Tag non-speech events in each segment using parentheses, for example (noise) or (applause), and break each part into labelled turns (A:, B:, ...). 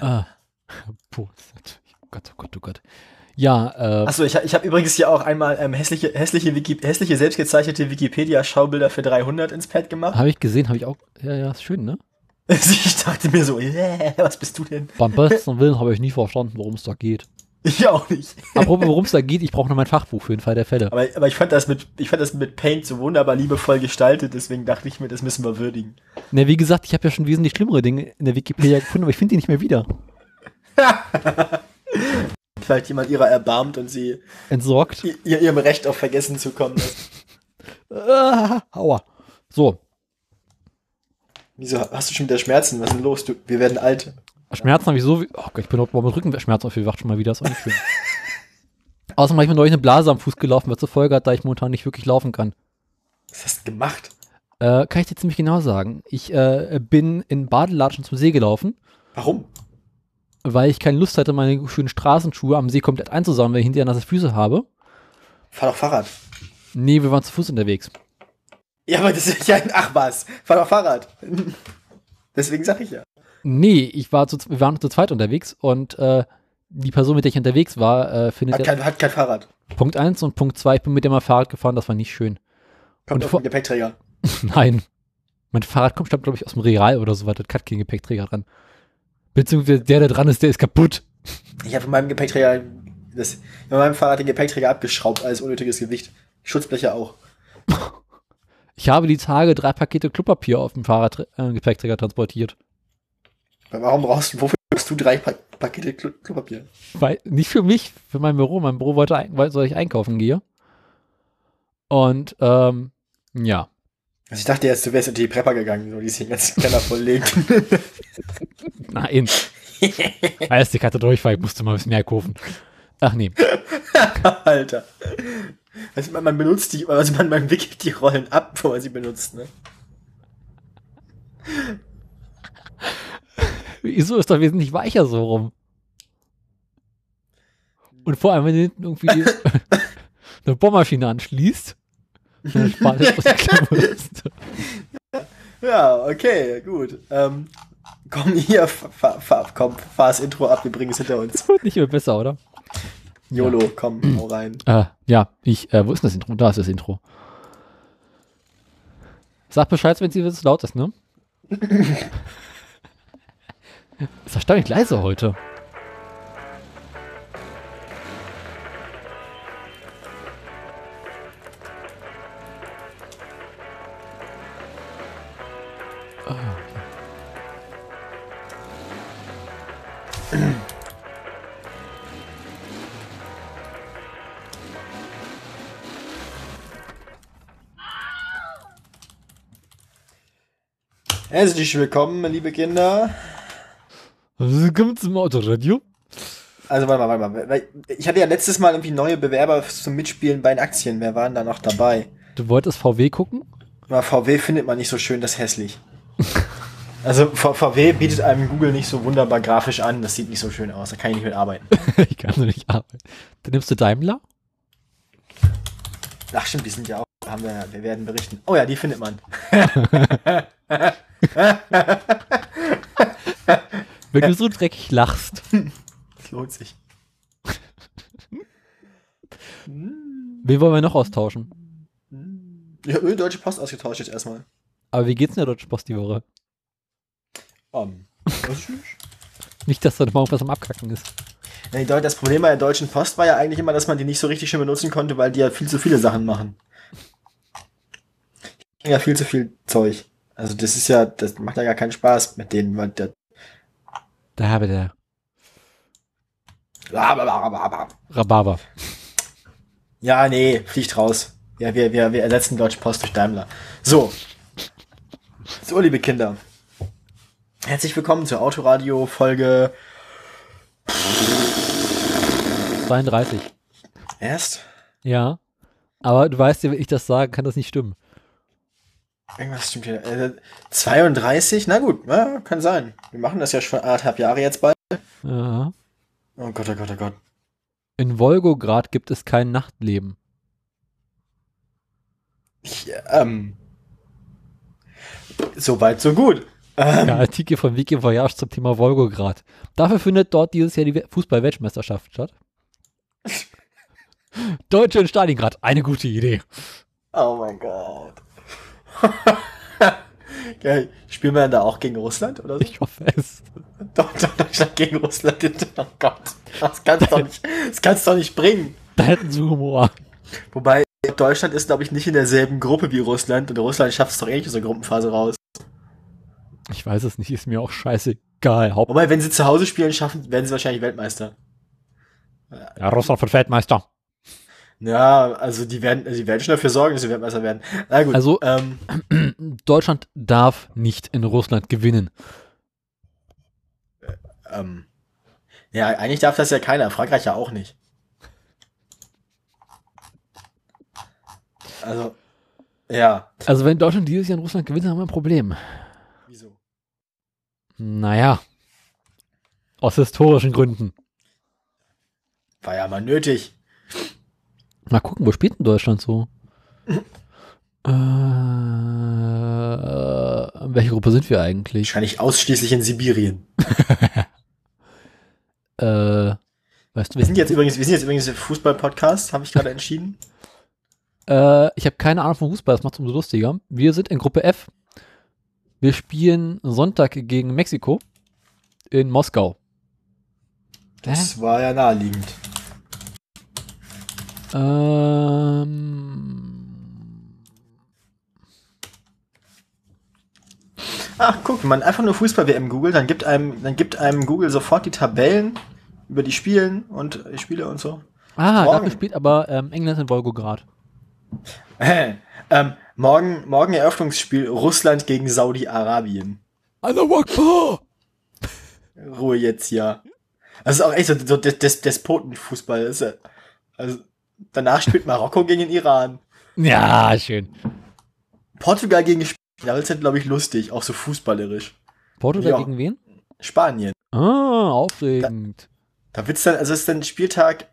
A: Ah. (laughs) Puh, oh Gott, oh Gott, oh Gott. Ja,
B: äh. Achso, ich, ich habe übrigens hier auch einmal ähm, hässliche, hässliche, Wiki, hässliche selbstgezeichnete Wikipedia-Schaubilder für 300 ins Pad gemacht.
A: Habe ich gesehen, habe ich auch. Ja, ja, ist schön, ne? (laughs)
B: ich dachte mir so, yeah, (laughs) was bist du denn?
A: Beim besten Willen habe ich nie verstanden, worum es da geht.
B: Ich auch nicht.
A: Apropos, worum es da geht, ich brauche noch mein Fachbuch für den Fall der Fälle.
B: Aber, aber ich, fand das mit, ich fand das mit Paint so wunderbar liebevoll gestaltet, deswegen dachte ich mir, das müssen wir würdigen.
A: Ne, wie gesagt, ich habe ja schon wesentlich schlimmere Dinge in der Wikipedia gefunden, aber ich finde die nicht mehr wieder. (laughs)
B: Vielleicht jemand ihrer erbarmt und sie
A: entsorgt.
B: Ihr, ihrem Recht auf Vergessen zu kommen lässt.
A: ah, (laughs) aua. So.
B: Wieso hast du schon wieder Schmerzen? Was ist denn los? Du, wir werden alt.
A: Schmerzen habe ich so. Oh Gott, ich bin auch mit Rückenschmerzen aufgewacht schon mal wieder. Das ist auch nicht schön. (laughs) Außerdem habe ich mir neulich eine Blase am Fuß gelaufen, was zur Folge hat, da ich momentan nicht wirklich laufen kann.
B: Was hast du gemacht?
A: Äh, kann ich dir ziemlich genau sagen. Ich äh, bin in Badelatschen zum See gelaufen.
B: Warum?
A: Weil ich keine Lust hatte, meine schönen Straßenschuhe am See komplett einzusammeln, weil ich hinterher nasse Füße habe.
B: Fahr doch Fahrrad.
A: Nee, wir waren zu Fuß unterwegs.
B: Ja, aber das ist ja ein Ach was. Fahr doch Fahrrad. (laughs) Deswegen sag ich ja.
A: Nee, ich war zu, wir waren zu zweit unterwegs und äh, die Person, mit der ich unterwegs war, äh, findet.
B: Hat kein, hat kein Fahrrad.
A: Punkt eins und Punkt zwei, ich bin mit dem mal Fahrrad gefahren, das war nicht schön.
B: Kommt und auf den Gepäckträger. (laughs)
A: Nein. Mein Fahrrad kommt, glaube ich, aus dem Real oder so weiter, hat keinen Gepäckträger dran. Beziehungsweise der, der dran ist, der ist kaputt.
B: Ich habe von meinem Gepäckträger, das, von meinem Fahrrad den Gepäckträger abgeschraubt als unnötiges Gewicht. Schutzbleche auch. (laughs)
A: Ich habe die Tage drei Pakete Klopapier auf dem Fahrrad äh, Gepäckträger transportiert.
B: Warum brauchst du, wofür brauchst du drei pa Pakete Klo Klopapier?
A: Weil, nicht für mich, für mein Büro. Mein Büro wollte, wollte dass ich einkaufen gehe. Und, ähm, ja.
B: Also ich dachte jetzt, du wärst in die Prepper gegangen, so die sich den ganzen Keller volllegt. (laughs)
A: Nein. Weißt du, ich hatte Durchfall, ich musste mal ein bisschen mehr kaufen. Ach nee. (laughs)
B: Alter. Also man, man benutzt die, also man, man wickelt die Rollen ab, bevor man sie benutzt, ne?
A: Wieso ist doch wesentlich weicher so rum? Und vor allem, wenn du hinten irgendwie die, (laughs) eine Bohrmaschine anschließt, dann spart es
B: Ja, okay, gut. Ähm, komm hier, fahr, fahr, komm, fahr das Intro ab, wir bringen es hinter uns. Das
A: wird nicht mehr besser, oder?
B: YOLO, ja. komm, hau rein.
A: Äh, ja, ich, äh, wo ist das Intro? Da ist das Intro. Sag Bescheid, wenn zu laut ist, ne? (laughs) ist erstaunlich leise heute.
B: Herzlich willkommen, liebe Kinder.
A: Willkommen zum Autoradio.
B: Also warte mal, warte mal. Ich hatte ja letztes Mal irgendwie neue Bewerber zum Mitspielen bei den Aktien. Wer waren da noch dabei?
A: Du wolltest VW gucken?
B: Na, VW findet man nicht so schön, das ist hässlich. (laughs) also VW bietet einem Google nicht so wunderbar grafisch an. Das sieht nicht so schön aus. Da kann ich nicht mit arbeiten. (laughs)
A: ich kann so nicht arbeiten. Dann nimmst du Daimler?
B: Ach stimmt, die sind ja auch. Haben wir, wir werden berichten. Oh ja, die findet man. (laughs)
A: Wenn du so dreckig lachst. (laughs)
B: Das lohnt sich.
A: Wen wollen wir noch austauschen?
B: Ja, Deutsche Post ausgetauscht jetzt erstmal.
A: Aber wie geht's denn der Deutsche Post die Woche? (laughs)
B: Um,
A: nicht, dass da mal was am Abkacken ist.
B: Das Problem bei der Deutschen Post war ja eigentlich immer, dass man die nicht so richtig schön benutzen konnte, weil die ja viel zu viele Sachen machen. Ja, viel zu viel Zeug. Also das ist ja, das macht ja gar keinen Spaß mit denen, weil der.
A: Da habe der.
B: Rhabarber. Ja, nee, fliegt raus. Ja, wir, wir, wir ersetzen Deutsche Post durch Daimler. So. So, liebe Kinder. Herzlich willkommen zur Autoradio Folge
A: 32.
B: Erst?
A: Ja. Aber du weißt ja, wenn ich das sage, kann das nicht stimmen.
B: Irgendwas stimmt hier. Äh, 32? Na gut, ja, kann sein. Wir machen das ja schon anderthalb Jahre jetzt bald.
A: Ja.
B: Oh Gott, oh Gott, oh Gott.
A: In Wolgograd gibt es kein Nachtleben.
B: Ich, ähm. So weit, so gut.
A: Ähm, Der Artikel von Wiki Voyage zum Thema Volgograd. Dafür findet dort dieses Jahr die Fußball-Weltmeisterschaft statt. (laughs) Deutsche in Stalingrad, eine gute Idee.
B: Oh mein Gott. (laughs) Geil. Spielen wir dann da auch gegen Russland oder so?
A: Ich hoffe es.
B: Doch, doch, Deutschland gegen Russland. (laughs) Oh Gott. Das kannst doch nicht, das kannst doch nicht bringen.
A: Da hätten sie Humor.
B: Wobei, Deutschland ist, glaube ich, nicht in derselben Gruppe wie Russland und Russland schafft es doch eh nicht aus der Gruppenphase raus.
A: Ich weiß es nicht, ist mir auch scheißegal. Haupt
B: Wobei, wenn sie zu Hause spielen schaffen, werden sie wahrscheinlich Weltmeister.
A: ja, Russland wird Weltmeister.
B: Ja, also die werden, die werden schon dafür sorgen, dass sie Weltmeister werden. Na gut.
A: Also-
B: ähm, (clears throat)
A: Deutschland darf nicht in Russland gewinnen.
B: ähm, ja, eigentlich darf das ja keiner. Frankreich ja auch nicht. Also, ja.
A: Also wenn Deutschland dieses Jahr in Russland gewinnt, haben wir ein Problem.
B: Wieso?
A: Naja. Aus historischen Gründen.
B: War ja mal nötig.
A: Mal gucken, wo spielt denn Deutschland so? äh, welche Gruppe sind wir eigentlich?
B: Wahrscheinlich ausschließlich in Sibirien. (laughs)
A: Äh, weißt du,
B: Wir sind jetzt übrigens, wir sind jetzt übrigens Fußball-Podcast, habe ich gerade entschieden.
A: Äh, ich habe keine Ahnung von Fußball, das macht es umso lustiger. Wir sind in Gruppe F. Wir spielen Sonntag gegen Mexiko in Moskau.
B: Das war ja naheliegend.
A: Ähm,
B: Ach, guck, wenn man einfach nur Fußball-WM googelt, dann gibt einem, dann gibt einem Google sofort die Tabellen über die Spielen und die Spiele und so.
A: ah,
B: Morgen.
A: dafür spielt aber ähm, England in Volgograd.
B: ähm, morgen, morgen Eröffnungsspiel Russland gegen Saudi-Arabien.
A: Akbar!
B: Ruhe jetzt ja. Das ist auch echt so, so des, des, Despotenfußball. Ist also, danach spielt Marokko gegen den Iran.
A: Ja, schön.
B: Portugal gegen Spanien. Da wird es glaube ich, lustig, auch so fußballerisch.
A: Portugal
B: Ja.
A: gegen wen?
B: Spanien.
A: Ah, aufregend.
B: Da wird's dann, also es ist dann Spieltag,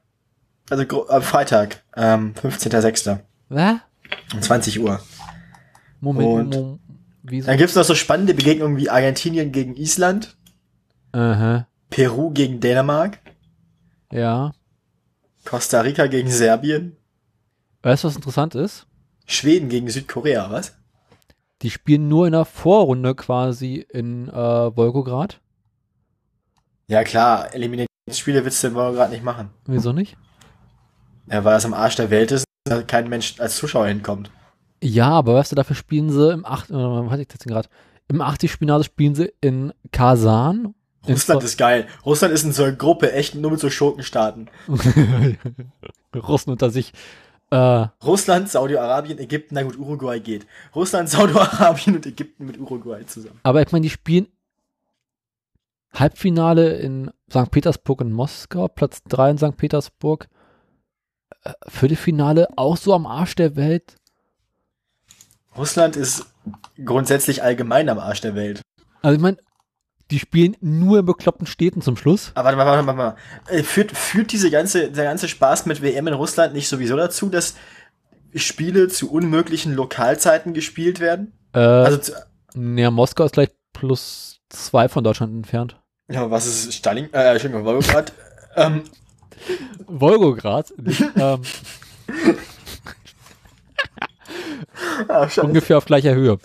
B: also am Freitag, ähm, 15.06.
A: Was?
B: um 20 Uhr.
A: Moment,
B: Und-
A: Moment.
B: Dann gibt's noch so spannende Begegnungen wie Argentinien gegen Island,
A: Aha.
B: Peru gegen Dänemark,
A: Ja.
B: Costa Rica gegen Serbien,
A: Weißt du, was interessant ist?
B: Schweden gegen Südkorea, was?
A: Die spielen nur in der Vorrunde quasi in äh, Volgograd.
B: Ja klar, Eliminationsspiele willst du in Volgograd nicht machen.
A: Wieso nicht?
B: Ja, weil es am Arsch der Welt ist, da kein Mensch als Zuschauer hinkommt.
A: Ja, aber weißt du, dafür spielen sie im 8. Äh, was hatte ich das gerade? Im 80 Spinale spielen sie in Kasan.
B: Russland ist geil. Russland ist in so einer Gruppe echt nur mit so Schurkenstaaten. (laughs)
A: Russen unter sich. Äh,
B: Russland, Saudi-Arabien, Ägypten, na gut, Uruguay geht. Russland, (laughs) Saudi-Arabien und Ägypten mit Uruguay zusammen.
A: aber ich meine, die spielen Halbfinale in St. Petersburg und Moskau, Platz 3 in St. Petersburg. Äh, Viertelfinale auch so am Arsch der Welt.
B: Russland ist grundsätzlich allgemein am Arsch der Welt.
A: Also ich meine, die spielen nur in bekloppten Städten zum Schluss.
B: Aber warte mal, warte mal, warte mal. Äh, Führt, führt diese ganze, der ganze Spaß mit WM in Russland nicht sowieso dazu, dass Spiele zu unmöglichen Lokalzeiten gespielt werden?
A: Äh,
B: Also, zu,
A: ja, Moskau ist gleich plus zwei von Deutschland entfernt.
B: ja, was ist Stalin? Äh, Entschuldigung, Volgograd. (laughs) ähm,
A: Volgograd ähm, (laughs)
B: ah, scheiße.
A: ungefähr auf gleicher Höhe.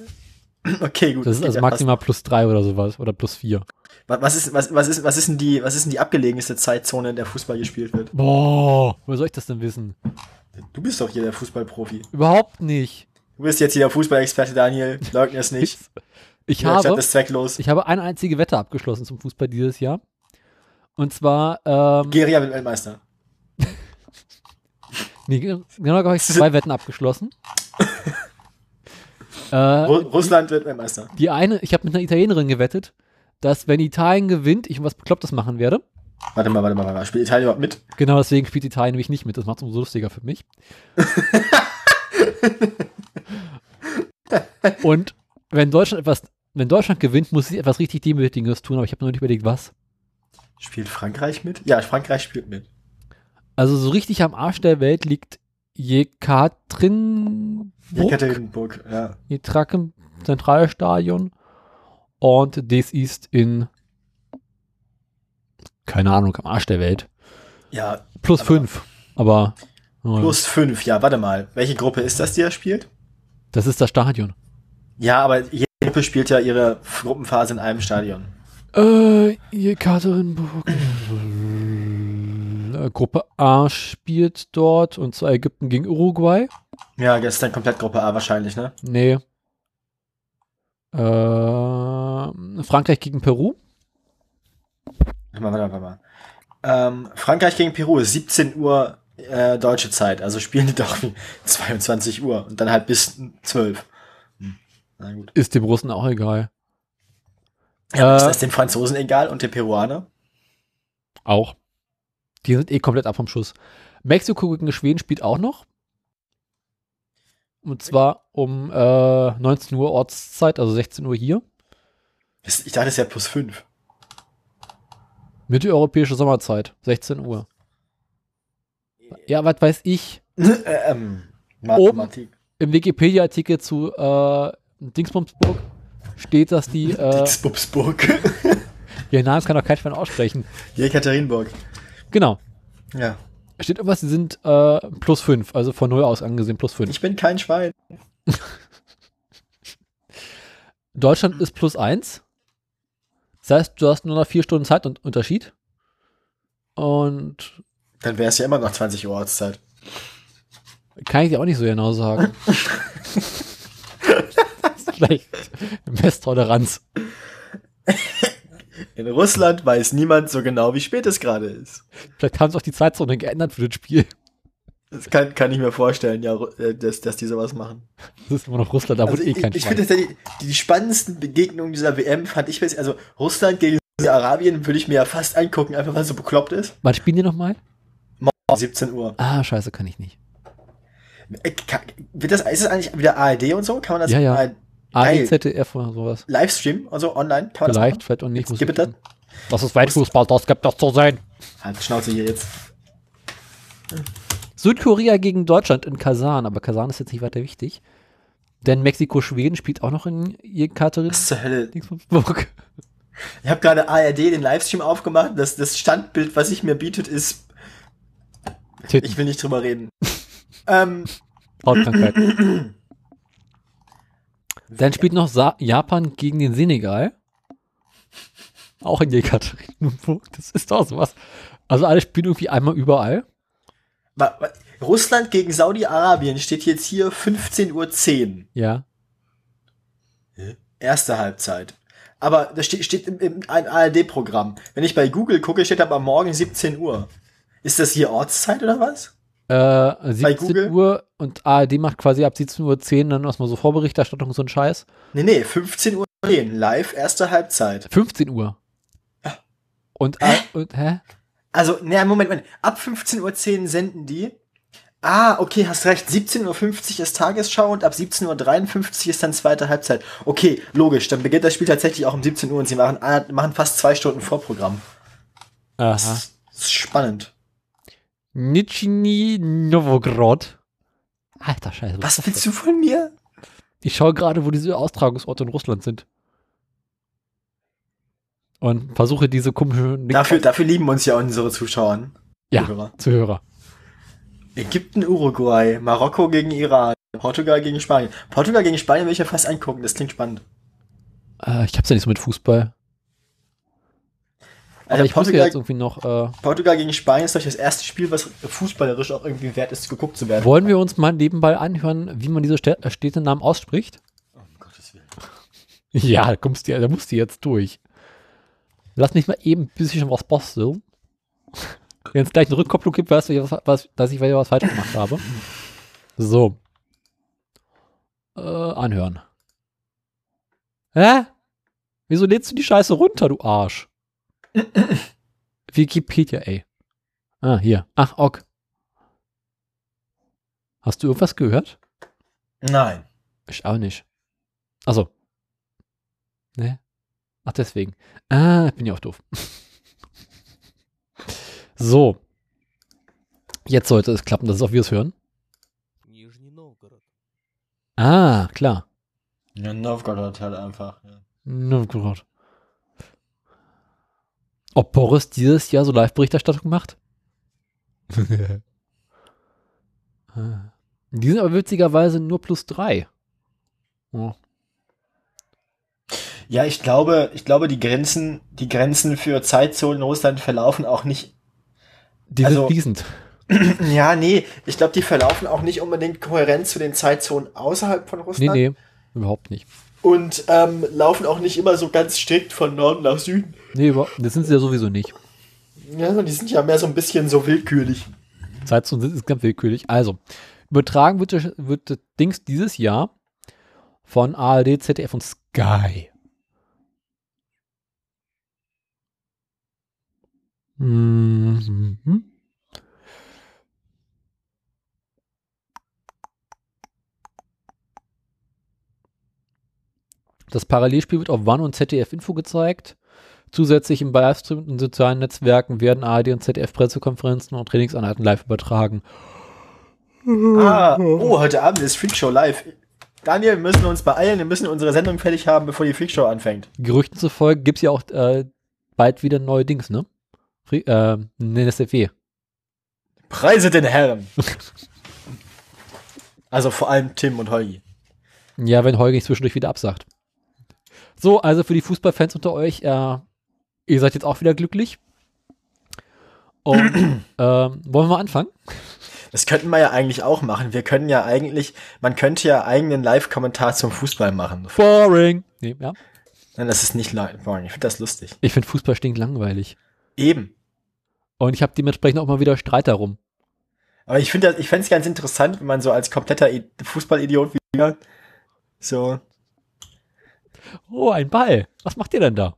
A: (clears throat)
B: okay, gut.
A: Das ist also
B: ja
A: maximal plus drei oder sowas oder plus vier.
B: Was ist, was, was ist, was ist denn die, was ist denn die abgelegenste Zeitzone, in der Fußball gespielt wird?
A: Boah, woher soll ich das denn wissen?
B: Du bist doch hier der Fußballprofi.
A: Überhaupt nicht.
B: Du bist jetzt hier der Fußballexperte, Daniel. Leugne es nicht. (laughs)
A: Ich
B: Werkstatt
A: habe,
B: ist zwecklos.
A: ich habe eine einzige Wette abgeschlossen zum Fußball dieses Jahr. Und zwar, ähm,
B: Geria wird Weltmeister. (laughs)
A: nee, genau habe ich zwei Wetten abgeschlossen. (laughs) äh,
B: Ru Russland wird Weltmeister.
A: die eine, ich habe mit einer Italienerin gewettet, dass wenn Italien gewinnt, ich was Beklopptes machen werde.
B: Warte mal, warte mal, warte mal. Spielt Italien überhaupt mit?
A: Genau deswegen spielt Italien nämlich nicht mit. Das macht es umso lustiger für mich. (laughs) Und wenn Deutschland etwas, wenn Deutschland gewinnt, muss sie etwas richtig Demütigendes tun, aber ich habe noch nicht überlegt, was.
B: Spielt Frankreich mit? Ja, Frankreich spielt mit.
A: Also so richtig am Arsch der Welt liegt Jekaterinburg,
B: Jekaterinburg, ja.
A: Jetraken Zentralstadion. Und das ist in, keine Ahnung, am Arsch der Welt.
B: Ja.
A: Plus aber fünf. Aber.
B: Oh plus fünf, ja, warte mal. Welche Gruppe ist das, die er spielt?
A: Das ist das Stadion.
B: Ja, aber jede Gruppe spielt ja ihre Gruppenphase in einem Stadion.
A: Äh, Jekaterinburg. Gruppe A spielt dort und zwar Ägypten gegen Uruguay.
B: Ja, das ist dann komplett Gruppe A wahrscheinlich, ne?
A: Nee. Äh, Frankreich gegen Peru.
B: Warte mal, warte mal. Ähm, Frankreich gegen Peru ist 17 Uhr äh, deutsche Zeit, also spielen die (laughs) doch wie 22 Uhr und dann halt bis 12. Hm.
A: Na gut. Ist dem Russen auch egal.
B: Ja, äh, ist das den Franzosen egal und den Peruaner?
A: Auch. Die sind eh komplett ab vom Schuss. Mexiko gegen Schweden spielt auch noch. Und zwar um äh, 19 Uhr Ortszeit, also 16 Uhr hier.
B: Ich dachte, es ist ja plus 5.
A: Mitteleuropäische Sommerzeit, 16 Uhr. Ja, was weiß ich. (laughs) ähm, Mathematik. Oben Im Wikipedia-Artikel zu äh, Dingsbumsburg steht, dass die. Äh, (laughs)
B: Dingsbumsburg. (laughs)
A: Ihr Namen kann doch kein Schwein aussprechen.
B: Jekaterinburg.
A: Genau.
B: Ja.
A: Steht irgendwas, sie sind äh, plus 5, also von 0 aus angesehen plus 5.
B: Ich bin kein Schwein. (laughs)
A: Deutschland ist plus 1. Das heißt, du hast nur noch 4 Stunden Zeitunterschied. Und.
B: Dann wäre es ja immer noch 20 Uhr Ortszeit.
A: Kann ich dir auch nicht so genau sagen. (laughs) (laughs) Vielleicht Mesttoleranz.
B: In Russland weiß niemand so genau, wie spät es gerade ist.
A: Vielleicht haben sie auch die Zeitzone geändert für das Spiel.
B: Das kann, kann ich mir vorstellen, ja, äh, dass, dass die sowas machen.
A: Das ist immer noch Russland, da also wurde eh kein
B: Ich, ich finde, die, die spannendsten Begegnungen dieser WM fand ich, also Russland gegen Arabien würde ich mir ja fast angucken, einfach weil es so bekloppt ist.
A: Wann spielen die nochmal?
B: Morgen 17 Uhr.
A: Ah, scheiße, kann ich nicht.
B: Äh, kann, wird das, ist das eigentlich wieder ARD und so? Kann man das?
A: Ja, ja. ARD, ZDF oder sowas.
B: Livestream, also online?
A: Kann Vielleicht, vielleicht auch nicht.
B: Gibt es das?
A: Das ist Weltfußball, das gibt das zu sein.
B: Halt, Schnauze hier jetzt.
A: Südkorea gegen Deutschland in Kasan, aber Kasan ist jetzt nicht weiter wichtig. Denn Mexiko-Schweden spielt auch noch in Jekaterinburg.
B: Was zur Hölle? Ich habe gerade ARD den Livestream aufgemacht. Das, das Standbild, was sich mir bietet, ist. Titten. Ich will nicht drüber reden. (laughs) ähm.
A: Hautkrankheit. (clears throat) Dann spielt noch Sa Japan gegen den Senegal. Auch in Jekaterinburg. Das ist doch sowas. Also alle spielen irgendwie einmal überall.
B: Russland gegen Saudi-Arabien steht jetzt hier 15.10 Uhr.
A: Ja.
B: Erste Halbzeit. Aber das steht, steht im, im ARD-Programm. Wenn ich bei Google gucke, steht aber morgen 17 Uhr. Ist das hier Ortszeit oder was?
A: Äh, 17 Uhr und ARD macht quasi ab 17.10 Uhr dann erstmal so Vorberichterstattung, so ein Scheiß.
B: Nee, nee, 15 Uhr live, erste Halbzeit.
A: 15 Uhr.
B: Ja.
A: Und, hä? und hä?
B: Also, ne, Moment, Moment. Ab 15.10 Uhr senden die. Ah, okay, hast recht. 17.50 Uhr ist Tagesschau und ab 17.53 Uhr ist dann zweite Halbzeit. Okay, logisch. Dann beginnt das Spiel tatsächlich auch um 17 Uhr und sie machen, machen fast zwei Stunden Vorprogramm.
A: Aha. Das
B: ist spannend.
A: Nizhny Novgorod. Alter Scheiße.
B: Was, was willst du von mir?
A: Ich schaue gerade, wo diese Austragungsorte in Russland sind und versuche diese komische.
B: Dafür, dafür lieben uns ja unsere Zuschauer.
A: Ja, Zuhörer. Zuhörer.
B: Ägypten, Uruguay, Marokko gegen Iran, Portugal gegen Spanien. Portugal gegen Spanien will ich ja fast angucken, das klingt spannend.
A: Äh, ich hab's ja nicht so mit Fußball. Aber ich Portugal, jetzt irgendwie noch. Äh,
B: Portugal gegen Spanien ist doch das erste Spiel, was fußballerisch auch irgendwie wert ist, geguckt zu werden.
A: Wollen wir uns mal nebenbei anhören, wie man diese Städtenamen ausspricht? Oh, um Gottes Willen. (laughs) Ja, da, kommst du, da musst du jetzt durch. Lass mich mal eben ein bisschen was basteln. (laughs) Wenn es gleich eine Rückkopplung gibt, weißt du, was, was, dass ich wieder was falsch gemacht habe. So. Äh, anhören. Hä? Wieso lädst du die Scheiße runter, du Arsch? Wikipedia, ey. Ah, hier. Ach, ok. Hast du irgendwas gehört?
B: Nein.
A: Ich auch nicht. Also. Ne? Ach, deswegen. Ah, bin ja auch doof. (laughs) so. Jetzt sollte es klappen, dass es auch wir es hören. Ah, klar.
B: Ja, Novgorod halt einfach. Ja.
A: Gott. Ob Boris dieses Jahr so Live-Berichterstattung macht? (laughs) Die sind aber witzigerweise nur plus drei.
B: Oh. Ja, ich glaube, ich glaube, die Grenzen, die Grenzen für Zeitzonen in Russland verlaufen auch nicht.
A: Die also, sind fließend. (clears throat)
B: Ja, nee, ich glaube, die verlaufen auch nicht unbedingt kohärent zu den Zeitzonen außerhalb von Russland. Nee, nee,
A: überhaupt nicht.
B: Und ähm, laufen auch nicht immer so ganz strikt von Norden nach Süden.
A: Nee, das sind sie ja sowieso nicht.
B: Ja, die sind ja mehr so ein bisschen so willkürlich.
A: Zeitzonen sind insgesamt willkürlich. Also, übertragen wird, wird das Dings dieses Jahr von ARD, ZDF und Sky. Mhm. Das Parallelspiel wird auf One und ZDF Info gezeigt. Zusätzlich im Livestream und sozialen Netzwerken werden ARD und ZDF Pressekonferenzen und Trainingsanheiten live übertragen.
B: Ah, oh, heute Abend ist Freakshow live. Daniel, wir müssen uns beeilen, wir müssen unsere Sendung fertig haben, bevor die Freakshow anfängt.
A: Gerüchten zufolge gibt es ja auch äh, bald wieder neue Dings, ne? Fri äh, NSFW.
B: Preise den Herren. also vor allem Tim und Holgi.
A: Ja, wenn Holgi zwischendurch wieder absagt. So, also für die Fußballfans unter euch, äh, ihr seid jetzt auch wieder glücklich. Und (clears throat) ähm, wollen wir mal anfangen?
B: Das könnten wir ja eigentlich auch machen. Wir können ja eigentlich, man könnte ja eigenen Live-Kommentar zum Fußball machen.
A: Boring. Nee, ja.
B: Nein, das ist nicht boring. Ich finde das lustig.
A: Ich finde Fußball stinkt langweilig.
B: Eben.
A: Und ich habe dementsprechend auch mal wieder Streit darum.
B: Aber ich finde ich fände es ganz interessant, wenn man so als kompletter Fußballidiot wie so.
A: Oh, ein Ball. Was macht ihr denn da?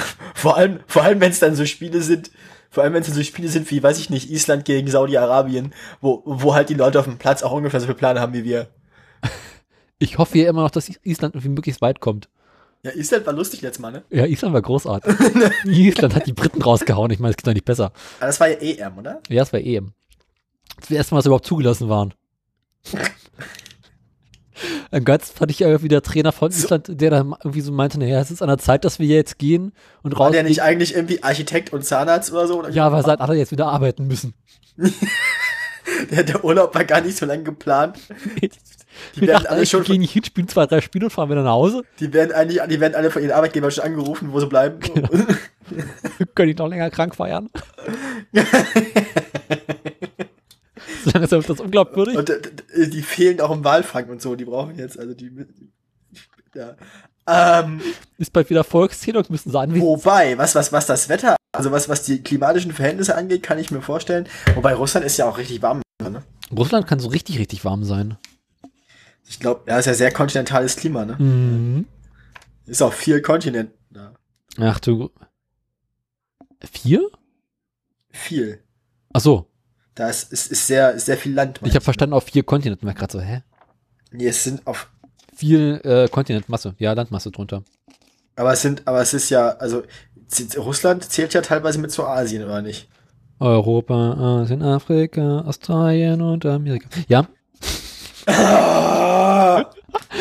A: (laughs)
B: vor allem, vor allem, wenn es dann so Spiele sind, vor allem, wenn es so Spiele sind wie, weiß ich nicht, Island gegen Saudi-Arabien, wo, wo halt die Leute auf dem Platz auch ungefähr so viel Plan haben wie wir. (laughs)
A: Ich hoffe ja immer noch, dass Island irgendwie möglichst weit kommt.
B: Ja, Island war lustig letztes Mal, ne?
A: Ja, Island war großartig. (laughs) Island hat die Briten rausgehauen. Ich meine, es geht doch nicht besser.
B: Aber das war ja EM, oder?
A: Ja, das war EM. Das erste Mal, dass sie überhaupt zugelassen waren. Am geilsten fand ich irgendwie der Trainer von Island, der dann irgendwie so meinte, naja, es ist an der Zeit, dass wir jetzt gehen und
B: raus. War der nicht eigentlich irgendwie Architekt und Zahnarzt oder so? Oder
A: ja, weil seit alle jetzt wieder arbeiten müssen. (laughs)
B: der, der Urlaub war gar nicht so lange geplant. (laughs)
A: Die wir werden alle schon gehen nicht hin, spielen zwei, drei Spiele und fahren wieder nach Hause.
B: Die werden eigentlich, die werden alle von ihren Arbeitgebern schon angerufen, wo sie bleiben. Genau. (laughs)
A: Können die noch länger krank feiern? Solange ist das unglaubwürdig.
B: Und äh, die fehlen auch im Walfang und so, die brauchen jetzt, also die, ja. Ähm,
A: ist bald wieder Volkszählung, müssen sie anwenden.
B: Wobei, was, was, was das Wetter, also was, was die klimatischen Verhältnisse angeht, kann ich mir vorstellen. Wobei Russland ist ja auch richtig warm. Ne?
A: Russland kann so richtig, richtig warm sein.
B: Ich glaube, ja, ist ja sehr kontinentales Klima, ne? Mhm. Ist auch viel Kontinent da.
A: Ach du. Vier?
B: Viel.
A: Ach so.
B: Da ist, ist, ist sehr, ist sehr viel Land.
A: Ich habe verstanden, auf vier Kontinenten. War gerade so, hä?
B: Nee, es sind auf.
A: Viel äh, Kontinentmasse, ja, Landmasse drunter.
B: Aber es sind, aber es ist ja, also Russland zählt ja teilweise mit zu Asien, oder nicht?
A: Europa, Asien, Afrika, Australien und Amerika. Ja. (laughs)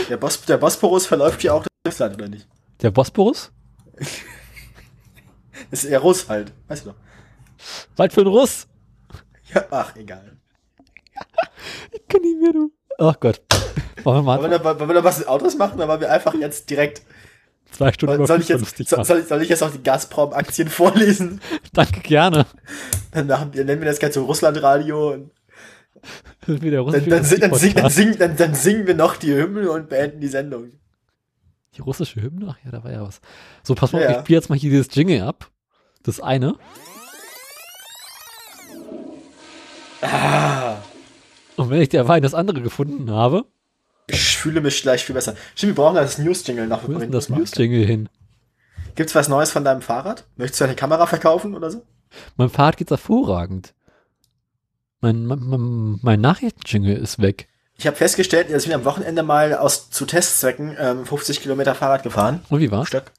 B: der, Bos der Bosporus verläuft ja auch durch Russland, oder nicht?
A: Der Bosporus? (laughs)
B: ist eher Russ halt, weißt du doch.
A: Weit für ein Russ?
B: Ach, egal.
A: ich kann nicht mehr, du. Ach Gott.
B: Wollen wir mal wollen wir, da, wollen wir da was mit Autos machen, aber wir einfach jetzt direkt.
A: Zwei Stunden
B: soll, ich jetzt, soll, soll, ich, soll ich jetzt auch die Gazprom-Aktien vorlesen? (laughs)
A: Danke, gerne.
B: Dann, machen, dann nennen wir das Ganze Russland-Radio. Dann, dann, sing, dann, sing, dann, sing, dann, dann singen wir noch die Hymne und beenden die Sendung.
A: Die russische Hymne? Ach ja, da war ja was. So, pass mal, ja. ich spiele jetzt mal hier dieses Jingle ab. Das eine. Ah. Und wenn ich derweil das andere gefunden habe.
B: Ich fühle mich gleich viel besser. Stimmt, wir brauchen das News-Jingle noch.
A: Ist das News-Jingle hin?
B: Gibt's was Neues von deinem Fahrrad? Möchtest du eine Kamera verkaufen oder so?
A: Mein Fahrrad geht's hervorragend. Mein, mein, mein Nachrichtenjingle ist weg.
B: Ich habe festgestellt, dass ich bin am Wochenende mal aus zu Testzwecken ähm, 50 Kilometer Fahrrad gefahren.
A: Und wie war's?
B: Stück.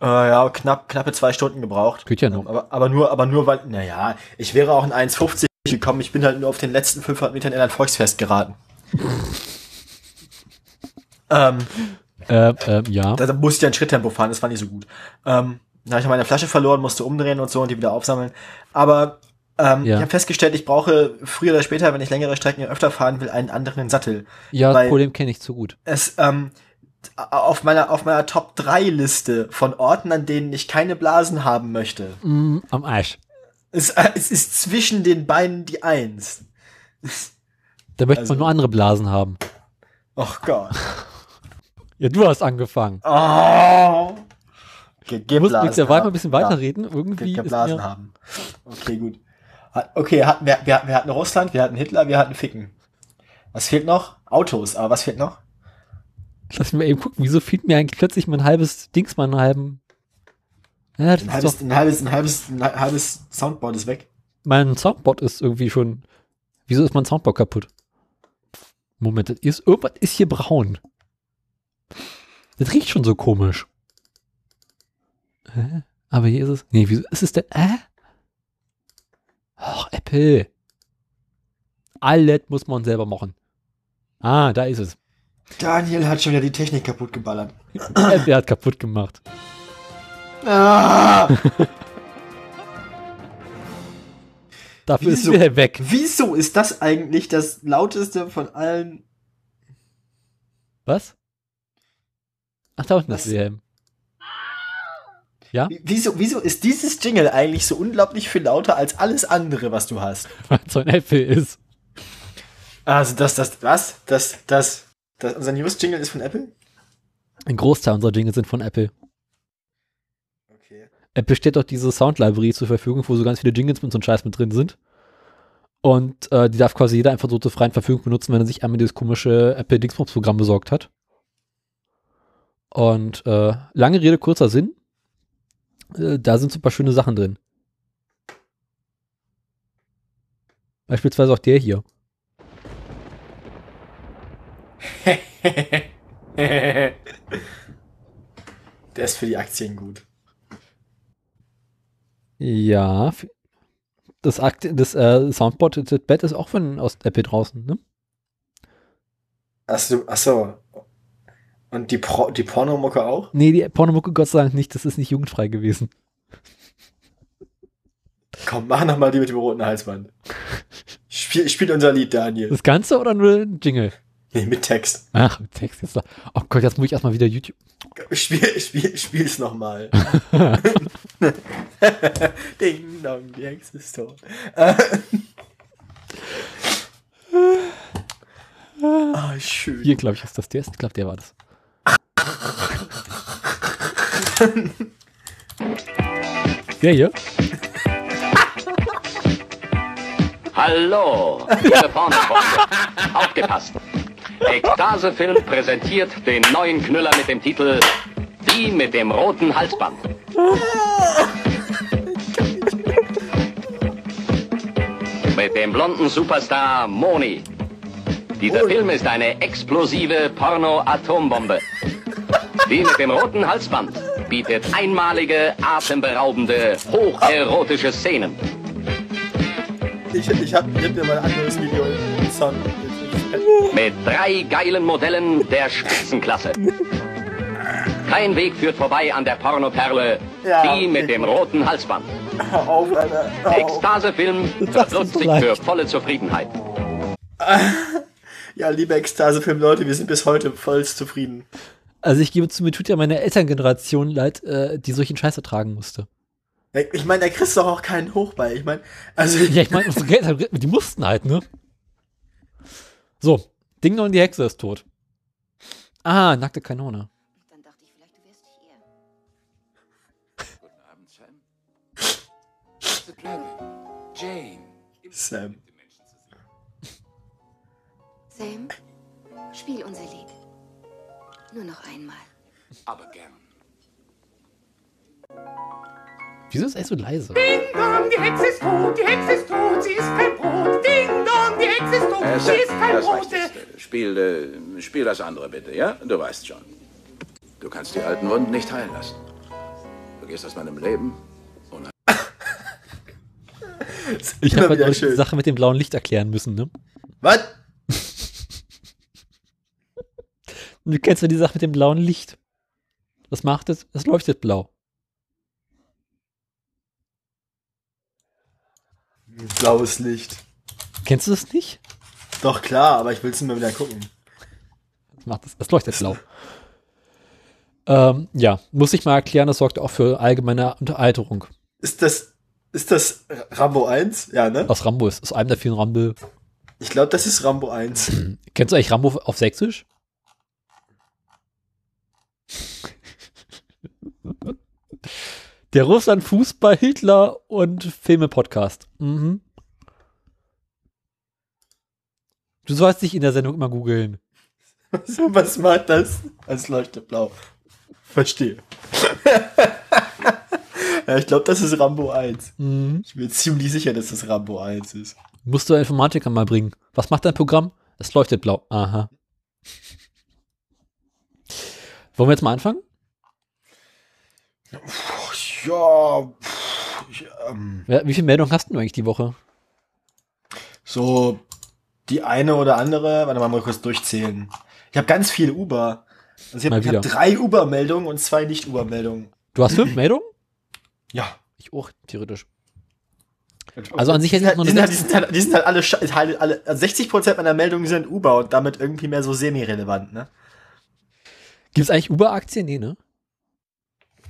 B: Äh, ja, knapp, knappe zwei Stunden gebraucht.
A: Geht ja noch.
B: Aber, aber nur, aber nur, weil, naja, ich wäre auch in 1,50 gekommen. Ich bin halt nur auf den letzten 500 Metern in ein Volksfest geraten. (laughs) ähm,
A: Äh, äh, ja.
B: Da, da musste ich ja ein Schritttempo fahren, das war nicht so gut. Ähm, da habe ich meine Flasche verloren, musste umdrehen und so und die wieder aufsammeln. Aber ähm,
A: Ja.
B: ich habe festgestellt, ich brauche früher oder später, wenn ich längere Strecken öfter fahren will, einen anderen Sattel.
A: Ja, das Problem kenne ich zu gut.
B: Es ähm, auf meiner auf meiner Top 3 Liste von Orten, an denen ich keine Blasen haben möchte,
A: Mm, am Arsch.
B: Es, äh, es ist zwischen den Beinen die Eins.
A: Da möchte
B: Also-
A: man nur andere Blasen haben.
B: Och Gott. (laughs)
A: Ja, du hast angefangen.
B: Oh. Ge
A: Du musst mit der Wahl mal ein bisschen
B: Ja.
A: weiterreden. Irgendwie
B: Ge
A: ist
B: geblasen haben. Okay, gut. Hat- Okay, hatten wir, wir, wir hatten Russland, wir hatten Hitler, wir hatten Ficken. Was fehlt noch? Autos, aber was fehlt noch?
A: Lass mich mal eben gucken, wieso fehlt mir eigentlich plötzlich mein halbes Dings, mein halben. Ja,
B: Ein halbes, ein halbes, ein halbes, ein halbes Soundboard ist weg.
A: mein Soundboard ist irgendwie schon. Wieso ist mein Soundboard kaputt? Moment, ist, irgendwas ist hier braun. Das riecht schon so komisch. Hä? Aber hier ist es. Nee, wieso ist es denn? Äh? Ach, Apple. Alles muss man selber machen. Ah, da ist es.
B: Daniel hat schon wieder die Technik kaputt geballert.
A: Apple hat kaputt gemacht.
B: Ah!
A: Dafür
B: Wieso?
A: ist wieder weg.
B: Wieso ist das eigentlich das lauteste von allen?
A: Was? Ach, da unten ist Wilhelm. Ja?
B: Wie- Wieso, wieso ist dieses Jingle eigentlich so unglaublich viel lauter als alles andere, was du hast? (laughs)
A: Weil es so ein Apple ist.
B: Also das, das, was? Das, das, das, unser News-Jingle ist von Apple?
A: Ein Großteil unserer Dinge sind von Apple. Apple stellt doch diese Sound-Library zur Verfügung, wo so ganz viele Jingles mit so einem Scheiß mit drin sind. Und äh, die darf quasi jeder einfach so zur freien Verfügung benutzen, wenn er sich einmal dieses komische Apple Dingsbums-Programm besorgt hat. Und äh, lange Rede, kurzer Sinn. Äh, da sind super schöne Sachen drin. Beispielsweise auch der hier. (laughs)
B: Der ist für die Aktien gut.
A: Ja. Das, Akt das äh, Soundboard, das Bett ist auch von aus Apple draußen, ne?
B: Achso, achso. Und die, Pro, die Pornomucke auch?
A: Nee, die Pornomucke Gott sei Dank nicht, das ist nicht jugendfrei gewesen.
B: Komm, mach noch mal die mit dem roten Halsband. (laughs) Spiel, spiel unser Lied, Daniel.
A: Das Ganze oder nur ein Jingle?
B: Nee, mit Text.
A: Ach, Text jetzt. Oh Gott, jetzt muss ich erstmal wieder YouTube.
B: Spiel, spiel, spiel's noch mal. (laughs) (laughs) Ding dong, die Hexe ist tot. (laughs) Ah, schön.
A: Hier, glaube ich, ist das der. Ich glaube, der war das. Der hier?
C: Hallo, liebe Pornofreunde. Aufgepasst. Ekstase-Film präsentiert den neuen Knüller mit dem Titel Die mit dem roten Halsband. Mit dem blonden Superstar Moni. Dieser Film ist eine explosive Porno-Atombombe. Die mit dem roten Halsband bietet einmalige, atemberaubende, hocherotische Szenen.
B: Ich, ich hab ich hab mal ein anderes Video im Sound.
C: Mit drei geilen Modellen der Spitzenklasse. Kein Weg führt vorbei an der Pornoperle,
B: Ja,
C: die mit dem roten Halsband.
B: Hör auf, Alter. Hör auf.
C: Ekstase-Film
A: Das ist
C: verblutzt sich für volle Zufriedenheit.
B: Ja, liebe Ekstase-Film-Leute, wir sind bis heute voll zufrieden.
A: Also ich gebe zu, mir tut ja meine Elterngeneration leid, äh, die solchen Scheiß ertragen musste.
B: Ich meine, da kriegst du doch auch keinen hoch bei. Ich meine, also
A: Ja, ich meine, unsere Eltern, die mussten halt, ne? So, Ding Dong, die Hexe ist tot. Ah, nackte Kanone.
D: Dann dachte ich, vielleicht du wärst hier.
E: Guten Abend, Sam. Jane.
B: Sam.
D: Sam, spiel unser Lied. Nur noch einmal.
E: Aber gern.
A: Wieso ist er so leise?
F: Ding dong, die Hexe ist tot, die Hexe ist tot, sie ist kein Brot. Ding dong, die Hexe ist tot,
E: Äh,
F: sie ist kein
E: das
F: Brot.
E: Äh, Spiel, äh, spiel das andere bitte, ja? Du weißt schon. Du kannst die alten Wunden nicht heilen lassen. Du gehst aus meinem Leben
A: Ich habe halt die. Sache mit dem blauen Licht erklären müssen, ne?
B: Was?
A: Und du kennst ja die Sache mit dem blauen Licht. Was macht es? Es leuchtet blau.
B: Blaues Licht.
A: Kennst du das nicht?
B: Doch, klar, aber ich will es immer wieder gucken.
A: Was macht es? Es leuchtet blau. Ähm, ja, muss ich mal erklären, das sorgt auch für allgemeine Unteralterung.
B: Ist das, ist das Rambo 1? Ja, ne?
A: Was Rambo ist, aus einem der vielen Rambo.
B: Ich glaube, das ist Rambo 1. (clears throat)
A: Kennst du eigentlich Rambo auf Sächsisch? (laughs) Der Russland Fußball Hitler und Filme Podcast. Mhm. Du sollst dich in der Sendung immer googeln. (laughs)
B: Was, macht das? Es leuchtet blau. Verstehe. (laughs) ja, ich glaube, das ist Rambo 1.
A: Mhm.
B: Ich bin ziemlich sicher, dass das Rambo 1 ist.
A: Musst du Informatiker mal bringen. Was macht dein Programm? Es leuchtet blau. Aha. Wollen wir jetzt mal anfangen?
B: Ja, pff, ich, ähm,
A: Wer- Wie viele Meldungen hast du eigentlich die Woche?
B: so die eine oder andere, warte mal, mal kurz durchzählen. Ich habe ganz viele Uber. Also ich habe hab drei Uber-Meldungen und zwei Nicht-Uber-Meldungen.
A: Du hast fünf Meldungen?
B: Ja.
A: Ich auch, theoretisch. Also an sich hätte ich
B: halt,
A: noch
B: die,
A: eine
B: sind halt, die, sind halt, die sind halt alle, halt alle, also 60% meiner Meldungen sind Uber und damit irgendwie mehr so semi-relevant, ne?
A: Gibt es eigentlich Uber-Aktien? Nee, ne?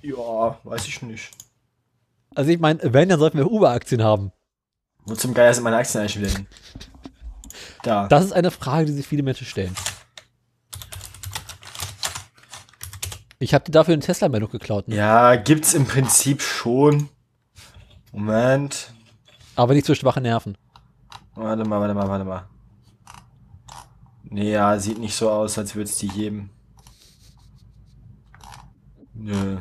B: Ja, weiß ich nicht.
A: Also ich meine, wenn, dann sollten wir Uber-Aktien haben.
B: Wo zum Geier sind meine Aktien eigentlich wieder hin? Da.
A: Das ist eine Frage, die sich viele Menschen stellen. Ich habe dir dafür eine Tesla-Meldung geklaut, ne?
B: Ja, gibt's im Prinzip schon. Moment.
A: aber nicht so schwache Nerven.
B: Warte mal, warte mal, warte mal. Nee, ja, sieht nicht so aus, als würde es die geben. Nö.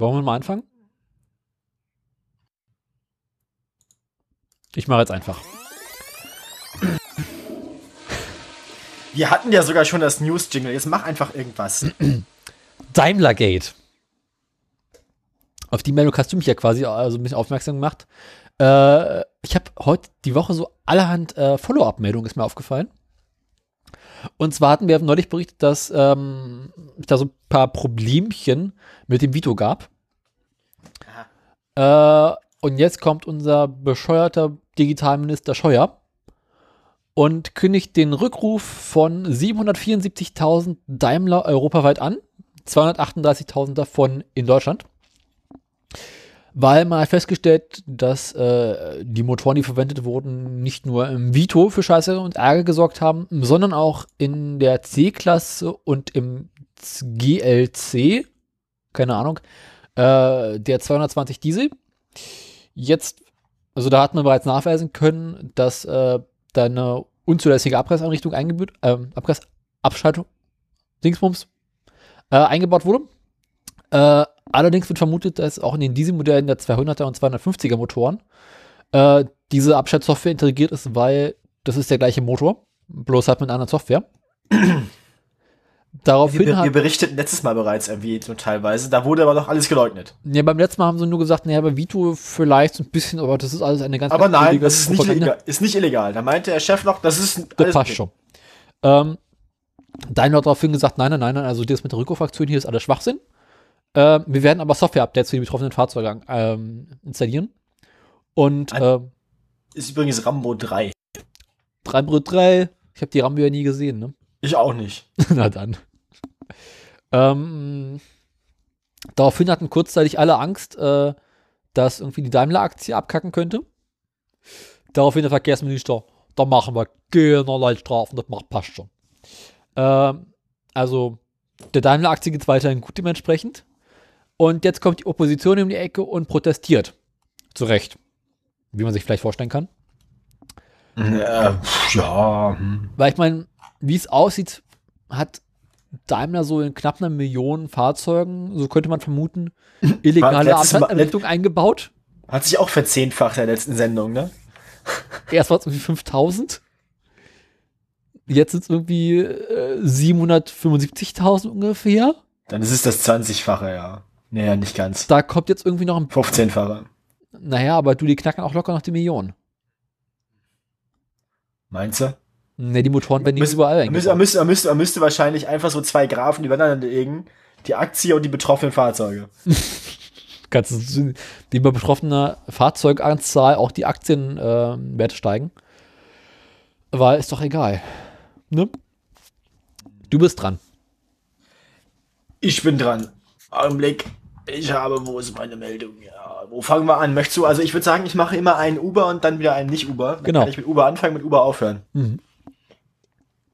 A: Wollen wir mal anfangen? Ich mache jetzt einfach.
B: Wir hatten ja sogar schon das News-Jingle. Jetzt mach einfach irgendwas. (clears throat)
A: Daimlergate. Auf die Meldung hast du mich ja quasi also ein bisschen aufmerksam gemacht. Äh, ich habe heute die Woche so allerhand äh, Follow-up-Meldungen ist mir aufgefallen. Und zwar hatten wir neulich berichtet, dass ähm, es da so ein paar Problemchen mit dem Vito gab. Äh, und jetzt kommt unser bescheuerter Digitalminister Scheuer und kündigt den Rückruf von 774.000 Daimler europaweit an. 238.000 davon in Deutschland. Weil man hat festgestellt, dass äh, die Motoren, die verwendet wurden, nicht nur im Vito für Scheiße und Ärger gesorgt haben, sondern auch in der C-Klasse und im GLC, keine Ahnung, äh, der 220 Diesel. Jetzt, also da hat man bereits nachweisen können, dass äh, da eine unzulässige Abgaseinrichtung eingebaut, ähm, Abgasabschaltung, Dingsbums, äh, eingebaut wurde. Äh, allerdings wird vermutet, dass auch in den Dieselmodellen der 200er und 250er Motoren äh, diese Abschaltsoftware integriert ist, weil das ist der gleiche Motor, bloß halt mit einer anderen Software.
B: Wir,
A: Daraufhin
B: wir
A: hat,
B: berichteten letztes Mal bereits irgendwie so teilweise. Da wurde aber noch alles geleugnet.
A: ja, beim letzten Mal haben sie nur gesagt, naja, bei Vito vielleicht so ein bisschen, aber das ist alles eine ganz
B: Aber
A: ganz
B: nein, das ist nicht, illegal, ist nicht illegal. Da meinte der Chef noch, das ist
A: Das passt
B: okay.
A: schon. Ähm, Daimler hat daraufhin gesagt, nein, nein, nein, nein, also das mit der Rückrufaktion hier ist alles Schwachsinn. Ähm, wir werden aber Software-Updates für die betroffenen Fahrzeuge ähm, installieren. Und ähm,
B: Ist übrigens Rambo 3.
A: 3.3, ich habe die Rambo ja nie gesehen, ne? (laughs)
B: Ich auch nicht.
A: Na dann. Ähm, daraufhin hatten kurzzeitig alle Angst, äh, dass irgendwie die Daimler-Aktie abkacken könnte. Daraufhin der Verkehrsminister, da machen wir keinerlei Strafen, das macht passt schon. Ähm, also, der Daimler-Aktie geht weiterhin gut dementsprechend. Und jetzt kommt die Opposition um die Ecke und protestiert. Zu Recht. Wie man sich vielleicht vorstellen kann.
B: Ja, ja. hm.
A: Weil ich meine, wie es aussieht, hat Daimler so in knapp einer Million Fahrzeugen, so könnte man vermuten, (laughs) illegale Abschalteinrichtung eingebaut.
B: Hat sich auch verzehnfacht in der letzten Sendung, ne? (laughs)
A: Erst war es irgendwie 5000. Jetzt sind es irgendwie äh, 775.000 ungefähr.
B: Dann ist es das 20-fache, ja. Naja, nicht ganz.
A: Da kommt jetzt irgendwie noch ein.
B: 15-fache.
A: Naja, aber du, die knacken auch locker noch die Million.
B: Meinst du?
A: Ne, die Motoren werden nicht überall
B: man müsste,
A: eingebaut.
B: müsste, man, müsste, man müsste wahrscheinlich einfach so zwei Graphen übereinander legen. Die Aktie und die betroffenen Fahrzeuge. (laughs)
A: Kannst du wie bei betroffener Fahrzeuganzahl auch die Aktienwerte äh, Werte steigen. Weil ist doch egal. Ne? Du bist dran.
B: Ich bin dran. Augenblick. Ich habe, wo ist meine Meldung? Ja, wo fangen wir an? Möchtest du, also ich würde sagen, ich mache immer einen Uber und dann wieder einen Nicht-Uber. Dann
A: Genau.
B: kann ich mit Uber anfangen, mit Uber aufhören.
A: Mhm.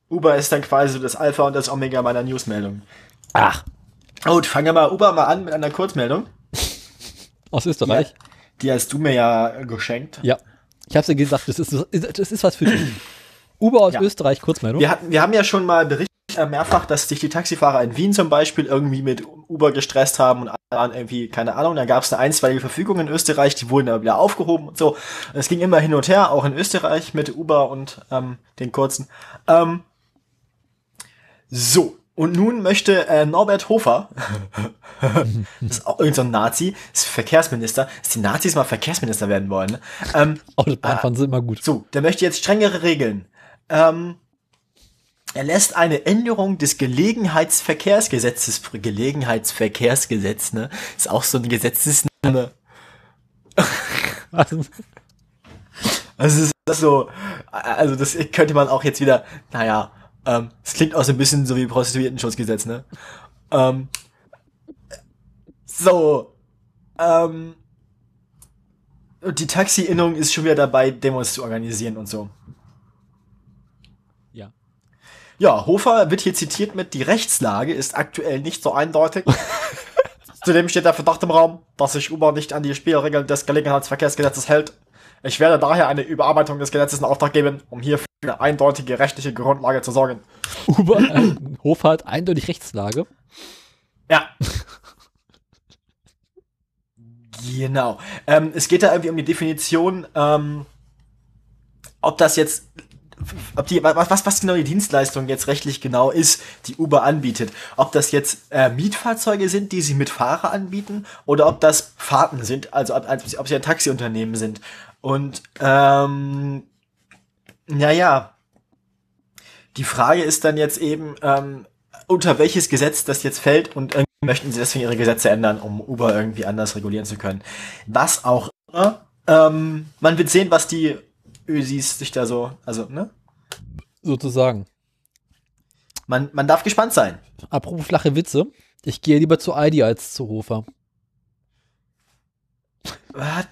B: Uber ist dann quasi so das Alpha und das Omega meiner Newsmeldung.
A: Ach,
B: Gut, fangen wir mal Uber mal an mit einer Kurzmeldung.
A: aus Österreich.
B: Die hast du mir ja geschenkt.
A: Ja. Ich hab's dir gesagt, das ist, das ist was für dich. Uber aus
B: Ja.
A: Österreich, Kurzmeldung.
B: Wir, hatten, wir haben ja schon mal berichtet, äh, mehrfach, dass sich die Taxifahrer in Wien zum Beispiel irgendwie mit Uber gestresst haben und irgendwie, keine Ahnung, da gab es eine einstweilige Verfügung in Österreich, die wurden aber wieder aufgehoben und so. Es ging immer hin und her, auch in Österreich mit Uber und ähm, den kurzen. Ähm, so, und nun möchte äh, Norbert Hofer, (laughs) das ist auch irgendein so ein Nazi, ist Verkehrsminister, dass die Nazis mal Verkehrsminister werden wollen. Ne? Ähm, (laughs)
A: Autobahnfahren sind immer gut.
B: so, der möchte jetzt strengere Regeln. Ähm, er lässt eine Änderung des Gelegenheitsverkehrsgesetzes, Gelegenheitsverkehrsgesetz, ne? Ist auch so ein Gesetzesname.
A: Also,
B: Also ist so, also das könnte man auch jetzt wieder, naja, ähm, es klingt auch so ein bisschen so wie Prostituiertenschutzgesetz, ne? Ähm, so, ähm, und die Taxi-Innung ist schon wieder dabei, Demos zu organisieren und so.
A: Ja.
B: Hofer wird hier zitiert mit, die Rechtslage ist aktuell nicht so eindeutig. (laughs) Zudem steht der Verdacht im Raum, dass sich Uber nicht an die Spielregeln des Gelegenheitsverkehrsgesetzes hält. Ich werde daher eine Überarbeitung des Gesetzes in Auftrag geben, um hier für eine eindeutige rechtliche Grundlage zu sorgen.
A: Uber, äh, Hofer hat eindeutig Rechtslage.
B: Ja. genau. Ähm, es geht da irgendwie um die Definition, ähm, ob das jetzt, ob die, was, was, genau die Dienstleistung jetzt rechtlich genau ist, die Uber anbietet. Ob das jetzt äh, Mietfahrzeuge sind, die sie mit Fahrer anbieten, oder ob das Fahrten sind, also ob, ob sie ein Taxiunternehmen sind. Und ähm, naja, die Frage ist dann jetzt eben, ähm, unter welches Gesetz das jetzt fällt und irgendwie möchten sie deswegen ihre Gesetze ändern, um Uber irgendwie anders regulieren zu können. Was auch immer. Ähm, man wird sehen, was die Ösis sich da so, also, ne?
A: Sozusagen.
B: Man, man darf gespannt sein.
A: Apropos flache Witze. Ich gehe lieber zu Aldi als zu Hofer.
B: Was?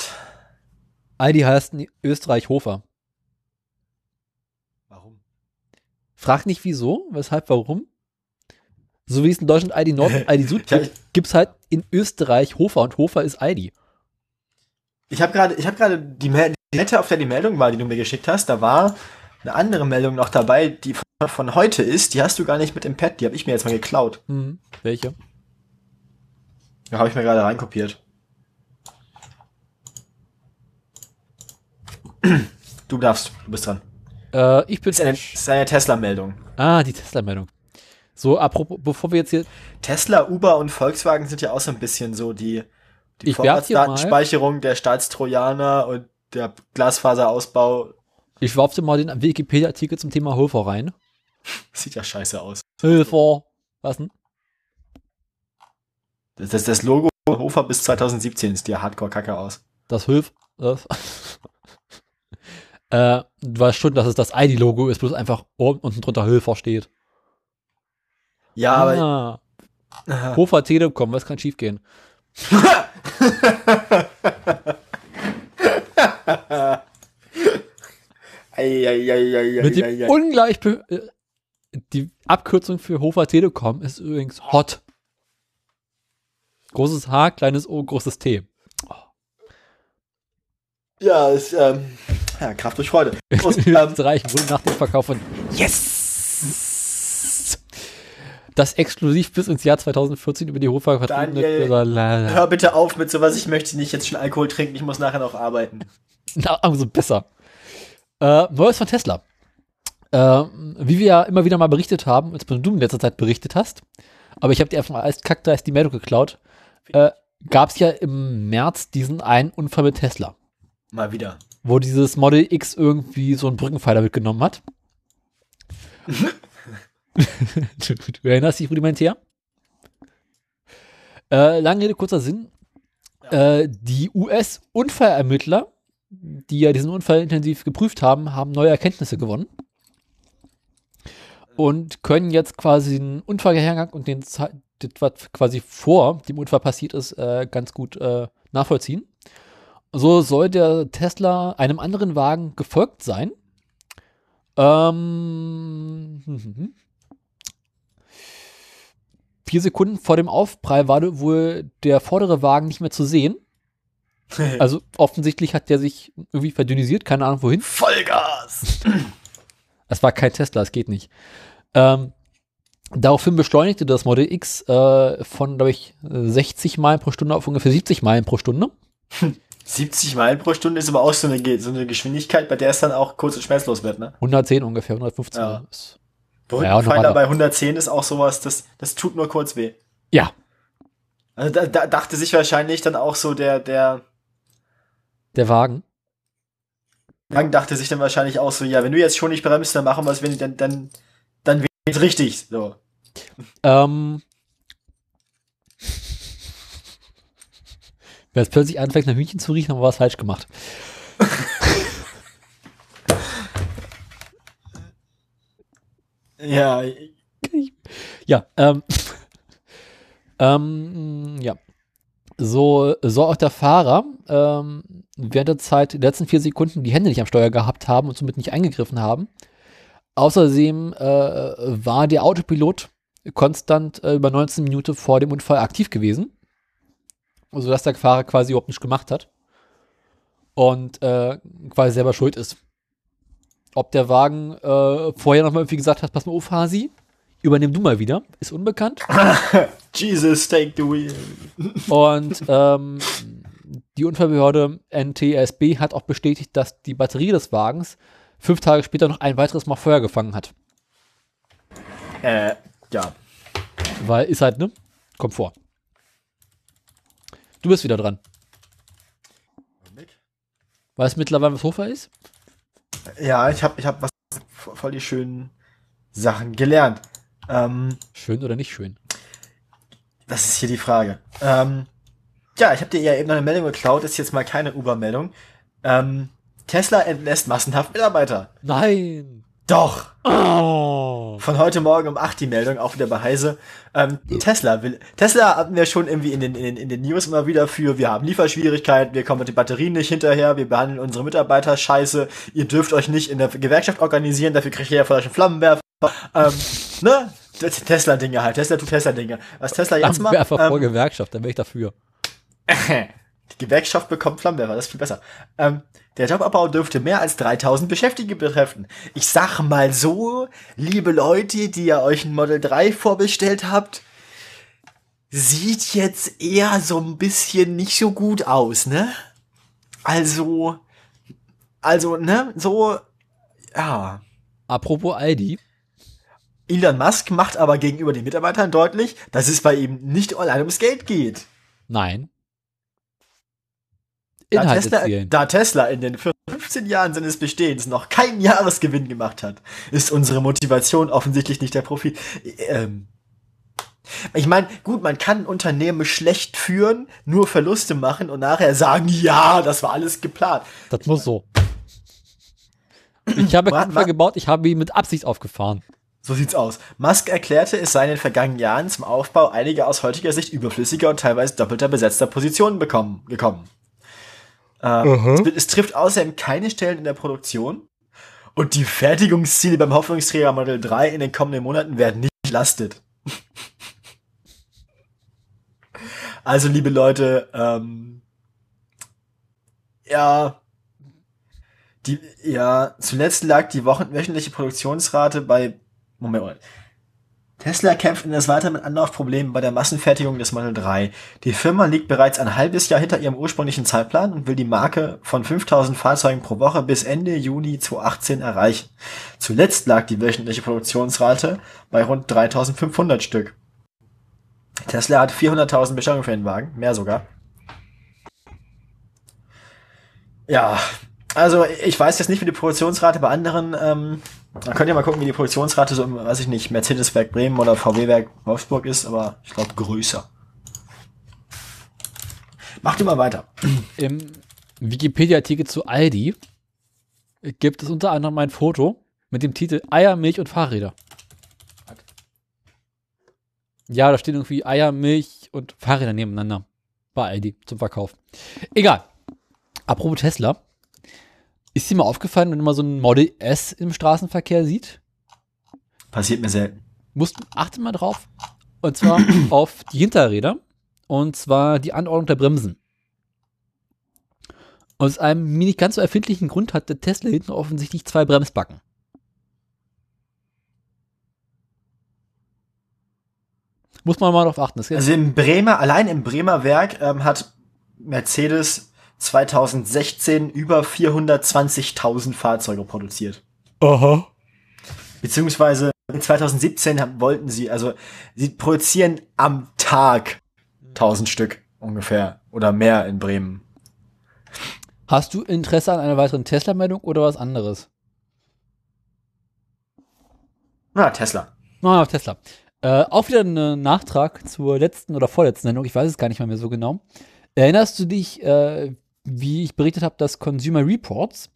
A: Aldi heißt in Österreich Hofer.
B: Warum?
A: Frag nicht wieso, weshalb, warum. So wie es in Deutschland Aldi Nord und (laughs) Aldi Süd gibt, gibt es halt in Österreich Hofer und Hofer ist Aldi.
B: Ich habe gerade, ich habe gerade die, Mel- die Seite, auf der die Meldung war, die du mir geschickt hast, da war eine andere Meldung noch dabei, die von, von heute ist. Die hast du gar nicht mit im Pad, die habe ich mir jetzt mal geklaut.
A: Hm, welche?
B: Da habe ich mir gerade reinkopiert. (clears throat) Du darfst, du bist dran.
A: Äh, ich bin.
B: Das ist eine, das ist eine Tesla-Meldung.
A: Ah, die Tesla-Meldung. So, apropos, bevor wir jetzt hier.
B: Tesla, Uber und Volkswagen sind ja auch so ein bisschen so die, die Vorratsdatenspeicherung der Staatstrojaner und der Glasfaserausbau.
A: Ich warf dir mal den Wikipedia-Artikel zum Thema Hofer rein. (laughs)
B: Sieht ja scheiße aus.
A: Hofer. Was denn?
B: Das, das, das Logo Hofer bis 2017 sieht ja hardcore-kacke aus.
A: Das Hilf. Das. (laughs) äh, du weißt schon, dass es das ID-Logo ist, bloß einfach oben unten drunter Hilfer steht.
B: Ja, aber
A: ah. Hofer Telekom, was kann schief (laughs) gehen?
B: Ei, ei, ei, ei,
A: Mit dem
B: ei, ei.
A: ungleich. äh, Die Abkürzung für Hofer Telekom ist übrigens HOT. Großes H, kleines O, großes T.
B: Ja, ist, ähm, ja, Kraft durch Freude. (laughs)
A: In
B: ähm,
A: Österreich wurde nach dem Verkauf von Yes! Das exklusiv bis ins Jahr 2014 über die Hofer
B: Daniel, hör bitte auf mit sowas, ich möchte nicht jetzt schon Alkohol trinken, ich muss nachher noch arbeiten.
A: Na, also besser. Äh, Neues von Tesla. Äh, wie wir ja immer wieder mal berichtet haben, insbesondere du in letzter Zeit berichtet hast, aber ich habe dir einfach mal als Kackdreist die Meldung geklaut, äh, gab es ja im März diesen einen Unfall mit Tesla,
B: Mal wieder.
A: wo dieses Model X irgendwie so einen Brückenpfeiler mitgenommen hat. du, (laughs) du erinnerst dich rudimentär? Äh, lange Rede, kurzer Sinn. Äh, die US-Unfallermittler, die ja diesen Unfall intensiv geprüft haben, haben neue Erkenntnisse gewonnen. Und können jetzt quasi den Unfallhergang und den, Ze- das, was quasi vor dem Unfall passiert ist, äh, ganz gut äh, nachvollziehen. So soll der Tesla einem anderen Wagen gefolgt sein. Ähm, vier Sekunden vor dem Aufprall war wohl der vordere Wagen nicht mehr zu sehen. (laughs) Also offensichtlich hat der sich irgendwie verdünnisiert, keine Ahnung wohin.
B: Vollgas! (clears throat)
A: Es war kein Tesla, es geht nicht. Ähm, daraufhin beschleunigte das Model X äh, von, glaube ich, 60 Meilen pro Stunde auf ungefähr 70 Meilen pro Stunde. (laughs)
B: 70 Meilen pro Stunde ist aber auch so eine, so eine Geschwindigkeit, bei der es dann auch kurz und schmerzlos wird, ne?
A: 110 ungefähr, 115.
B: Ja.
A: Ist-
B: Brückenpfeiler
A: normal.
B: bei 110 ist auch sowas, das, das tut nur kurz weh.
A: Ja,
B: Also da, da dachte sich wahrscheinlich dann auch so der, der
A: der Wagen.
B: Wagen dachte sich dann wahrscheinlich auch so, ja, wenn du jetzt schon nicht bremst, dann machen wir es, wenn dann, dann, dann wird's richtig. So.
A: Ähm, wer jetzt plötzlich anfängt, nach Hühnchen zu riechen, haben wir was falsch gemacht.
B: Ja, (laughs)
A: Ja, ähm, (laughs) ähm, ja. So soll auch der Fahrer ähm, während der Zeit, die letzten vier Sekunden, die Hände nicht am Steuer gehabt haben und somit nicht eingegriffen haben. Außerdem äh, war der Autopilot konstant äh, über 19 Minuten vor dem Unfall aktiv gewesen. Sodass der Fahrer quasi überhaupt nichts gemacht hat. Und äh, quasi selber schuld ist. Ob der Wagen äh, vorher nochmal irgendwie gesagt hat, pass mal auf, Hasi, übernimm du mal wieder, ist unbekannt. (laughs)
B: Jesus, take the wheel.
A: Und ähm, die Unfallbehörde NTSB hat auch bestätigt, dass die Batterie des Wagens fünf Tage später noch ein weiteres Mal Feuer gefangen hat.
B: Äh, ja.
A: Weil ist halt, ne? Kommt vor. Du bist wieder dran. Weißt du mittlerweile, was Hofer ist?
B: Ja, ich habe ich hab was voll die schönen Sachen gelernt. Ähm,
A: Schön oder nicht schön?
B: das ist hier die Frage. Ähm, ja, ich habe dir ja eben noch eine Meldung geklaut, ist jetzt mal keine Uber-Meldung. Ähm, Tesla entlässt massenhaft Mitarbeiter.
A: Nein!
B: Doch!
A: Oh.
B: Von heute Morgen um 8 die Meldung, auch wieder bei Heise. Ähm, Tesla will, Tesla hatten wir schon irgendwie in den, in, den, in den News immer wieder für, wir haben Lieferschwierigkeiten, wir kommen mit den Batterien nicht hinterher, wir behandeln unsere Mitarbeiter scheiße, ihr dürft euch nicht in der Gewerkschaft organisieren, dafür kriegt ihr ja euch einen Flammenwerfer. (laughs) Ähm, ne? Tesla-Dinge halt, Tesla tut Tesla-Dinge. Was Tesla jetzt macht,
A: Flammenwerfer vor
B: ähm,
A: Gewerkschaft, dann wäre ich dafür. (laughs)
B: die Gewerkschaft bekommt Flammenwerfer, das ist viel besser. Ähm, der Jobabbau dürfte mehr als 3000 Beschäftigte betreffen. Ich sag mal so, liebe Leute, die ihr euch ein Model 3 vorbestellt habt, sieht jetzt eher so ein bisschen nicht so gut aus, ne? Also, also, ne, so, ja.
A: Apropos Aldi.
B: Elon Musk macht aber gegenüber den Mitarbeitern deutlich, dass es bei ihm nicht allein ums Geld geht.
A: Nein.
B: Da Tesla, da Tesla in den 15 Jahren seines Bestehens noch keinen Jahresgewinn gemacht hat, ist unsere Motivation offensichtlich nicht der Profit. Ähm, ich meine, gut, man kann Unternehmen schlecht führen, nur Verluste machen und nachher sagen, ja, das war alles geplant.
A: Das muss so. Ich habe (clears throat)
B: wa-
A: gebaut, ich habe ihn mit Absicht aufgefahren.
B: So sieht's aus. Musk erklärte, es sei in den vergangenen Jahren zum Aufbau einiger aus heutiger Sicht überflüssiger und teilweise doppelter besetzter Positionen bekommen, gekommen. Ähm, es, es trifft außerdem keine Stellen in der Produktion und die Fertigungsziele beim Hoffnungsträger Model 3 in den kommenden Monaten werden nicht belastet. (laughs) also, liebe Leute, ähm, ja, die, ja, zuletzt lag die wochen wöchentliche Produktionsrate bei, Moment, Moment. Tesla kämpft indes weiter mit Anlaufproblemen bei der Massenfertigung des Model 3. Die Firma liegt bereits ein halbes Jahr hinter ihrem ursprünglichen Zeitplan und will die Marke von 5000 Fahrzeugen pro Woche bis Ende Juni 2018 erreichen. Zuletzt lag die wöchentliche Produktionsrate bei rund 3500 Stück. Tesla hat 400.000 Bestellungen für den Wagen, mehr sogar. Ja, also ich weiß jetzt nicht, wie die Produktionsrate bei anderen ähm, Dann könnt ihr mal gucken, wie die Produktionsrate so, im, weiß ich nicht, Mercedes-Werk Bremen oder VW-Werk Wolfsburg ist, aber ich glaube größer. Macht immer weiter.
A: Im Wikipedia-Artikel zu Aldi gibt es unter anderem ein Foto mit dem Titel Eier, Milch und Fahrräder. Ja, da stehen irgendwie Eier, Milch und Fahrräder nebeneinander bei Aldi zum Verkauf. Egal. Apropos Tesla. Ist dir mal aufgefallen, wenn man so ein Model S im Straßenverkehr sieht?
B: Passiert mir selten.
A: Musst, achte mal drauf. Und zwar (clears throat) auf die Hinterräder. Und zwar die Anordnung der Bremsen. Aus einem nicht ganz so erfindlichen Grund hat der Tesla hinten offensichtlich zwei Bremsbacken. Muss man mal darauf achten.
B: Also im Bremer, allein im Bremer Werk ähm, hat Mercedes 2016 über 420.000 Fahrzeuge produziert.
A: Aha.
B: Beziehungsweise in 2017 haben- wollten sie, also sie produzieren am Tag 1000 Stück ungefähr oder mehr in Bremen.
A: Hast du Interesse an einer weiteren Tesla-Meldung oder was anderes?
B: Na, Tesla.
A: Wir auf Tesla. Äh, auch wieder ein Nachtrag zur letzten oder vorletzten Sendung, ich weiß es gar nicht mal mehr so genau. Erinnerst du dich, äh, wie ich berichtet habe, dass Consumer Reports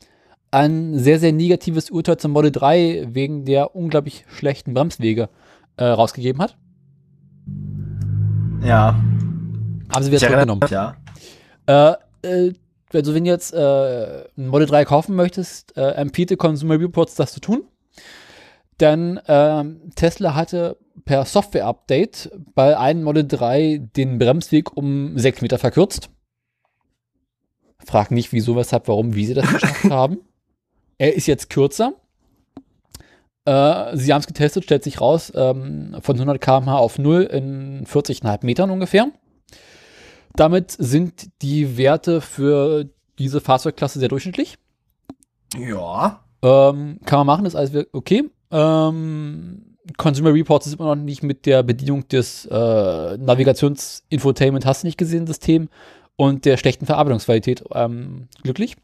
A: ein sehr, sehr negatives Urteil zum Model 3 wegen der unglaublich schlechten Bremswege äh, rausgegeben hat?
B: Ja.
A: Haben sie wieder zurückgenommen.
B: mich, ja.
A: Äh, äh, also wenn du jetzt äh, ein Model 3 kaufen möchtest, äh, empfiehlt Consumer Reports das zu tun. Denn ähm, Tesla hatte per Software-Update bei einem Model 3 den Bremsweg um 6 Meter verkürzt. Frag nicht, wieso, weshalb, warum, wie sie das geschafft (laughs) haben. Er ist jetzt kürzer. Äh, sie haben es getestet, stellt sich raus, ähm, von 100 km/h auf 0 in 40,5 Metern ungefähr. Damit sind die Werte für diese Fahrzeugklasse sehr durchschnittlich.
B: Ja.
A: Ähm, kann man machen, ist alles okay. Ähm, Consumer Reports ist immer noch nicht mit der Bedienung des äh, Navigations-Infotainment hast du nicht gesehen System und der schlechten Verarbeitungsqualität ähm, glücklich.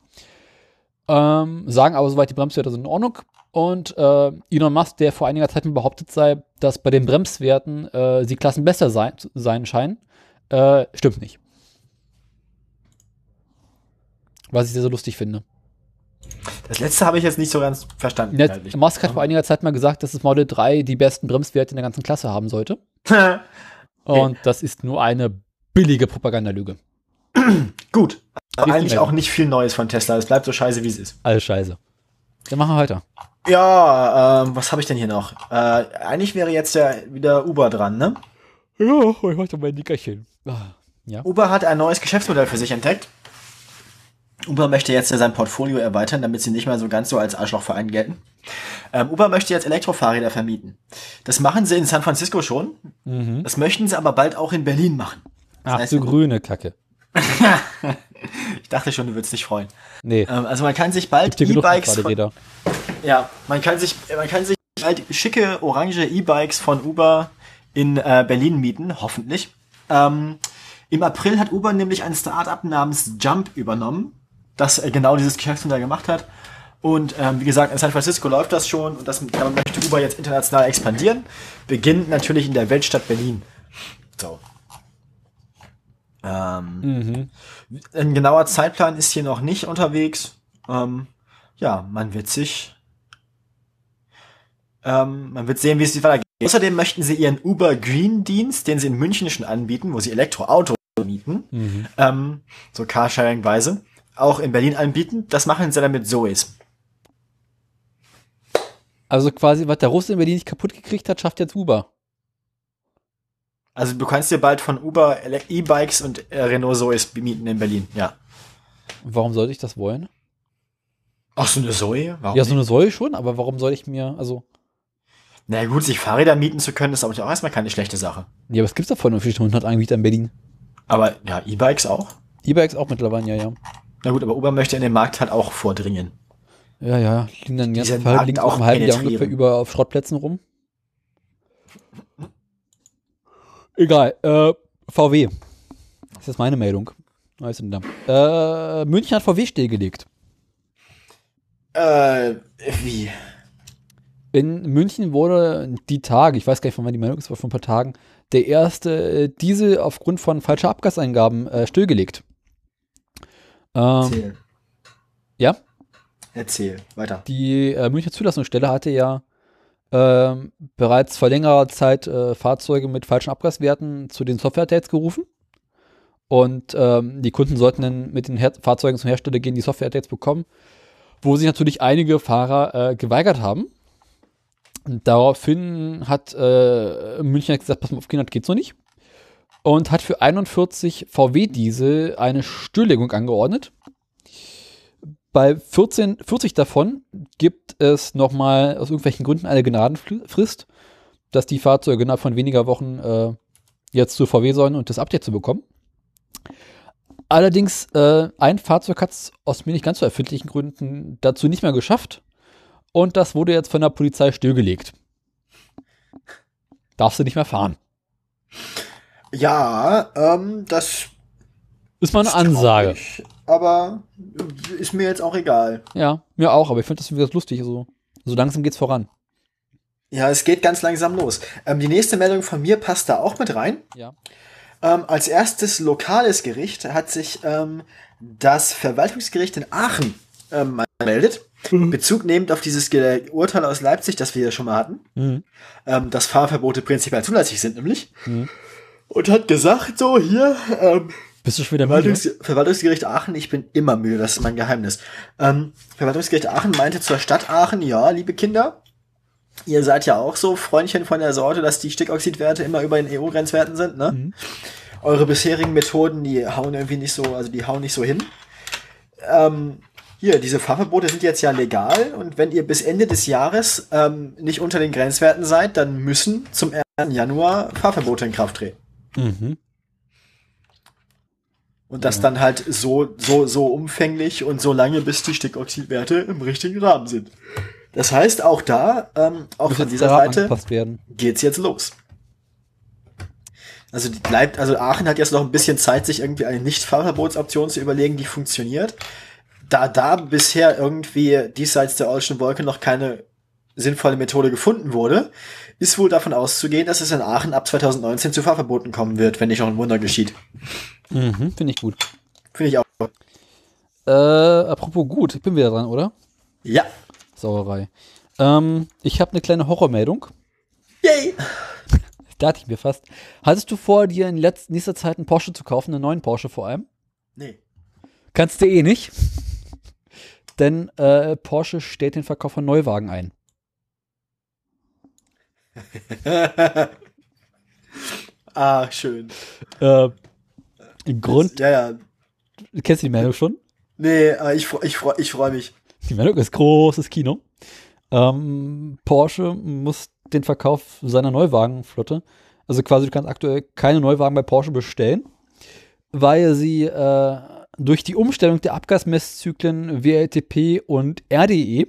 A: Ähm, sagen aber soweit die Bremswerte sind in Ordnung. Und äh, Elon Musk, der vor einiger Zeit behauptet sei, dass bei den Bremswerten äh, die Klassen besser sein, sein scheinen, äh, stimmt nicht. Was ich sehr, sehr lustig finde.
B: Das letzte habe ich jetzt nicht so ganz verstanden.
A: Net. Musk hat vor einiger Zeit mal gesagt, dass das Model 3 die besten Bremswerte in der ganzen Klasse haben sollte. (laughs) Und das ist nur eine billige Propagandalüge. (clears throat)
B: Gut. Aber eigentlich auch nicht viel Neues von Tesla. Es bleibt so scheiße, wie es ist.
A: Alles scheiße. Dann machen wir weiter.
B: Ja, ähm, was habe ich denn hier noch? Äh, eigentlich wäre jetzt ja wieder Uber dran, ne?
A: Ja, ich heute mein Nickerchen. Ja.
B: Uber hat ein neues Geschäftsmodell für sich entdeckt. Uber möchte jetzt ja sein Portfolio erweitern, damit sie nicht mehr so ganz so als Arschlochverein gelten. Ähm, Uber möchte jetzt Elektrofahrräder vermieten. Das machen sie in San Francisco schon. Das möchten sie aber bald auch in Berlin machen.
A: Ach
B: heißt-
A: du grüne Kacke. (laughs)
B: Ich dachte schon, du würdest dich freuen.
A: Nee.
B: Ähm, also man kann sich bald E-Bikes ja, man kann sich, man kann sich bald schicke orange E-Bikes von Uber in äh, Berlin mieten, hoffentlich. Ähm, Im April hat Uber nämlich ein Startup namens Jump übernommen, das äh, genau dieses Geschäftsmodell gemacht hat. Und ähm, wie gesagt, in San Francisco läuft das schon und das damit möchte Uber jetzt international expandieren. Beginnt natürlich in der Weltstadt Berlin. So. Ähm, Ein genauer Zeitplan ist hier noch nicht unterwegs. Ähm, ja, man wird sich, ähm, man wird sehen, wie es sich weitergeht. Außerdem möchten sie ihren Uber Green Dienst, den sie in München schon anbieten, wo sie Elektroautos mieten, ähm, so Carsharing-weise, auch in Berlin anbieten. Das machen sie dann mit Zoes.
A: Also quasi, was der Russe in Berlin nicht kaputt gekriegt hat, schafft jetzt Uber.
B: Also du kannst dir bald von Uber E-Bikes und äh, Renault Zoes mieten in Berlin, ja.
A: Warum sollte ich das wollen?
B: Ach, so eine Zoe? Warum
A: Ja, so eine Säule schon, aber warum soll ich mir, also,
B: Na gut, sich Fahrräder mieten zu können, ist aber auch erstmal keine schlechte Sache.
A: ja, was gibt's davon für 100 Anbieter in Berlin?
B: Aber ja, E-Bikes auch.
A: E-Bikes auch mittlerweile, ja, ja.
B: Na gut, aber Uber möchte in den Markt halt auch vordringen.
A: Ja, ja, liegen dann Fall,
B: Markt auch
A: halben Jahr ungefähr über auf Schrottplätzen rum. Egal, äh, VW. Das ist meine Meldung. Da? Äh, München hat VW stillgelegt.
B: Äh, wie?
A: In München wurde die Tage, ich weiß gar nicht, von wann die Meldung ist, aber vor ein paar Tagen, der erste äh, Diesel aufgrund von falscher Abgaseingaben äh, stillgelegt. Ähm,
B: Erzähl.
A: ja,
B: Erzähl. Weiter.
A: die äh, Münchner Zulassungsstelle hatte ja ähm, bereits vor längerer Zeit äh, Fahrzeuge mit falschen Abgaswerten zu den Software-Updates gerufen. Und ähm, die Kunden sollten dann mit den Her Fahrzeugen zum Hersteller gehen, die Software-Updates bekommen, wo sich natürlich einige Fahrer äh, geweigert haben. Und daraufhin hat äh, München gesagt, pass mal auf, Kinder, geht so nicht. Und hat für 41 VW-Diesel eine Stilllegung angeordnet. Bei 14, 40 davon gibt es nochmal aus irgendwelchen Gründen eine Gnadenfrist, dass die Fahrzeuge innerhalb von weniger Wochen äh, jetzt zu VW sollen und das Update zu bekommen. Allerdings, äh, ein Fahrzeug hat es aus mir nicht ganz so erfindlichen Gründen dazu nicht mehr geschafft. Und das wurde jetzt von der Polizei stillgelegt. Darfst du nicht mehr fahren.
B: Ja, ähm, das
A: Ist mal eine Ansage.
B: traurig, aber ist mir jetzt auch egal.
A: Ja, mir auch, aber ich finde das wieder lustig. So, so langsam geht's voran.
B: Ja, es geht ganz langsam los. Ähm, die nächste Meldung von mir passt da auch mit rein.
A: Ja.
B: Ähm, als erstes lokales Gericht hat sich ähm, das Verwaltungsgericht in Aachen ähm, gemeldet. Bezug nehmend auf dieses Ge Urteil aus Leipzig, das wir ja schon mal hatten,
A: Mhm.
B: ähm, dass Fahrverbote prinzipiell zulässig sind, nämlich.
A: Mhm.
B: Und hat gesagt, so hier, ähm,
A: Bist du schon wieder müde?
B: Verwaltungs Verwaltungsgericht Aachen, ich bin immer müde, das ist mein Geheimnis. Ähm, Verwaltungsgericht Aachen meinte zur Stadt Aachen, ja, liebe Kinder, ihr seid ja auch so Freundchen von der Sorte, dass die Stickoxidwerte immer über den EU-Grenzwerten sind, ne? Eure bisherigen Methoden, die hauen irgendwie nicht so, also die hauen nicht so hin. Ähm, hier, diese Fahrverbote sind jetzt ja legal und wenn ihr bis Ende des Jahres ähm, nicht unter den Grenzwerten seid, dann müssen zum 1. Januar Fahrverbote in Kraft treten.
A: Mhm.
B: Und das dann halt so, so, so umfänglich und so lange, bis die Stickoxidwerte im richtigen Rahmen sind. Das heißt, auch da, ähm, auch
A: Muss
B: von dieser Seite geht's jetzt los. Also die bleibt, also Aachen hat jetzt noch ein bisschen Zeit, sich irgendwie eine Nicht-Fahrverbotsoption zu überlegen, die funktioniert. Da da bisher irgendwie diesseits der Olschen Wolke noch keine sinnvolle Methode gefunden wurde, ist wohl davon auszugehen, dass es in Aachen ab 2019 zu Fahrverboten kommen wird, wenn nicht noch ein Wunder geschieht.
A: Mhm, Finde ich gut.
B: Finde ich auch.
A: Äh, apropos gut, ich bin wieder dran, oder?
B: Ja.
A: Sauerei. Ähm, ich habe eine kleine Horrormeldung.
B: Yay!
A: Da (laughs) dachte ich mir fast. Hattest du vor, dir in letz nächster Zeit einen Porsche zu kaufen, einen neuen Porsche vor allem?
B: Nee.
A: Kannst du eh nicht. (laughs) Denn äh, Porsche stellt den Verkauf von Neuwagen ein. (laughs)
B: ah, schön.
A: Äh, Grund,
B: Ja, ja.
A: kennst du die Meldung schon?
B: Nee, ich, ich, ich freue mich.
A: Die Meldung ist großes Kino. Ähm, Porsche muss den Verkauf seiner Neuwagenflotte, also quasi du kannst aktuell keine Neuwagen bei Porsche bestellen, weil sie äh, durch die Umstellung der Abgasmesszyklen WLTP und RDE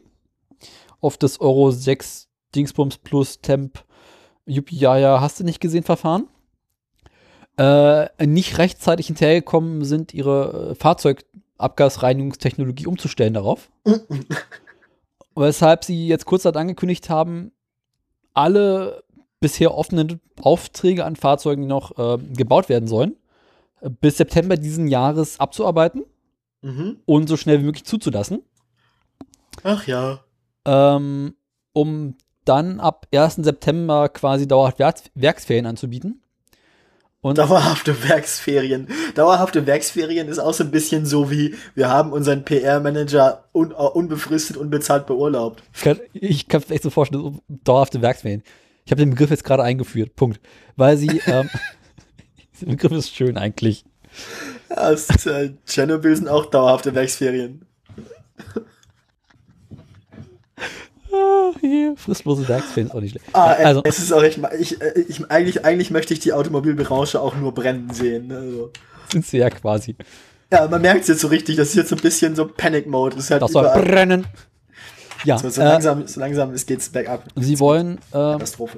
A: auf das Euro 6 Dingsbums plus Temp Juppie, ja, ja, hast du nicht gesehen, Verfahren, äh, nicht rechtzeitig hinterhergekommen sind, ihre äh, Fahrzeugabgasreinigungstechnologie umzustellen darauf. (laughs) Weshalb sie jetzt kurzzeit angekündigt haben, alle bisher offenen Aufträge an Fahrzeugen, die noch äh, gebaut werden sollen, äh, bis September diesen Jahres abzuarbeiten
B: Mhm.
A: und so schnell wie möglich zuzulassen,
B: Ach ja.
A: ähm, um dann ab 1. September quasi dauerhaft Werks Werksferien anzubieten. Und
B: Dauerhafte Werksferien. Dauerhafte Werksferien ist auch so ein bisschen so wie, wir haben unseren PR-Manager un, uh, unbefristet, unbezahlt beurlaubt.
A: Ich kann, ich kann es echt so vorstellen, dauerhafte Werksferien. Ich habe den Begriff jetzt gerade eingeführt. Punkt. Weil sie, (laughs) ähm, (laughs) der Begriff ist schön eigentlich.
B: Ja, ist, äh, Tschernobyl sind auch dauerhafte Werksferien.
A: Ah, hier, fristlose Werksferien ist auch nicht schlecht.
B: Ah, äh,
A: also,
B: es ist auch echt, ich, äh, ich, eigentlich, eigentlich möchte ich die Automobilbranche auch nur brennen sehen. Also.
A: sind sie ja quasi.
B: Ja, man merkt es jetzt so richtig, das ist jetzt so ein bisschen so Panic-Mode. Das ist halt
A: Das soll
B: überall.
A: brennen. Ja,
B: So, so
A: äh,
B: langsam, so langsam es geht's bergab.
A: sie wollen äh,
B: Katastrophe.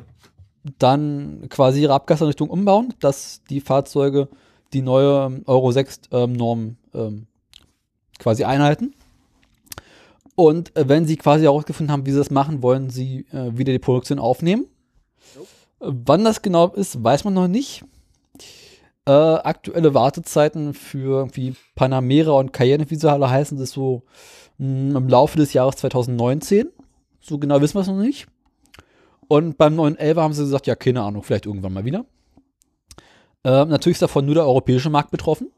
A: dann quasi ihre Abgaseinrichtung umbauen, dass die Fahrzeuge die neue ähm, Euro 6 ähm, Norm ähm, quasi einhalten. Und äh, wenn sie quasi herausgefunden haben, wie sie das machen, wollen sie äh, wieder die Produktion aufnehmen. Äh, Wann das genau ist, weiß man noch nicht. Äh, aktuelle Wartezeiten für irgendwie Panamera und Cayenne, wie sie alle heißen, ist so mh, im Laufe des Jahres 2019. So genau wissen wir es noch nicht. Und beim 911 haben sie gesagt, ja, keine Ahnung, vielleicht irgendwann mal wieder. Äh, natürlich ist davon nur der europäische Markt betroffen.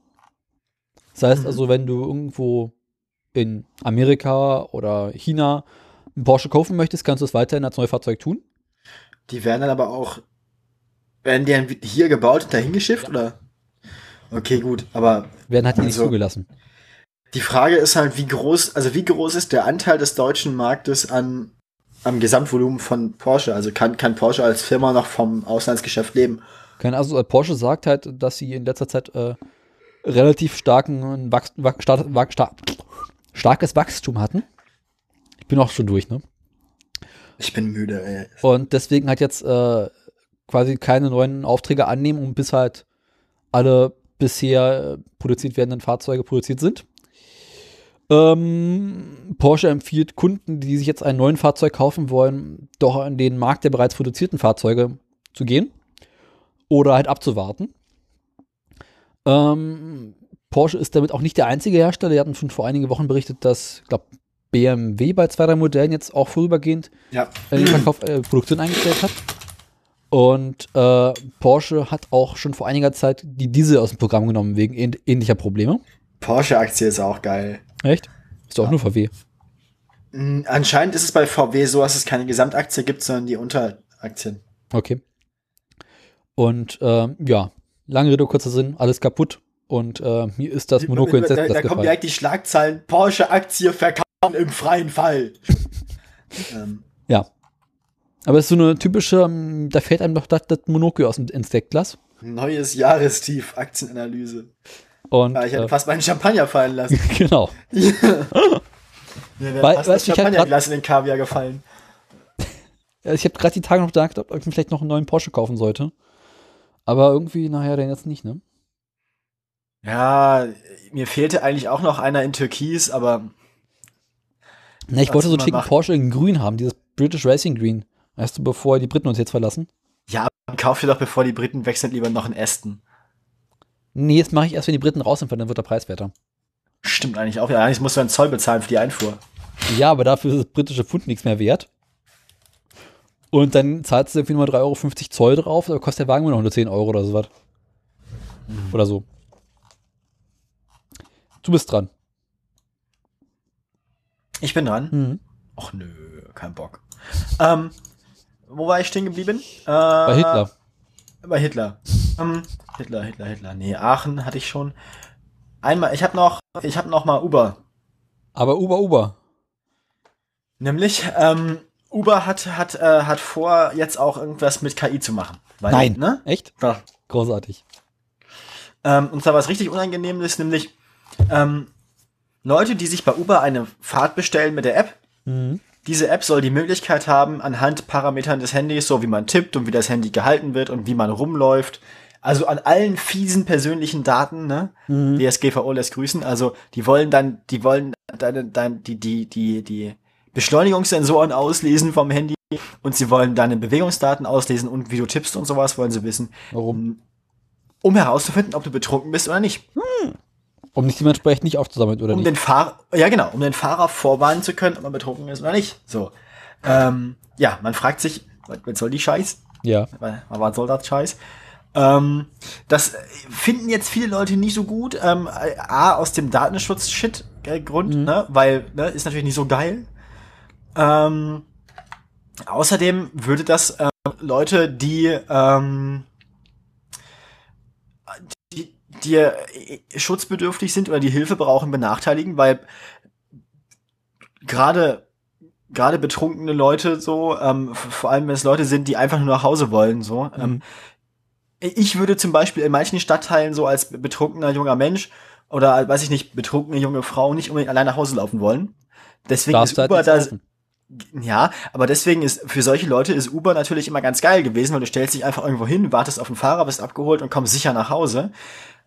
A: Das heißt also, wenn du irgendwo in Amerika oder China einen Porsche kaufen möchtest, kannst du es weiterhin als Neufahrzeug tun.
B: Die werden dann aber auch, werden die dann hier gebaut und dahin geschifft, oder? Okay, gut, aber
A: Werden halt hier nicht
B: Also-
A: zugelassen.
B: die Frage ist halt, wie groß, also wie groß ist der Anteil des deutschen Marktes an, am Gesamtvolumen von Porsche? Also kann, kann Porsche als Firma noch vom Auslandsgeschäft leben?
A: Keine, also äh, Porsche sagt halt, dass sie in letzter Zeit äh, relativ starken Wachs Wach starkes Wachstum hatten. Ich bin auch schon durch, ne?
B: Ich bin müde, ey.
A: Und deswegen halt jetzt äh, quasi keine neuen Aufträge annehmen und bis halt alle bisher äh, produziert werdenden Fahrzeuge produziert sind. Ähm, Porsche empfiehlt Kunden, die sich jetzt ein neues Fahrzeug kaufen wollen, doch in den Markt der bereits produzierten Fahrzeuge zu gehen oder halt abzuwarten. Ähm, Porsche ist damit auch nicht der einzige Hersteller. Die hatten schon vor einigen Wochen berichtet, dass, ich glaube, BMW bei zwei, drei Modellen jetzt auch vorübergehend
B: Ja.
A: die Verkauf, äh, Produktion eingestellt hat. Und äh, Porsche hat auch schon vor einiger Zeit die Diesel aus dem Programm genommen, wegen ähn ähnlicher Probleme.
B: Porsche-Aktie ist auch geil.
A: Echt? Ist doch auch nur VW.
B: Mm, Anscheinend ist es bei VW so, dass es keine Gesamtaktie gibt, sondern die Unteraktien.
A: Okay. Und ähm, ja, lange Rede, kurzer Sinn, alles kaputt. Und äh, mir ist das Monoco ins
B: da, da, da kommen direkt die Schlagzeilen, Porsche-Aktie verkaufen im freien Fall. (laughs) ähm,
A: Ja. Aber es ist so eine typische, ähm, da fällt einem doch das, das Monoco aus dem ins Deckglas.
B: neues Jahrestief, Aktienanalyse.
A: Und
B: Ja, ich hätte
A: äh,
B: fast meinen Champagner fallen lassen. (laughs)
A: genau.
B: Mir wäre
A: Weil-
B: fast das Champagnerglas in den Kaviar gefallen.
A: Ja, (laughs) Ich habe gerade die Tage noch gedacht, ob ich mir vielleicht noch einen neuen Porsche kaufen sollte. Aber irgendwie, nachher dann jetzt nicht, ne?
B: Ja, mir fehlte eigentlich auch noch einer in Türkis, aber
A: Na, ich
B: Was
A: wollte so
B: man
A: einen schicken
B: macht.
A: Porsche in grün haben, dieses British Racing Green. Weißt du, bevor die Briten uns jetzt verlassen?
B: ja, kauf dir doch, bevor die Briten wechseln, lieber noch einen Aston.
A: Nee, jetzt mache ich erst, wenn die Briten raus sind, weil dann wird der Preiswerter.
B: Stimmt eigentlich auch. Ja, eigentlich musst du einen Zoll bezahlen für die Einfuhr.
A: Ja, aber dafür ist das britische Pfund nichts mehr wert. Und dann zahlst du irgendwie nur 3,50 Euro Zoll drauf, da kostet der Wagen nur noch 110 Euro oder sowas. Oder so. Du bist dran.
B: Ich bin dran.
A: Mhm.
B: Och nö, kein Bock. Ähm, wo war ich stehen geblieben? Äh,
A: Bei Hitler.
B: Bei Hitler. Ähm, Hitler, Hitler, Hitler. Nee, Aachen hatte ich schon. Einmal, ich habe noch, ich habe noch mal Uber.
A: Aber Uber, Uber.
B: Nämlich, ähm, Uber hat, hat, äh, hat vor, jetzt auch irgendwas mit KI zu machen. Weil,
A: Nein.
B: Ne?
A: Echt?
B: Ja.
A: Großartig.
B: Ähm, und zwar was richtig unangenehm ist, nämlich ähm, Leute, die sich bei Uber eine Fahrt bestellen mit der App.
A: Mhm.
B: Diese App soll die Möglichkeit haben, anhand Parametern des Handys, so wie man tippt und wie das Handy gehalten wird und wie man rumläuft, also an allen fiesen persönlichen Daten, ne? DSGVO lässt grüßen. Also die wollen dann, die wollen deine, dein, die, die, die, die Beschleunigungssensoren auslesen vom Handy und sie wollen deine Bewegungsdaten auslesen und wie du tippst und sowas wollen sie wissen,
A: Warum?
B: um herauszufinden, ob du betrunken bist oder nicht.
A: Um nicht dementsprechend nicht aufzusammeln, oder
B: um
A: nicht?
B: den Fahrer, ja genau, um den Fahrer vorwarnen zu können, ob er betrunken ist oder nicht. So. Ähm, ja, man fragt sich, was, soll die Scheiß?
A: Ja.
B: Was soll das Scheiß? Ähm, das finden jetzt viele Leute nicht so gut. Ähm, A, aus dem Datenschutz-Shit-Grund, ne? weil ne, ist natürlich nicht so geil. Ähm, außerdem würde das ähm, Leute, die, ähm, die, äh, schutzbedürftig sind oder die Hilfe brauchen, benachteiligen, weil gerade gerade betrunkene Leute so, ähm, vor allem wenn es Leute sind, die einfach nur nach Hause wollen, so. Ähm, ich würde zum Beispiel in manchen Stadtteilen so als betrunkener junger Mensch oder weiß ich nicht, betrunkene junge Frau nicht unbedingt allein nach Hause laufen wollen. Deswegen
A: Darfst
B: ist
A: halt
B: Uber da, ja, aber deswegen ist für solche Leute ist Uber natürlich immer ganz geil gewesen, weil du stellst dich einfach irgendwo hin, wartest auf den Fahrer, bist abgeholt und kommst sicher nach Hause.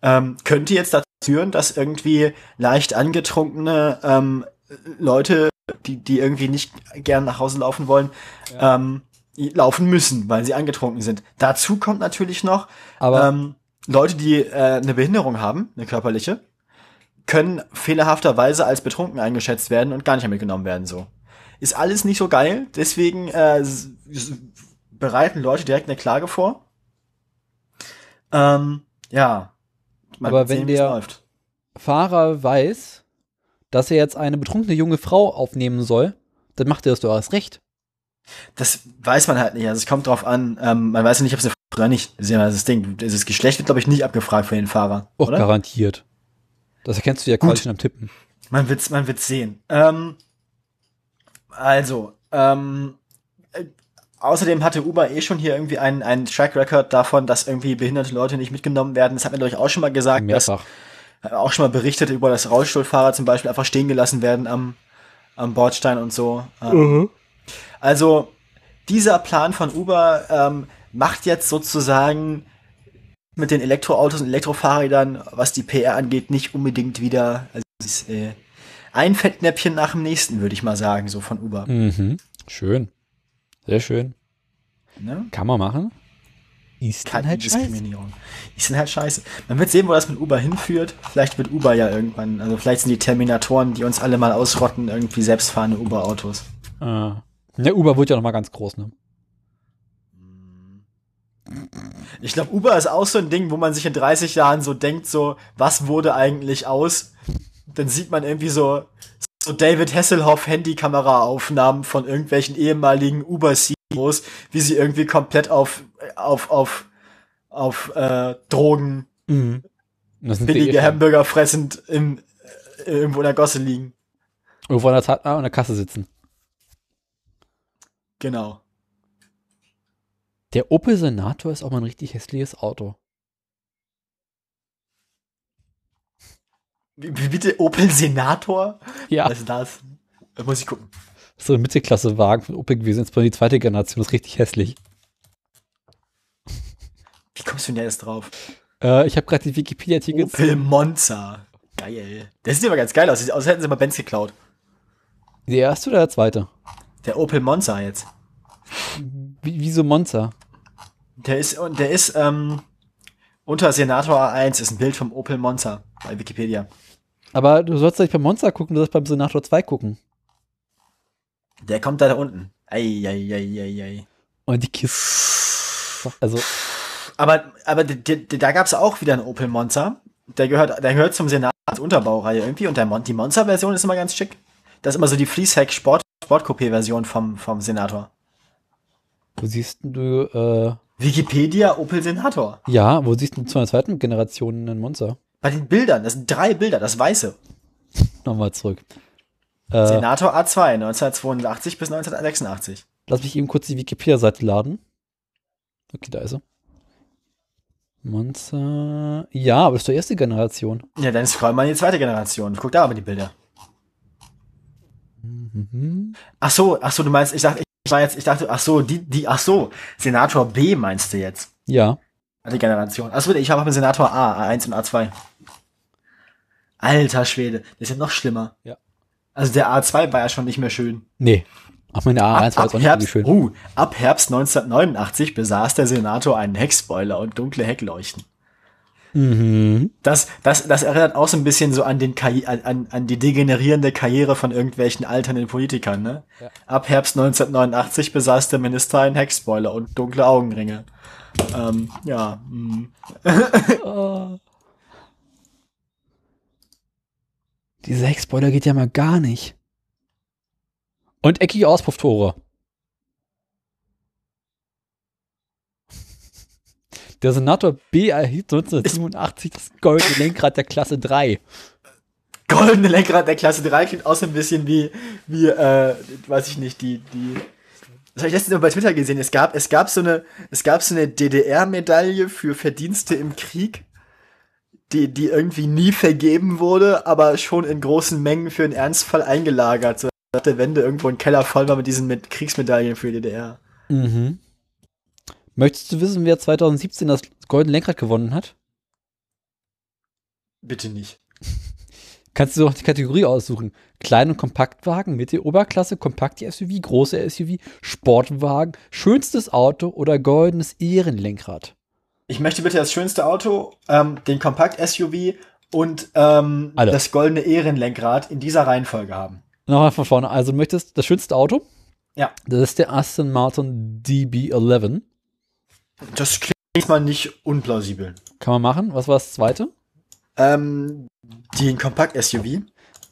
B: Ähm, könnte jetzt dazu führen, dass irgendwie leicht angetrunkene ähm, Leute die, die irgendwie nicht gern nach Hause laufen wollen, ähm, laufen müssen, weil sie angetrunken sind. Dazu kommt natürlich noch, ähm, Leute, die äh, eine Behinderung haben, eine körperliche, können fehlerhafterweise als betrunken eingeschätzt werden und gar nicht mehr mitgenommen werden. So ist alles nicht so geil. Deswegen äh, bereiten Leute direkt eine Klage vor. Ähm, ja.
A: Aber wenn der-
B: läuft.
A: Fahrer weiß, dass er jetzt eine betrunkene junge Frau aufnehmen soll, dann macht er das doch erst recht.
B: Das weiß man halt nicht. Also es kommt drauf an. Ähm, man weiß ja nicht, ob es eine Frau oder nicht. Das ist ja das Ding. Das Geschlecht wird, glaube ich, nicht abgefragt für den Fahrer.
A: Och,
B: oder?
A: garantiert. Das erkennst du ja quasi schon am Tippen.
B: Man wird's, man wird's sehen. Ähm, also, ähm, äh, außerdem hatte Uber eh schon hier irgendwie einen, einen Track Record davon, dass irgendwie behinderte Leute nicht mitgenommen werden. Das hat mir, glaube ich, auch schon mal gesagt. dass-
A: Mehrfach.
B: äh, auch schon mal berichtet über, dass Rollstuhlfahrer zum Beispiel einfach stehen gelassen werden am, am Bordstein und so. Ähm, Also, dieser Plan von Uber ähm, macht jetzt sozusagen mit den Elektroautos und Elektrofahrrädern, was die PR angeht, nicht unbedingt wieder also ist, äh, ein Fettnäpfchen nach dem nächsten, würde ich mal sagen, so von Uber.
A: Mhm. Schön. Sehr schön.
B: Ne?
A: Kann man machen. Ist dann halt scheiße.
B: Diskriminierung. Die sind halt scheiße. Man wird sehen, wo das mit Uber hinführt. Vielleicht wird Uber ja irgendwann, also vielleicht sind die Terminatoren, die uns alle mal ausrotten, irgendwie selbstfahrende Uber-Autos.
A: Ah. Der Uber wird ja noch mal ganz groß, ne?
B: Ich glaube, Uber ist auch so ein Ding, wo man sich in 30 Jahren so denkt, so, was wurde eigentlich aus? Dann sieht man irgendwie so, so David Hasselhoff Handykameraaufnahmen von irgendwelchen ehemaligen Uber-CEOs, wie sie irgendwie komplett auf, auf, auf, auf äh, Drogen,
A: eh
B: billige Hamburger fressend im, äh, irgendwo in der Gosse liegen.
A: Irgendwo an der, ah, an der Kasse sitzen.
B: Genau.
A: Der Opel Senator ist auch mal ein richtig hässliches Auto.
B: Wie, wie bitte Opel Senator?
A: Ja.
B: Was ist das? Da muss ich gucken.
A: So ein Mittelklasse-Wagen von Opel gewesen, jetzt die zweite Generation, das ist richtig hässlich.
B: Wie kommst du denn jetzt drauf?
A: Äh, ich habe gerade die Wikipedia-Artikel
B: Opel Monza. Geil. Der sieht aber ganz geil aus. Sieht aus, als hätten sie mal Benz geklaut.
A: Der erste oder der zweite?
B: Der Opel Monza jetzt.
A: Wie, wieso Monza?
B: Der ist, der ist, ähm, unter Senator A1 ist ein Bild vom Opel Monza bei Wikipedia.
A: Aber du sollst nicht beim Monza gucken, du sollst beim Senator 2 gucken.
B: Der kommt da, da unten. Ei, ei, ei, ei, ei.
A: Und die Kiste. Also,
B: Aber, aber da gab's auch wieder einen Opel Monza. Der gehört, der gehört zum Senat als Unterbaureihe irgendwie und der Mon die Monza-Version ist immer ganz schick. Das ist immer so die Sport Sportcoupé-Version vom, vom Senator.
A: wo siehst du, äh,
B: Wikipedia Opel Senator.
A: ja, wo siehst du zu einer zweiten Generation einen Monza?
B: Bei den Bildern, das sind drei Bilder, das weiße. (laughs)
A: Nochmal zurück. Äh,
B: Senator A2, 1982 bis 1986.
A: lass mich eben kurz die Wikipedia-Seite laden. Okay, da ist er. Monza. Ja, aber das ist doch erste Generation.
B: Ja, dann scroll mal in die zweite Generation. Guck da aber die Bilder.
A: Mhm.
B: Ach so, ach so, du meinst, ich dachte, ich war jetzt, ich dachte, ach so, die, die, ach so, Senator B meinst du jetzt?
A: Ja.
B: Die Generation. Ach so, ich habe einen Senator A, A1 und A2. Alter Schwede, das ist ja noch schlimmer.
A: Ja.
B: Also der A2 war ja schon nicht mehr schön.
A: Nee. Ach, meine A1 war jetzt auch nicht
B: Herbst,
A: schön.
B: uh, ab Herbst 1989 besaß der Senator einen Heckspoiler und dunkle Heckleuchten.
A: Mhm.
B: Das, das, das erinnert auch so ein bisschen so an, den Karri an- an, die degenerierende Karriere von irgendwelchen alternden Politikern. Ne? Ab Herbst 1989 besaß der Minister einen Heckspoiler und dunkle Augenringe. Ähm, ja. (laughs) mm.
A: Dieser Heckspoiler geht ja mal gar nicht. Und eckige Auspufftore. Der Senator B erhielt 1987 das goldene Lenkrad der Klasse 3.
B: Goldene Lenkrad der Klasse 3 klingt auch so ein bisschen wie, wie, äh, weiß ich nicht, die, die. Das habe ich letztens bei Twitter gesehen. Es gab, es gab so eine, es gab so eine DDR-Medaille für Verdienste im Krieg, die, die irgendwie nie vergeben wurde, aber schon in großen Mengen für einen Ernstfall eingelagert. So nach der Wende irgendwo ein Keller voll war mit diesen mit Kriegsmedaillen für die DDR.
A: Mhm. Möchtest du wissen, wer 2017 das goldene Lenkrad gewonnen hat?
B: Bitte nicht. (laughs)
A: Kannst du auch die Kategorie aussuchen. Klein- und Kompaktwagen, Mitte-Oberklasse, Kompakt-SUV, große SUV, Sportwagen, schönstes Auto oder goldenes Ehrenlenkrad.
B: Ich möchte bitte das schönste Auto, ähm, den Kompakt-SUV und ähm, das goldene Ehrenlenkrad in dieser Reihenfolge haben.
A: Nochmal von vorne. Also du möchtest das schönste Auto?
B: Ja.
A: Das ist der Aston Martin DB11.
B: Das klingt mal nicht unplausibel.
A: Kann man machen. Was war das zweite?
B: Ähm, den Kompakt-SUV.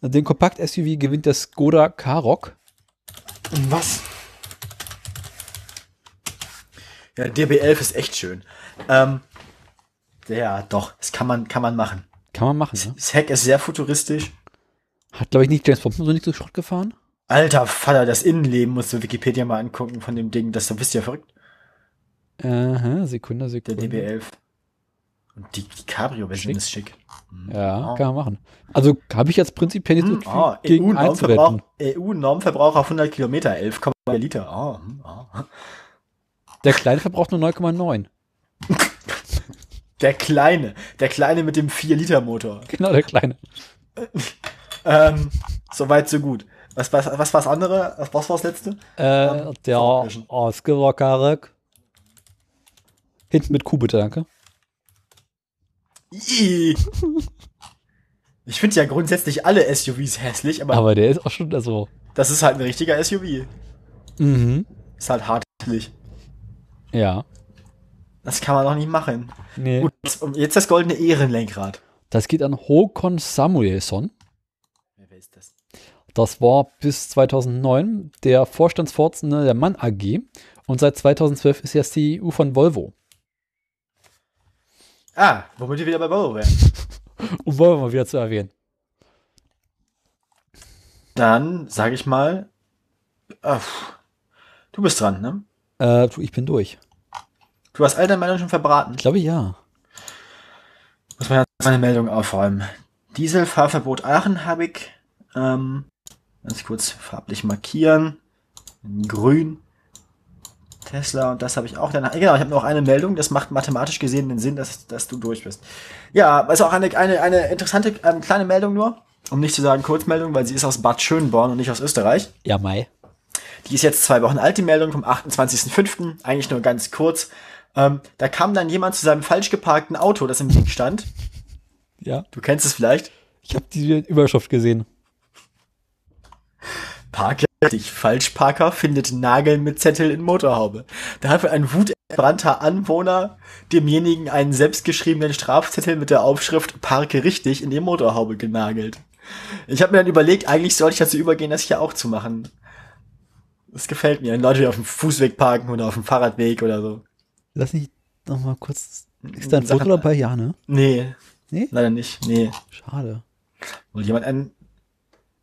A: Den Kompakt-SUV gewinnt der Skoda Karoq.
B: Was? Ja, DB11 ist echt schön. Ähm, ja, doch, das kann man, kann man machen.
A: Kann man machen, ne?
B: Das Heck ist sehr futuristisch.
A: Hat, glaube ich, nicht James Bond so nicht so Schrott gefahren.
B: Alter Vater, das Innenleben musst du Wikipedia mal angucken von dem Ding. Das bist du ja verrückt.
A: Aha, Sekunde,
B: Der
A: Sekunde.
B: DB11. Und die, die Cabrio-Version ist schick.
A: Ja,
B: Oh.
A: kann man machen. Also habe ich jetzt prinzipiell nicht so
B: Hm,
A: viel
B: oh,
A: gegen
B: EU-Normverbrauch
A: einzuwenden.
B: EU-Normverbrauch auf 100 Kilometer, 11,4 Liter. Oh, oh.
A: Der Kleine verbraucht nur 9,9.
B: Der Kleine. Der Kleine mit dem 4-Liter-Motor.
A: Genau, der Kleine. (laughs)
B: Ähm, soweit, so gut. Was, was, was war das andere? Was, war das letzte?
A: Äh, der
B: Vorwischen.
A: Hinten mit Kuh, bitte, danke.
B: Ich finde ja grundsätzlich alle SUVs hässlich, aber,
A: Aber der ist auch schon, also.
B: das ist halt ein richtiger SUV.
A: Mhm.
B: Ist halt hart hässlich.
A: Ja.
B: Das kann man doch nicht machen.
A: Nee.
B: Gut, jetzt das goldene Ehrenlenkrad.
A: Das geht an Håkon Samuelsson.
B: Wer ist das?
A: Das war bis 2009 der Vorstandsvorsitzende der Mann AG und seit 2012 ist er CEO von Volvo.
B: Ah, womit wir wieder bei Volvo wären.
A: Um Volvo mal wieder zu erwähnen.
B: Dann sage ich mal, äh, du bist dran, ne?
A: Äh, ich bin durch.
B: Du hast all deine Meinung schon verbraten.
A: Ich glaube ja.
B: Muss man jetzt meine Meldung aufräumen. Dieselfahrverbot Aachen habe ich. Ähm, ganz kurz farblich markieren. In Grün. Tesla und das habe ich auch. Dann, genau, ich habe noch eine Meldung. Das macht mathematisch gesehen den Sinn, dass, dass du durch bist. Ja, ist auch eine, eine, eine interessante ähm, kleine Meldung nur. Um nicht zu sagen Kurzmeldung, weil sie ist aus Bad Schönborn und nicht aus Österreich.
A: Ja, Mai.
B: Die ist jetzt zwei Wochen alt, die Meldung vom 28.05. Eigentlich nur ganz kurz. Ähm, da kam dann jemand zu seinem falsch geparkten Auto, das im Weg stand.
A: Ja.
B: Du kennst es vielleicht.
A: Ich habe die Überschrift gesehen.
B: Parke dich. Falschparker findet Nagel mit Zettel in Motorhaube. Da hat ein wutentbrannter Anwohner demjenigen einen selbstgeschriebenen Strafzettel mit der Aufschrift Parke richtig in die Motorhaube genagelt. Ich habe mir dann überlegt, eigentlich sollte ich dazu übergehen, das hier auch zu machen. Das gefällt mir. Wenn Leute auf dem Fußweg parken oder auf dem Fahrradweg oder so.
A: Lass mich noch mal kurz. Ist da ein Foto dabei? Ja, ne?
B: Nee,
A: Nee?
B: leider nicht. Nee.
A: Schade.
B: Wollte jemand einen.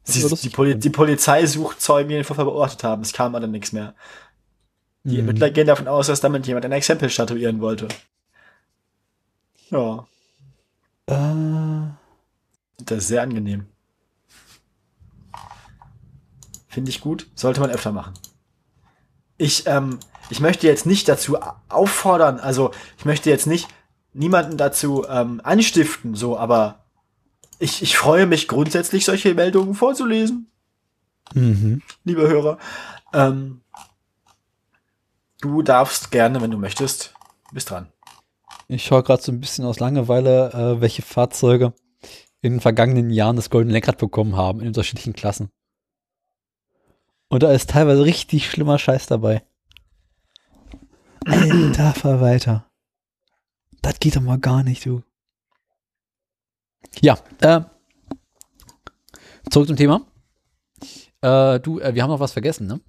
B: Sie, die. Poli die Polizei sucht Zeugen, die den Vorfall beobachtet haben. Es kam aber nichts mehr. Die
A: Mhm.
B: Ermittler gehen davon aus, dass damit jemand ein Exempel statuieren wollte. Ja,
A: Äh,
B: das ist sehr angenehm. Finde ich gut. Sollte man öfter machen. Ich, ähm, ich möchte jetzt nicht dazu auffordern, also ich möchte jetzt nicht niemanden dazu ähm, anstiften, so, aber ich, ich freue mich grundsätzlich, solche Meldungen vorzulesen.
A: mhm.
B: liebe Hörer. Ähm, du darfst gerne, wenn du möchtest, bist dran.
A: Ich schaue gerade so ein bisschen aus Langeweile, äh, welche Fahrzeuge in den vergangenen Jahren das goldene Lenkrad bekommen haben in unterschiedlichen Klassen. Und da ist teilweise richtig schlimmer Scheiß dabei. Alter Verwalter. Das geht doch mal gar nicht, du. Ja, äh, zurück zum Thema. Äh, du, äh, wir haben noch was vergessen, ne?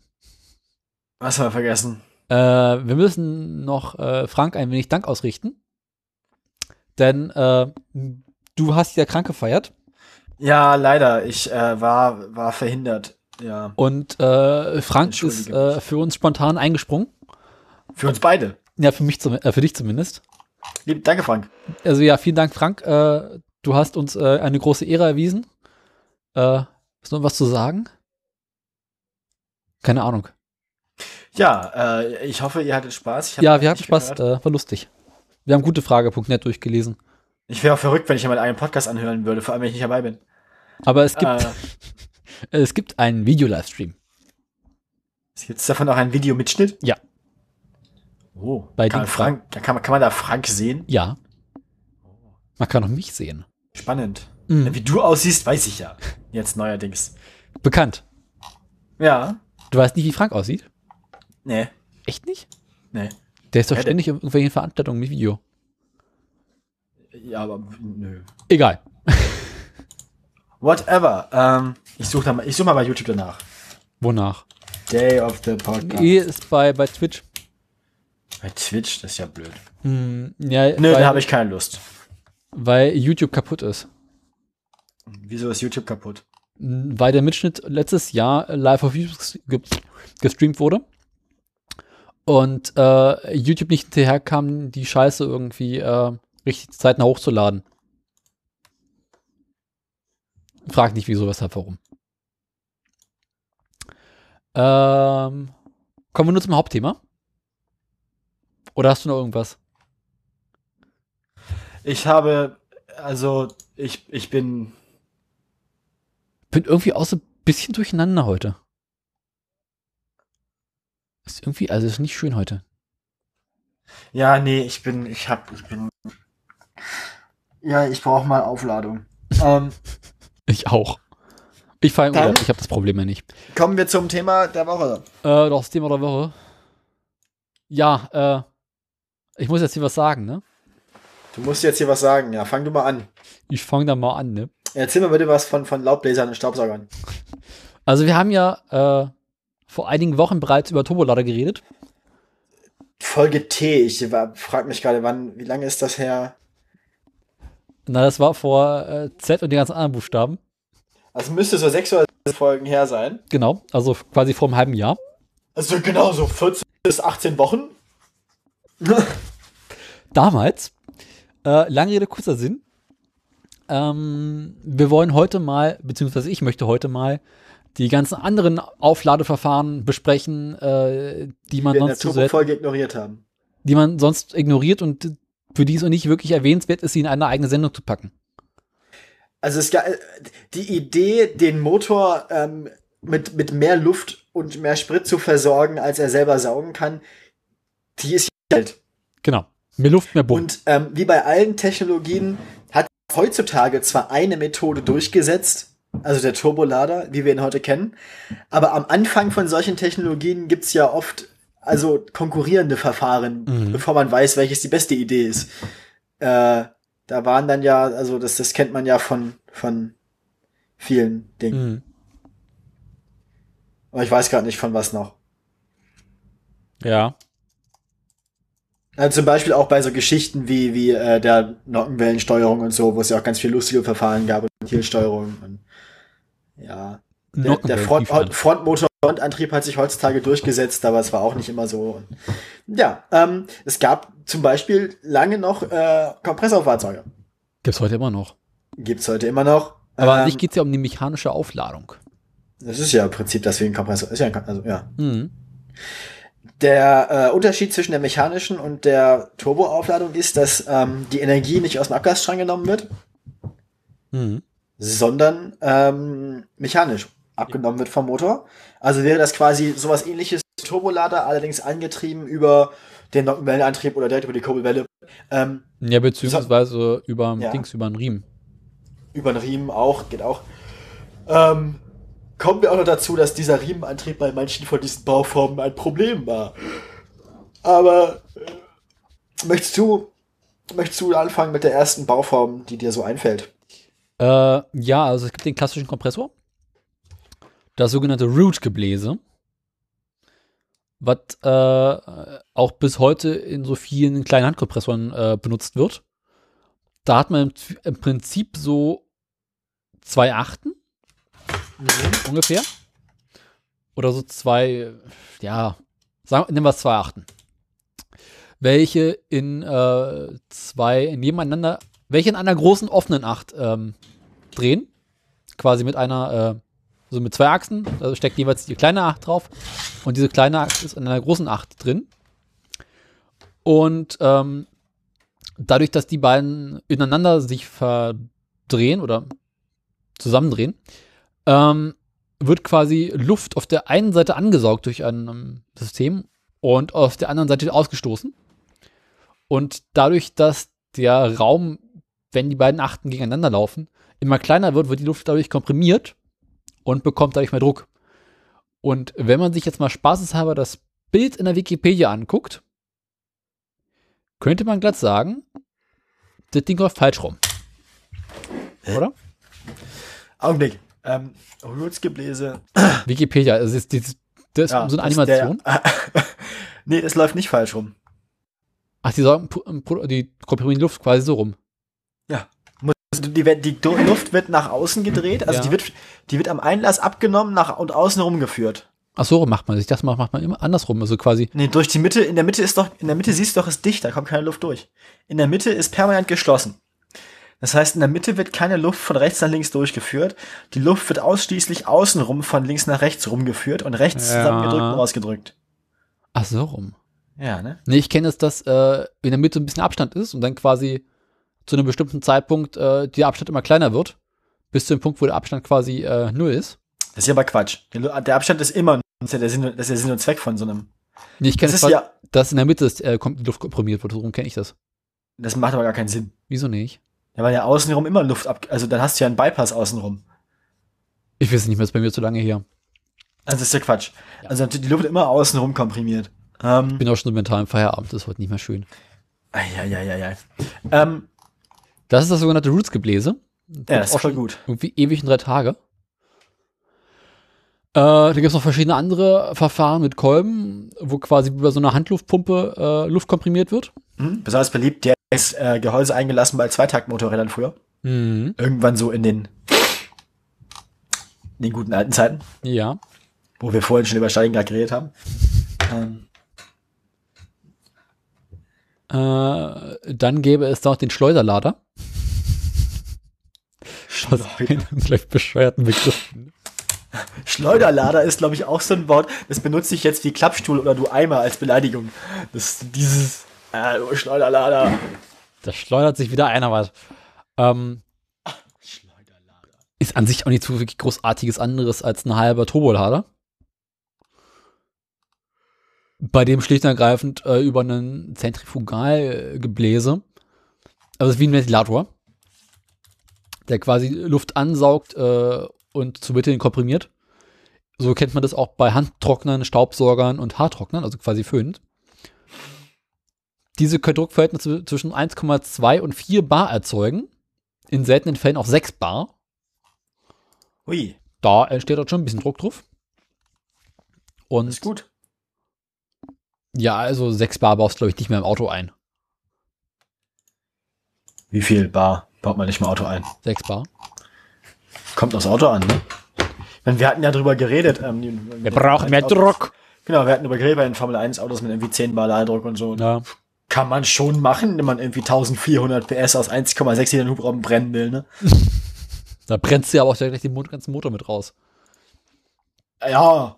B: Was haben wir vergessen?
A: Äh, wir müssen noch äh, Frank ein wenig Dank ausrichten. Denn äh, du hast ja krank gefeiert
B: Ja, leider. Ich war, war verhindert. Ja.
A: und Frank ist für uns spontan eingesprungen.
B: Für uns beide.
A: Ja, für mich zum, für dich zumindest.
B: Lieb, danke, Frank.
A: Also ja, vielen Dank, Frank. Äh, du hast uns äh, eine große Ehre erwiesen. Äh, ist noch was zu sagen? Keine Ahnung.
B: Ja, äh, ich hoffe, ihr hattet Spaß. Hab
A: Ja, wir hatten Spaß. Äh, war lustig. Wir haben gutefrage.net durchgelesen.
B: Ich wäre auch verrückt, wenn ich meinen eigenen Podcast anhören würde, vor allem wenn ich nicht dabei bin.
A: Aber es gibt,
B: Äh, (laughs)
A: es gibt einen Video-Livestream.
B: Gibt es davon auch einen Videomitschnitt?
A: Ja.
B: Oh,
A: Bei
B: kann, Frank, kann, kann man da Frank sehen?
A: Ja. Man kann auch mich sehen.
B: Spannend.
A: Mhm.
B: Wie du aussiehst, weiß ich ja. Jetzt neuerdings.
A: Bekannt.
B: Ja.
A: Du weißt nicht, wie Frank aussieht?
B: Nee.
A: Echt nicht?
B: Nee.
A: Der ist doch
B: der-
A: ständig auf irgendwelchen Veranstaltungen mit Video.
B: Ja, aber nö.
A: Egal.
B: Whatever. Ähm, ich suche mal, ich such mal bei YouTube danach.
A: Wonach?
B: Day of the Podcast.
A: E ist bei, bei Twitch.
B: Bei Twitch, das ist ja blöd.
A: Hm, ja,
B: Nö, da habe ich keine Lust.
A: Weil YouTube kaputt ist.
B: Wieso ist YouTube kaputt?
A: Weil der Mitschnitt letztes Jahr live auf YouTube ge gestreamt wurde. Und äh, YouTube nicht hinterher kam, die Scheiße irgendwie äh, richtig zeitnah hochzuladen. Frag nicht wieso, weshalb, warum. Ähm, kommen wir nur zum Hauptthema? Oder hast du noch irgendwas?
B: Ich habe, also, ich, ich bin,
A: Bin irgendwie auch so ein bisschen durcheinander heute. Ist irgendwie, also ist nicht schön heute.
B: ja, nee, ich bin, ich hab, ich bin, ja, ich brauche mal Aufladung. (laughs) ähm,
A: Ich auch. Ich fahre in Urlaub, ich habe das Problem ja nicht.
B: kommen wir zum Thema der Woche.
A: Äh, das Thema der Woche. Ja, äh, ich muss jetzt hier was sagen, ne?
B: Du musst jetzt hier was sagen, ja, fang du mal an.
A: Ich fange da mal an, ne?
B: Erzähl mir bitte was von, von Laubbläsern und Staubsaugern.
A: Also wir haben ja äh, vor einigen Wochen bereits über Turbolader geredet.
B: Folge T, ich war, frag mich gerade, wann, wie lange ist das her?
A: Na, das war vor äh, Z und den ganzen anderen Buchstaben.
B: Also müsste so sechs oder sieben Folgen her sein.
A: Genau, also quasi vor einem halben Jahr.
B: Also genau, so 14 bis 18 Wochen.
A: Damals, äh, lange Rede, kurzer Sinn. Ähm, wir wollen heute mal, beziehungsweise ich möchte heute mal die ganzen anderen Aufladeverfahren besprechen, äh, die man
B: wir in der
A: sonst so selten
B: Turbo-Folge ignoriert haben.
A: die man sonst ignoriert und für die es auch nicht wirklich erwähnenswert ist, sie in eine eigene Sendung zu packen.
B: Also es, die Idee, den Motor ähm, mit, mit mehr Luft und mehr Sprit zu versorgen, als er selber saugen kann, die ist halt.
A: Genau. Mehr Luft, mehr Bumm.
B: Und ähm, wie bei allen Technologien hat heutzutage zwar eine Methode durchgesetzt, also der Turbolader, wie wir ihn heute kennen, aber am Anfang von solchen Technologien gibt's ja oft also konkurrierende Verfahren,
A: Mhm.
B: bevor man weiß, welches die beste Idee ist. Äh, da waren dann ja, also das, das kennt man ja von, von vielen Dingen.
A: Mhm.
B: Aber ich weiß gerade nicht von was noch.
A: Ja.
B: Also zum Beispiel auch bei so Geschichten wie, wie äh, der Nockenwellensteuerung und so, wo es ja auch ganz viel lustige Verfahren gab und Zielsteuerung. Und, ja. Der, der Front. Frontmotor, Frontantrieb hat sich heutzutage durchgesetzt, aber es war auch nicht immer so. Ja, ähm, es gab zum Beispiel lange noch äh, Kompressorfahrzeuge.
A: Gibt's heute immer noch.
B: Gibt's heute immer noch.
A: Aber an
B: ähm,
A: sich geht's ja um die mechanische Aufladung.
B: Das ist ja im Prinzip deswegen Kompressor. Ist ja, ein- also, ja.
A: Mhm.
B: Der äh, Unterschied zwischen der mechanischen und der Turboaufladung ist, dass ähm, die Energie nicht aus dem Abgasstrang genommen wird,
A: Mhm.
B: sondern ähm, mechanisch abgenommen wird vom Motor. Also wäre das quasi sowas ähnliches Turbolader, allerdings angetrieben über den Nockenwellenantrieb oder direkt über die Kurbelwelle. Ähm,
A: Ja, beziehungsweise über
B: Ja.
A: Dings, über einen Riemen.
B: über den Riemen auch, geht auch. Ähm, kommen wir auch noch dazu, dass dieser Riemenantrieb bei manchen von diesen Bauformen ein Problem war. Aber äh, möchtest du, möchtest du anfangen mit der ersten Bauform, die dir so einfällt?
A: Äh, ja, also es gibt den klassischen Kompressor. Das sogenannte Root-Gebläse. Was äh, auch bis heute in so vielen kleinen Handkompressoren äh, benutzt wird. Da hat man im, im Prinzip so zwei Achten ungefähr. Oder so zwei, ja, sagen, nehmen wir es zwei Achten. Welche in äh, zwei nebeneinander, welche in einer großen offenen Acht ähm, drehen. Quasi mit einer, äh, so mit zwei Achsen. Da steckt jeweils die kleine Acht drauf. Und diese kleine Acht ist in einer großen Acht drin. Und ähm, dadurch, dass die beiden ineinander sich verdrehen oder zusammendrehen, ähm, wird quasi Luft auf der einen Seite angesaugt durch ein ähm, System und auf der anderen Seite ausgestoßen. Und dadurch, dass der Raum, wenn die beiden Achten gegeneinander laufen, immer kleiner wird, wird die Luft dadurch komprimiert und bekommt dadurch mehr Druck. Und wenn man sich jetzt mal spaßeshalber das Bild in der Wikipedia anguckt, könnte man glatt sagen, das Ding läuft falsch rum. Oder?
B: Augenblick. Ähm, Rootsgebläse.
A: Wikipedia, das ist, das, das
B: Ja,
A: so eine Animation.
B: Der, (laughs) nee, das läuft nicht falsch rum.
A: Ach, die pu- die komprimieren die Luft quasi so rum.
B: Also die, die Luft wird nach außen gedreht, also
A: Ja.
B: die, wird, die wird am Einlass abgenommen nach, und außen rumgeführt.
A: Ach so rum macht man sich. Das macht, macht man immer andersrum. Also quasi,
B: Nee, durch die Mitte, in der Mitte ist doch, in der Mitte siehst du doch, ist dicht, da kommt keine Luft durch. In der Mitte ist permanent geschlossen. Das heißt, in der Mitte wird keine Luft von rechts nach links durchgeführt. Die Luft wird ausschließlich außenrum von links nach rechts rumgeführt und rechts
A: Ja.
B: zusammengedrückt und rausgedrückt.
A: ach so rum.
B: Ja, ne?
A: Nee, ich kenne es, dass äh, in der Mitte ein bisschen Abstand ist und dann quasi zu einem bestimmten Zeitpunkt äh, der Abstand immer kleiner wird, bis zu dem Punkt, wo der Abstand quasi äh, null ist.
B: Das ist ja aber Quatsch. Der Der Abstand ist immer, das ist ja der Sinn, das ist der Sinn und Zweck von so einem.
A: Nee, ich kenne
B: Das
A: es,
B: ja,
A: dass in der Mitte ist, äh, Luft komprimiert wird. Warum kenne ich das?
B: das macht aber gar keinen Sinn.
A: Wieso nicht?
B: Ja, weil ja außenrum immer Luft ab, also dann hast du ja einen Bypass außenrum.
A: Ich weiß nicht mehr, ist bei mir zu lange her.
B: Also das ist ja Quatsch. Also die Luft wird immer außenrum komprimiert. Ähm,
A: Ich bin auch schon mental im Feierabend, das ist heute nicht mehr schön.
B: Eieieiei. Ähm,
A: Das ist das sogenannte Roots-Gebläse.
B: ja, das ist
A: auch
B: voll
A: schon
B: gut.
A: Irgendwie ewig in drei Tage. Äh, da gibt es noch verschiedene andere Verfahren mit Kolben, wo quasi über so eine Handluftpumpe äh, Luft komprimiert wird.
B: Mhm. Besonders beliebt, der ist äh, Gehäuse eingelassen bei Zweitaktmotorrädern früher.
A: Mhm.
B: Irgendwann so in den, in den guten alten Zeiten,
A: Ja.
B: wo wir vorhin schon über Stalingrad geredet haben. Ähm,
A: Äh, dann gäbe es noch den Schleuderlader. Gleich bescheuerten.
B: Schleuderlader ist, glaube ich, auch so ein Wort, das benutze ich jetzt wie Klappstuhl oder du Eimer als Beleidigung. Das dieses äh, du Schleuderlader.
A: Da schleudert sich wieder einer was. Ähm, ist an sich auch nicht so wirklich großartiges anderes als ein halber Turbolader. Bei dem schlicht und ergreifend äh, über einen Zentrifugalgebläse. Also ist wie ein Ventilator, der quasi Luft ansaugt äh, und zu Mitte hin komprimiert. So kennt man das auch bei Handtrocknern, Staubsaugern und Haartrocknern, also quasi föhnt. Diese können Druckverhältnisse zwischen 1,2 und 4 Bar erzeugen. In seltenen Fällen auch 6 Bar.
B: Ui,
A: Da entsteht dort schon ein bisschen Druck drauf. Und
B: ist gut.
A: ja, also 6 Bar baust du, glaube ich, nicht mehr im Auto ein.
B: Wie viel Bar baut man nicht im Auto ein?
A: 6 Bar.
B: Kommt aufs Auto an, ne? Meine, wir hatten ja drüber geredet. Ähm,
A: Wir brauchen mehr
B: Autos-
A: Druck.
B: Genau, wir hatten über geredet bei den Formel 1 Autos mit irgendwie 10 Bar Ladedruck und so.
A: Ja.
B: Kann man schon machen, wenn man irgendwie 1400 PS aus 1,6 Litern Hubraum brennen will, ne? (laughs)
A: Da brennst du ja aber auch gleich den ganzen Motor mit raus.
B: Ja,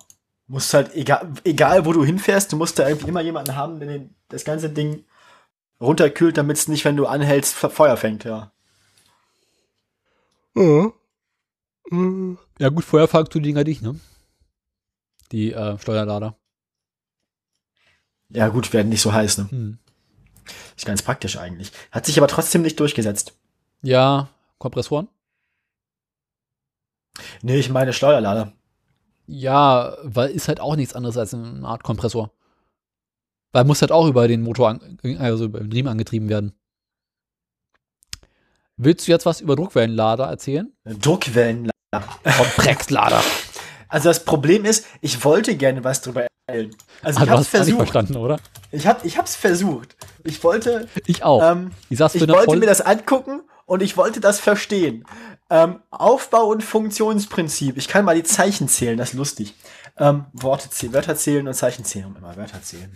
B: musst halt, egal, egal wo du hinfährst, du musst da irgendwie immer jemanden haben, der den, das ganze Ding runterkühlt, damit es nicht, wenn du anhältst, Fe- Feuer fängt, ja.
A: Ja, gut, Feuer fangen tun die Dinger dich, ne? Die äh, Steuerlader.
B: Ja, gut, werden nicht so heiß, ne?
A: Hm.
B: Ist ganz praktisch eigentlich. Hat sich aber trotzdem nicht durchgesetzt.
A: Ja, Kompressoren?
B: Nee, ich meine Steuerlader.
A: Ja, weil ist halt auch nichts anderes als eine Art Kompressor. Weil muss halt auch über den Motor, an, also über den Riemen angetrieben werden. Willst du jetzt was über Druckwellenlader erzählen?
B: Druckwellenlader.
A: Kompresslader. (laughs)
B: Also das Problem ist, ich wollte gerne was drüber erzählen. Also
A: Ah,
B: ich
A: nicht
B: versucht.
A: verstanden, oder?
B: Ich hab, ich hab's versucht. Ich wollte,
A: Ich auch.
B: ähm,
A: ich
B: ich wollte
A: voll
B: mir das angucken und ich wollte das verstehen. Ähm, Aufbau und Funktionsprinzip. Ich kann mal die Zeichen zählen, das ist lustig. Ähm, Worte zählen, Wörter zählen und Zeichen zählen. Immer Wörter zählen.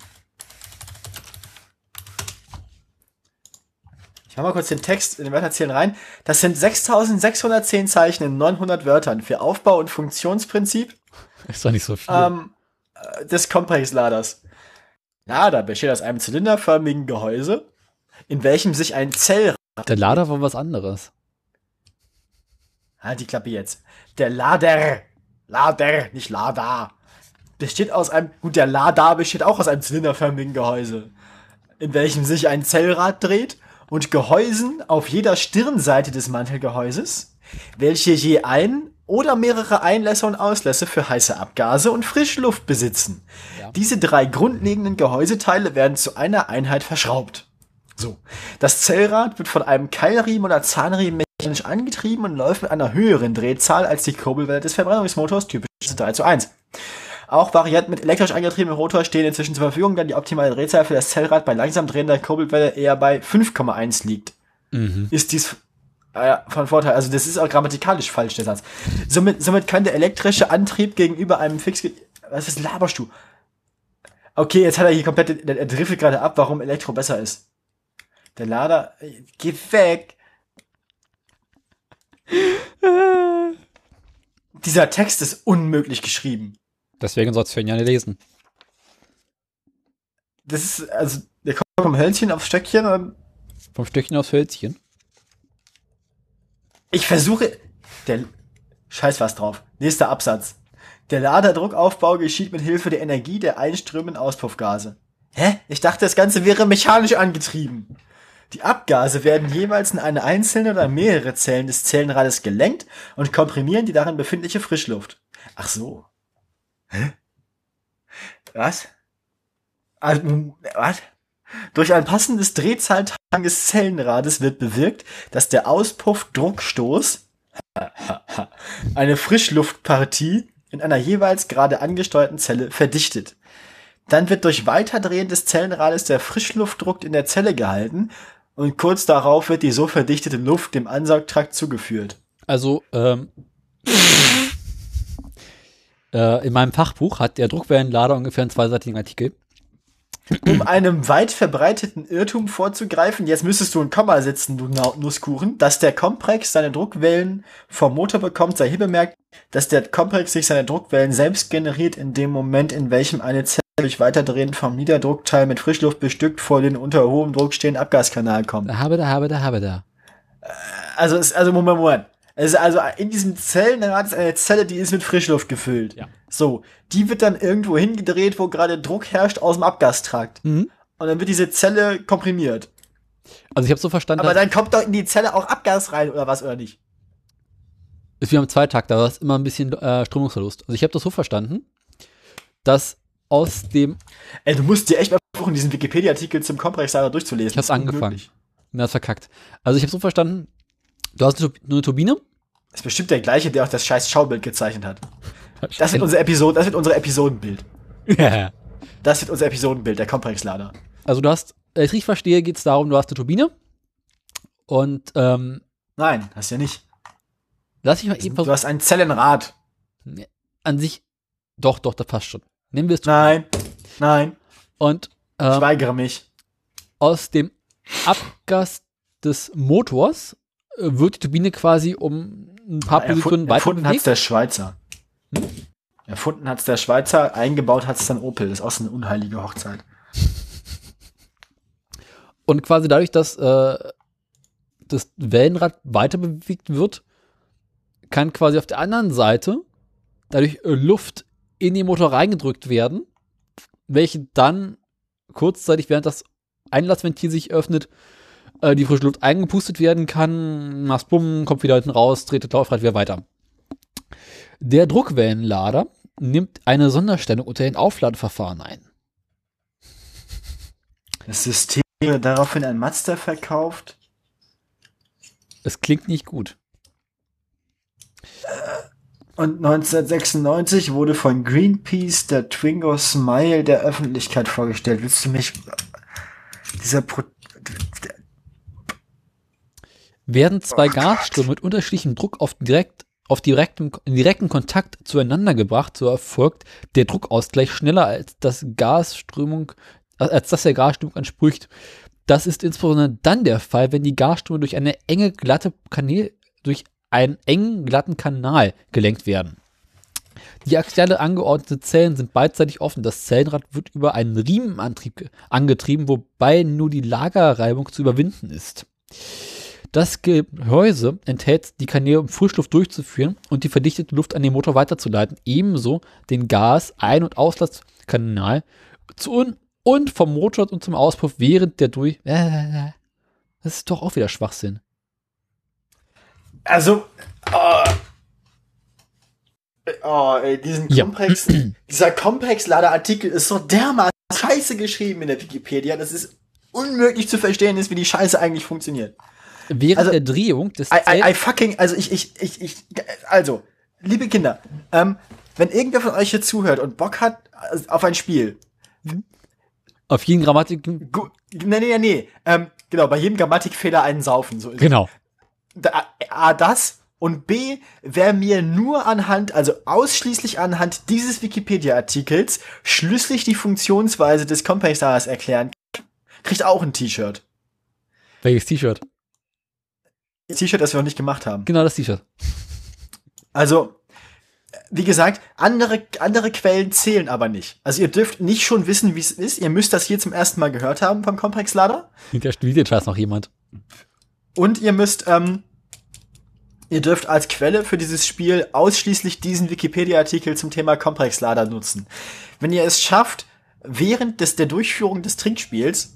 B: Ich mach mal kurz den Text in den Wörter zählen rein. Das sind 6610 Zeichen in 900 Wörtern für Aufbau und Funktionsprinzip
A: ist doch nicht so viel.
B: ähm, äh, des Kompressladers. Lader besteht aus einem zylinderförmigen Gehäuse, in welchem sich ein Zell
A: Der Lader war was anderes.
B: Halt die Klappe jetzt. Der Lader, Lader, nicht Lader, besteht aus einem, gut, der Lader besteht auch aus einem zylinderförmigen Gehäuse, in welchem sich ein Zellrad dreht und Gehäusen auf jeder Stirnseite des Mantelgehäuses, welche je ein oder mehrere Einlässe und Auslässe für heiße Abgase und Frischluft besitzen. Diese drei grundlegenden Gehäuseteile werden zu einer Einheit verschraubt. So. Das Zellrad wird von einem Keilriemen oder Zahnriemen mechanisch angetrieben und läuft mit einer höheren Drehzahl als die Kurbelwelle des Verbrennungsmotors, typisch 3 zu 1. Auch Varianten mit elektrisch angetriebenem Rotor stehen inzwischen zur Verfügung, da die optimale Drehzahl für das Zellrad bei langsam drehender Kurbelwelle eher bei 5,1 liegt. Ist dies äh, von Vorteil. Also das ist auch grammatikalisch falsch, der Satz. Somit, somit kann der elektrische Antrieb gegenüber einem fix... Was ist laberst du? Okay, jetzt hat er hier komplett... Er driftet gerade ab, warum Elektro besser ist. Der Lader... äh, Geh weg! Dieser Text ist unmöglich geschrieben.
A: Deswegen sollst du ihn ja nicht lesen.
B: Das ist, also, der kommt vom Hölzchen aufs Stöckchen und
A: Vom Stöckchen aufs Hölzchen.
B: ich versuche, der, scheiß was drauf. Nächster Absatz. Der Laderdruckaufbau geschieht mit Hilfe der Energie der einströmenden Auspuffgase. Hä? Ich dachte, das Ganze wäre mechanisch angetrieben. Die Abgase werden jeweils in eine einzelne oder mehrere Zellen des Zellenrades gelenkt und komprimieren die darin befindliche Frischluft. Ach so. Hä? Was? Also, was? Durch ein passendes Drehzahltang des Zellenrades wird bewirkt, dass der Auspuffdruckstoß (laughs) eine Frischluftpartie in einer jeweils gerade angesteuerten Zelle verdichtet. Dann wird durch Weiterdrehen des Zellenrades der Frischluftdruck in der Zelle gehalten und kurz darauf wird die so verdichtete Luft dem Ansaugtrakt zugeführt.
A: Also, ähm, (laughs) äh, in meinem Fachbuch hat der Druckwellenlader ungefähr einen zweiseitigen Artikel.
B: Um einem weit verbreiteten Irrtum vorzugreifen, jetzt müsstest du ein Komma setzen, du Nusskuchen, dass der Komprex seine Druckwellen vom Motor bekommt, sei hier bemerkt, dass der Komprex sich seine Druckwellen selbst generiert in dem Moment, in welchem eine Zelle durch Weiterdrehen vom Niederdruckteil mit Frischluft bestückt vor den unter hohem Druck stehenden Abgaskanal kommt.
A: Da habe da, habe da, habe da.
B: Also, es, also Moment, Moment. Es ist also in diesem Zellenrad ist eine Zelle, die ist mit Frischluft gefüllt.
A: Ja.
B: So, die wird dann irgendwo hingedreht, wo gerade Druck herrscht aus dem Abgastrakt.
A: Mhm.
B: Und dann wird diese Zelle komprimiert.
A: Also ich habe so verstanden,
B: Aber dann kommt doch in die Zelle auch Abgas rein, oder was, oder nicht?
A: ist wie am Zweitakt, da war es immer ein bisschen äh, Strömungsverlust. Also ich habe das so verstanden, dass aus dem,
B: Ey, du musst dir echt mal versuchen, diesen Wikipedia-Artikel zum Kompressor durchzulesen.
A: ich
B: ist
A: angefangen, mir hat's verkackt. Also ich habe so verstanden, du hast eine, Tur- eine Turbine.
B: Das ist bestimmt der gleiche, der auch das scheiß Schaubild gezeichnet hat. Das wird unser Episode, das wird unser Episodenbild.
A: Ja.
B: Das wird unser Episodenbild, der Kompresslader.
A: Also du hast, wenn ich richtig verstehe, geht es darum, du hast eine Turbine und ähm,
B: Nein, hast ja nicht.
A: lass ich mal eben
B: Du hast ein Zellenrad.
A: an sich, doch, doch, das passt schon. Nehmen wir es
B: Nein, nein,
A: und
B: ich
A: ähm,
B: weigere mich.
A: aus dem Abgas des Motors äh, wird die Turbine quasi um ein paar Positionen
B: Erfunden,
A: weiter
B: erfunden hat's
A: bewegt.
B: der Schweizer. Erfunden hat's der Schweizer, eingebaut hat's dann Opel. Das ist auch so eine unheilige Hochzeit.
A: Und quasi dadurch, dass äh, das Wellenrad weiter bewegt wird, kann quasi auf der anderen Seite dadurch äh, Luft in den Motor reingedrückt werden, welche dann kurzzeitig, während das Einlassventil sich öffnet, äh, die frische Luft eingepustet werden kann, machst bumm, kommt wieder hinten raus, dreht das Laufrad wieder weiter. Der Druckwellenlader nimmt eine Sonderstellung unter den Aufladeverfahren ein.
B: Das System wurde daraufhin ein Mazda verkauft.
A: Es klingt nicht gut.
B: Und 1996 wurde von Greenpeace der Twingo Smile der Öffentlichkeit vorgestellt. Willst du mich. Dieser Pro
A: Werden zwei Gasströme mit unterschiedlichem Druck auf, direkt, auf direktem, direkten Kontakt zueinander gebracht, so erfolgt der Druckausgleich schneller als das Gasströmung, als das der Gasströmung entspricht. Das ist insbesondere dann der Fall, wenn die Gasströme durch eine enge, glatte Kanäle, durch einen engen, glatten Kanal gelenkt werden. Die axiale angeordnete Zellen sind beidseitig offen. Das Zellenrad wird über einen Riemenantrieb ge- angetrieben, wobei nur die Lagerreibung zu überwinden ist. Das Gehäuse enthält die Kanäle, um Frischluft durchzuführen und die verdichtete Luft an den Motor weiterzuleiten. Ebenso den Gas-, Ein- und Auslasskanal zu un und vom Motor und zum Auspuff während der durch. Äh, das ist doch auch wieder Schwachsinn.
B: Also, oh, oh ey, diesen
A: Ja.
B: Komplex, (clears throat) dieser Komplex-Lader-Artikel ist so dermaßen scheiße geschrieben in der Wikipedia, dass es unmöglich zu verstehen ist, wie die Scheiße eigentlich funktioniert.
A: Während
B: Also,
A: der Drehung des
B: I, I, I fucking, also ich, ich, ich, ich, also, liebe Kinder, ähm, wenn irgendwer von euch hier zuhört und Bock hat äh, auf ein Spiel,
A: auf jeden Grammatik.
B: gu- nee, nee, nee, ähm, genau, bei jedem Grammatikfehler einen saufen, so.
A: Genau.
B: da, A, das und B, wer mir nur anhand, also ausschließlich anhand dieses Wikipedia-Artikels schlüssig die Funktionsweise des Compact Stars erklären kann, kriegt auch ein T-Shirt.
A: Welches T-Shirt?
B: T-Shirt, das wir noch nicht gemacht haben.
A: Genau das T-Shirt.
B: Also, wie gesagt, andere, andere Quellen zählen aber nicht. Also ihr dürft nicht schon wissen, wie es ist. Ihr müsst das hier zum ersten Mal gehört haben vom Complex Lader.
A: Hinterher spielt den Scheiß noch jemand.
B: Und ihr müsst, ähm, ihr dürft als Quelle für dieses Spiel ausschließlich diesen Wikipedia-Artikel zum Thema Komplexlader nutzen. Wenn ihr es schafft, während des, der Durchführung des Trinkspiels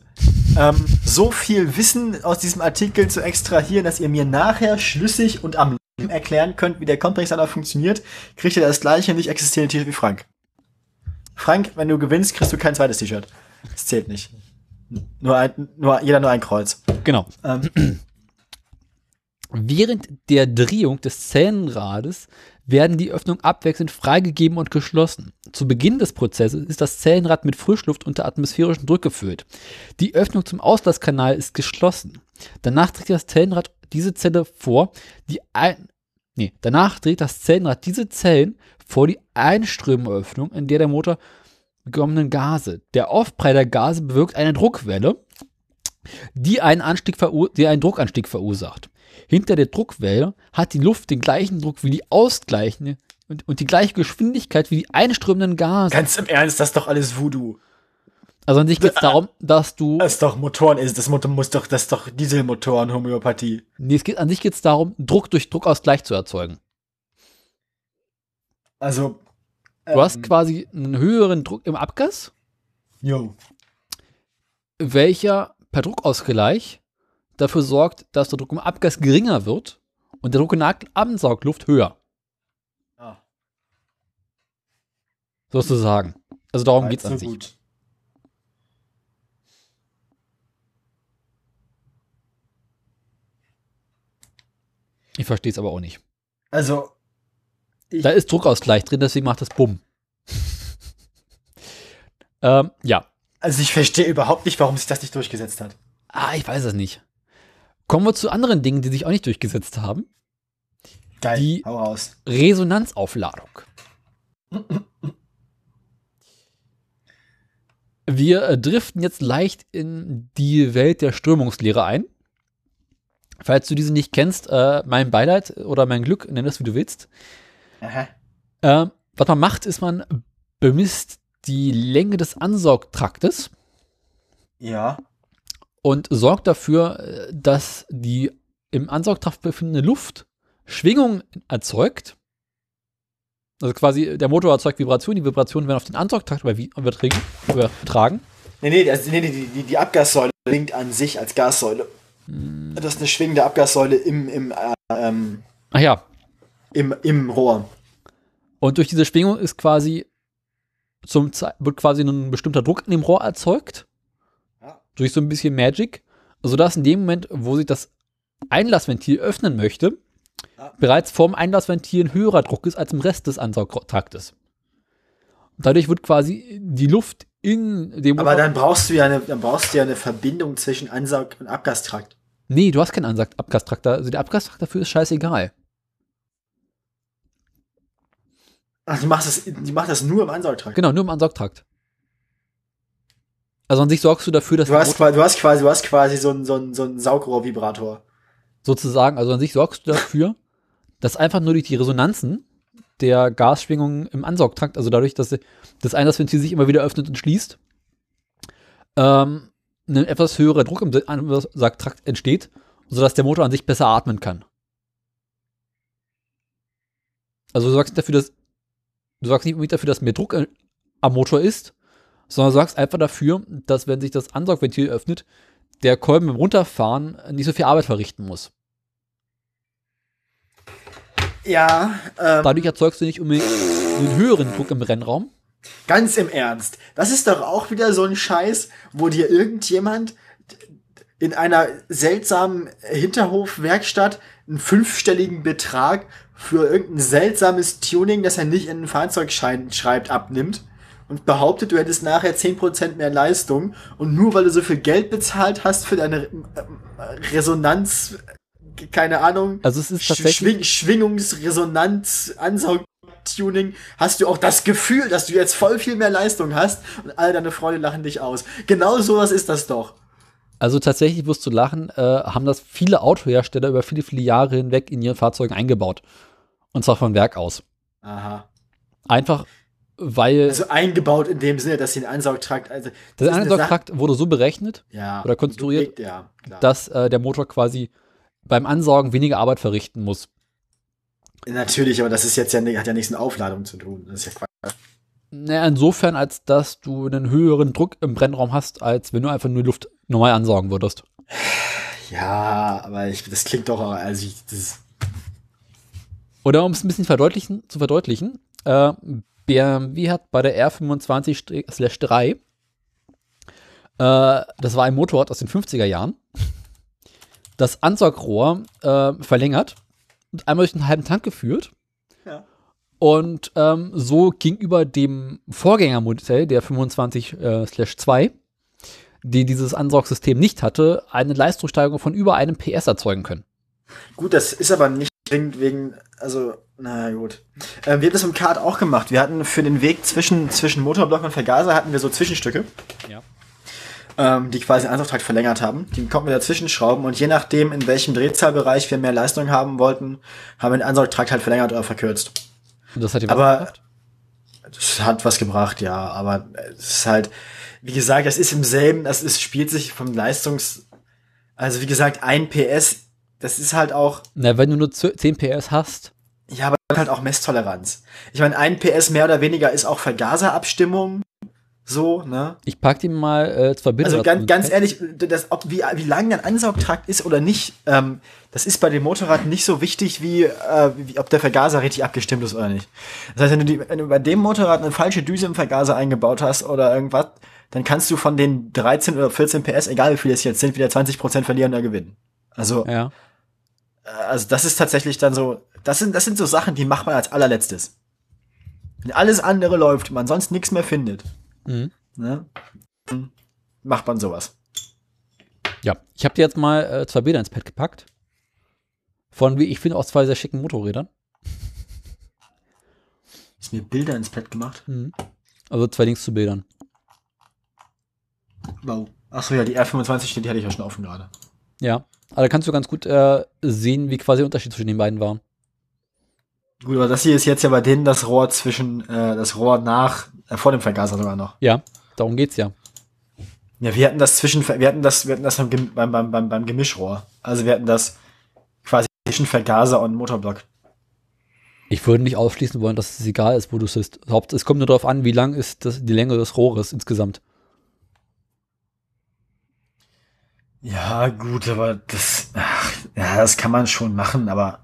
B: ähm, so viel Wissen aus diesem Artikel zu extrahieren, dass ihr mir nachher schlüssig und am Leben erklären könnt, wie der Komplexlader funktioniert, kriegt ihr das gleiche nicht existierende T-Shirt wie Frank. Frank, wenn du gewinnst, kriegst du kein zweites T-Shirt. Das zählt nicht. Nur ein, nur, jeder nur ein Kreuz.
A: Genau.
B: Ähm,
A: Während der Drehung des Zellenrades werden die Öffnungen abwechselnd freigegeben und geschlossen. Zu Beginn des Prozesses ist das Zellenrad mit Frischluft unter atmosphärischem Druck gefüllt. Die Öffnung zum Auslasskanal ist geschlossen. Danach dreht das Zellenrad diese Zelle vor, die ein nee, danach dreht das Zellenrad diese Zellen vor die Einströmöffnung, in der der Motor bekommenen Gase. Der Aufprall der Gase bewirkt eine Druckwelle, die einen, Anstieg die einen Druckanstieg verursacht. Hinter der Druckwelle hat die Luft den gleichen Druck wie die ausgleichende und, und die gleiche Geschwindigkeit wie die einströmenden Gase.
B: Ganz im Ernst, das ist doch alles Voodoo.
A: Also an sich geht es darum, dass du.
B: Das ist doch Motoren, ist das Motor muss doch, das ist doch Dieselmotoren, Homöopathie.
A: Nee, es geht, an sich geht es darum, Druck durch Druckausgleich zu erzeugen.
B: Also.
A: Du hast quasi einen höheren Druck im Abgas,
B: Jo.
A: welcher per Druckausgleich dafür sorgt, dass der Druck im Abgas geringer wird und der Druck in der Ansaugluft höher.
B: Ah,
A: Sozusagen. Also darum geht es an sich.
B: gut.
A: Ich verstehe es aber auch nicht.
B: Also.
A: Da ist Druckausgleich drin, deswegen macht das Bumm. (laughs) ähm, ja.
B: also ich verstehe überhaupt nicht, warum sich das nicht durchgesetzt hat.
A: Ah, ich weiß es nicht. Kommen wir zu anderen Dingen, die sich auch nicht durchgesetzt haben.
B: Geil.
A: Die-
B: Hau raus.
A: Resonanzaufladung. Wir äh, driften jetzt leicht in die Welt der Strömungslehre ein. Falls du diese nicht kennst, äh, mein Beileid oder mein Glück, nenn es wie du willst. Ähm, was man macht, ist, man bemisst die Länge des Ansaugtraktes
B: Ja.
A: Und sorgt dafür, äh, dass die im Ansaugtrakt befindende Luft Schwingung erzeugt. Also quasi der Motor erzeugt Vibrationen, die Vibrationen werden auf den Ansaugtrakt überwi- übertragen.
B: Nee, nee, also, nee, die, die, die Abgassäule winkt an sich als Gassäule.
A: Hm.
B: Das ist eine schwingende Abgassäule im, im, äh, ähm,
A: Ach ja,
B: im, im Rohr.
A: und durch diese Schwingung ist quasi zum wird quasi ein bestimmter Druck in dem Rohr erzeugt. Durch so ein bisschen Magic, sodass in dem Moment, wo sich das Einlassventil öffnen möchte,
B: Ja.
A: bereits vorm Einlassventil ein höherer Druck ist als im Rest des Ansaugtraktes. Und dadurch wird quasi die Luft in dem
B: Aber dann brauchst du ja eine, dann brauchst du ja eine Verbindung zwischen Ansaug- und Abgastrakt.
A: Nee, du hast keinen Ansag Abgastrakt. Also der Abgastrakt dafür ist scheißegal.
B: Ach, die macht das, die macht das nur im Ansaugtrakt.
A: Genau, nur im Ansaugtrakt. Also an sich sorgst du dafür, dass
B: Du hast, quasi, du hast quasi, du hast quasi so einen so einen- so einen Saugrohrvibrator.
A: sozusagen, also an sich sorgst du dafür, (laughs) dass einfach nur durch die Resonanzen der Gasschwingungen im Ansaugtrakt, also dadurch, dass das Einlassventil sich immer wieder öffnet und schließt, ähm, ein etwas höherer Druck im Ansaugtrakt entsteht sodass der Motor an sich besser atmen kann. Also du sorgst dafür, dass du sorgst nicht unbedingt dafür, dass mehr Druck am Motor ist, sondern du sorgst einfach dafür, dass wenn sich das Ansaugventil öffnet, der Kolben beim Runterfahren nicht so viel Arbeit verrichten muss.
B: Ja, ähm,
A: Dadurch erzeugst du nicht unbedingt einen höheren Druck im Rennraum.
B: ganz im Ernst. Das ist doch auch wieder so ein Scheiß, wo dir irgendjemand in einer seltsamen Hinterhofwerkstatt einen fünfstelligen Betrag für irgendein seltsames Tuning, das er nicht in den Fahrzeugschein schreibt, abnimmt und behauptet, du hättest nachher 10% mehr Leistung und nur weil du so viel Geld bezahlt hast für deine ähm, Resonanz, keine Ahnung,
A: Also es ist tatsächlich,
B: Schwing Schwingungsresonanz, Ansaugtuning, hast du auch das Gefühl, dass du jetzt voll viel mehr Leistung hast und all deine Freunde lachen dich aus. Genau sowas ist das doch.
A: also tatsächlich wirst du lachen, äh, haben das viele Autohersteller über viele, viele Jahre hinweg in ihren Fahrzeugen eingebaut. Und zwar von Werk aus.
B: Aha.
A: Einfach, weil
B: Also eingebaut in dem Sinne, dass sie den Ansaugtrakt, also
A: der Ansaugtrakt wurde so berechnet,
B: ja,
A: oder konstruiert,
B: ja, klar.
A: dass äh, der Motor quasi beim Ansaugen weniger Arbeit verrichten muss.
B: Natürlich, aber das ist jetzt ja, hat ja nichts mit Aufladung zu tun. Das ist ja Quatsch.
A: Naja, insofern, als dass du einen höheren Druck im Brennraum hast, als wenn du einfach nur Luft normal ansaugen würdest.
B: Ja, aber ich, das klingt doch, also ich, das,
A: Oder um es ein bisschen verdeutlichen, zu verdeutlichen, äh, BMW hat bei der R25-3, äh, das war ein Motorrad aus den 50er Jahren, das Ansaugrohr äh, verlängert und einmal durch einen halben Tank geführt.
B: Ja.
A: Und ähm, so gegenüber dem Vorgängermodell, der 25-2, die dieses Ansaugsystem nicht hatte, eine Leistungssteigerung von über einem PS erzeugen können.
B: Gut, das ist aber nicht zwingend wegen, also, na gut. Ähm, wir haben das im Kart auch gemacht. Wir hatten für den Weg zwischen, zwischen Motorblock und Vergaser hatten wir so Zwischenstücke.
A: Ja.
B: Ähm, die quasi den Ansaugtrakt verlängert haben. Die konnten wir dazwischen schrauben und je nachdem, in welchem Drehzahlbereich wir mehr Leistung haben wollten, haben wir den Ansaugtrakt halt verlängert oder verkürzt.
A: Und das hat was
B: Aber
A: gebracht?
B: das hat was gebracht, ja, aber es ist halt, wie gesagt, das ist im selben, das ist, spielt sich vom Leistungs, also wie gesagt, ein PS, das ist halt auch,
A: Na, wenn du nur 10 PS hast,
B: Ja, aber halt auch Messtoleranz. Ich meine, ein PS mehr oder weniger ist auch Vergaserabstimmung. So, ne?
A: ich pack dir mal äh, zwei Bilder.
B: Also ganz, ganz ehrlich, das, ob, wie, wie lang dein Ansaugtrakt ist oder nicht, ähm, das ist bei dem Motorrad nicht so wichtig, wie, äh, wie ob der Vergaser richtig abgestimmt ist oder nicht. Das heißt, wenn du, die, wenn du bei dem Motorrad eine falsche Düse im Vergaser eingebaut hast oder irgendwas, dann kannst du von den 13 oder 14 PS, egal wie viele es jetzt sind, wieder 20% verlieren oder gewinnen. Also,
A: Ja.
B: Also das ist tatsächlich dann so, das sind, das sind so Sachen, die macht man als allerletztes. Wenn alles andere läuft, man sonst nichts mehr findet,
A: Mhm.
B: ne, macht man sowas.
A: Ja. Ich habe dir jetzt mal äh, zwei Bilder ins Pad gepackt. Von, wie ich finde, aus zwei sehr schicken Motorrädern.
B: Ist mir Bilder ins Pad gemacht?
A: Also zwei Links zu Bildern.
B: Wow. Achso, ja, die R25 steht, die hatte ich ja schon offen gerade.
A: Ja. Aber da kannst du ganz gut äh, sehen, wie quasi der Unterschied zwischen den beiden war.
B: Gut, aber das hier ist jetzt ja bei denen das Rohr zwischen, äh, das Rohr nach, äh, vor dem Vergaser sogar noch.
A: Ja, darum geht's ja.
B: Ja, wir hatten das zwischen, wir hatten das, wir hatten das beim, beim, beim, beim, Gemischrohr. Also wir hatten das quasi zwischen Vergaser und Motorblock.
A: Ich würde nicht ausschließen wollen, dass es egal ist, wo du sitzt. Es kommt nur darauf an, wie lang ist das, die Länge des Rohres insgesamt.
B: Ja, gut, aber das, ach, ja, das kann man schon machen, aber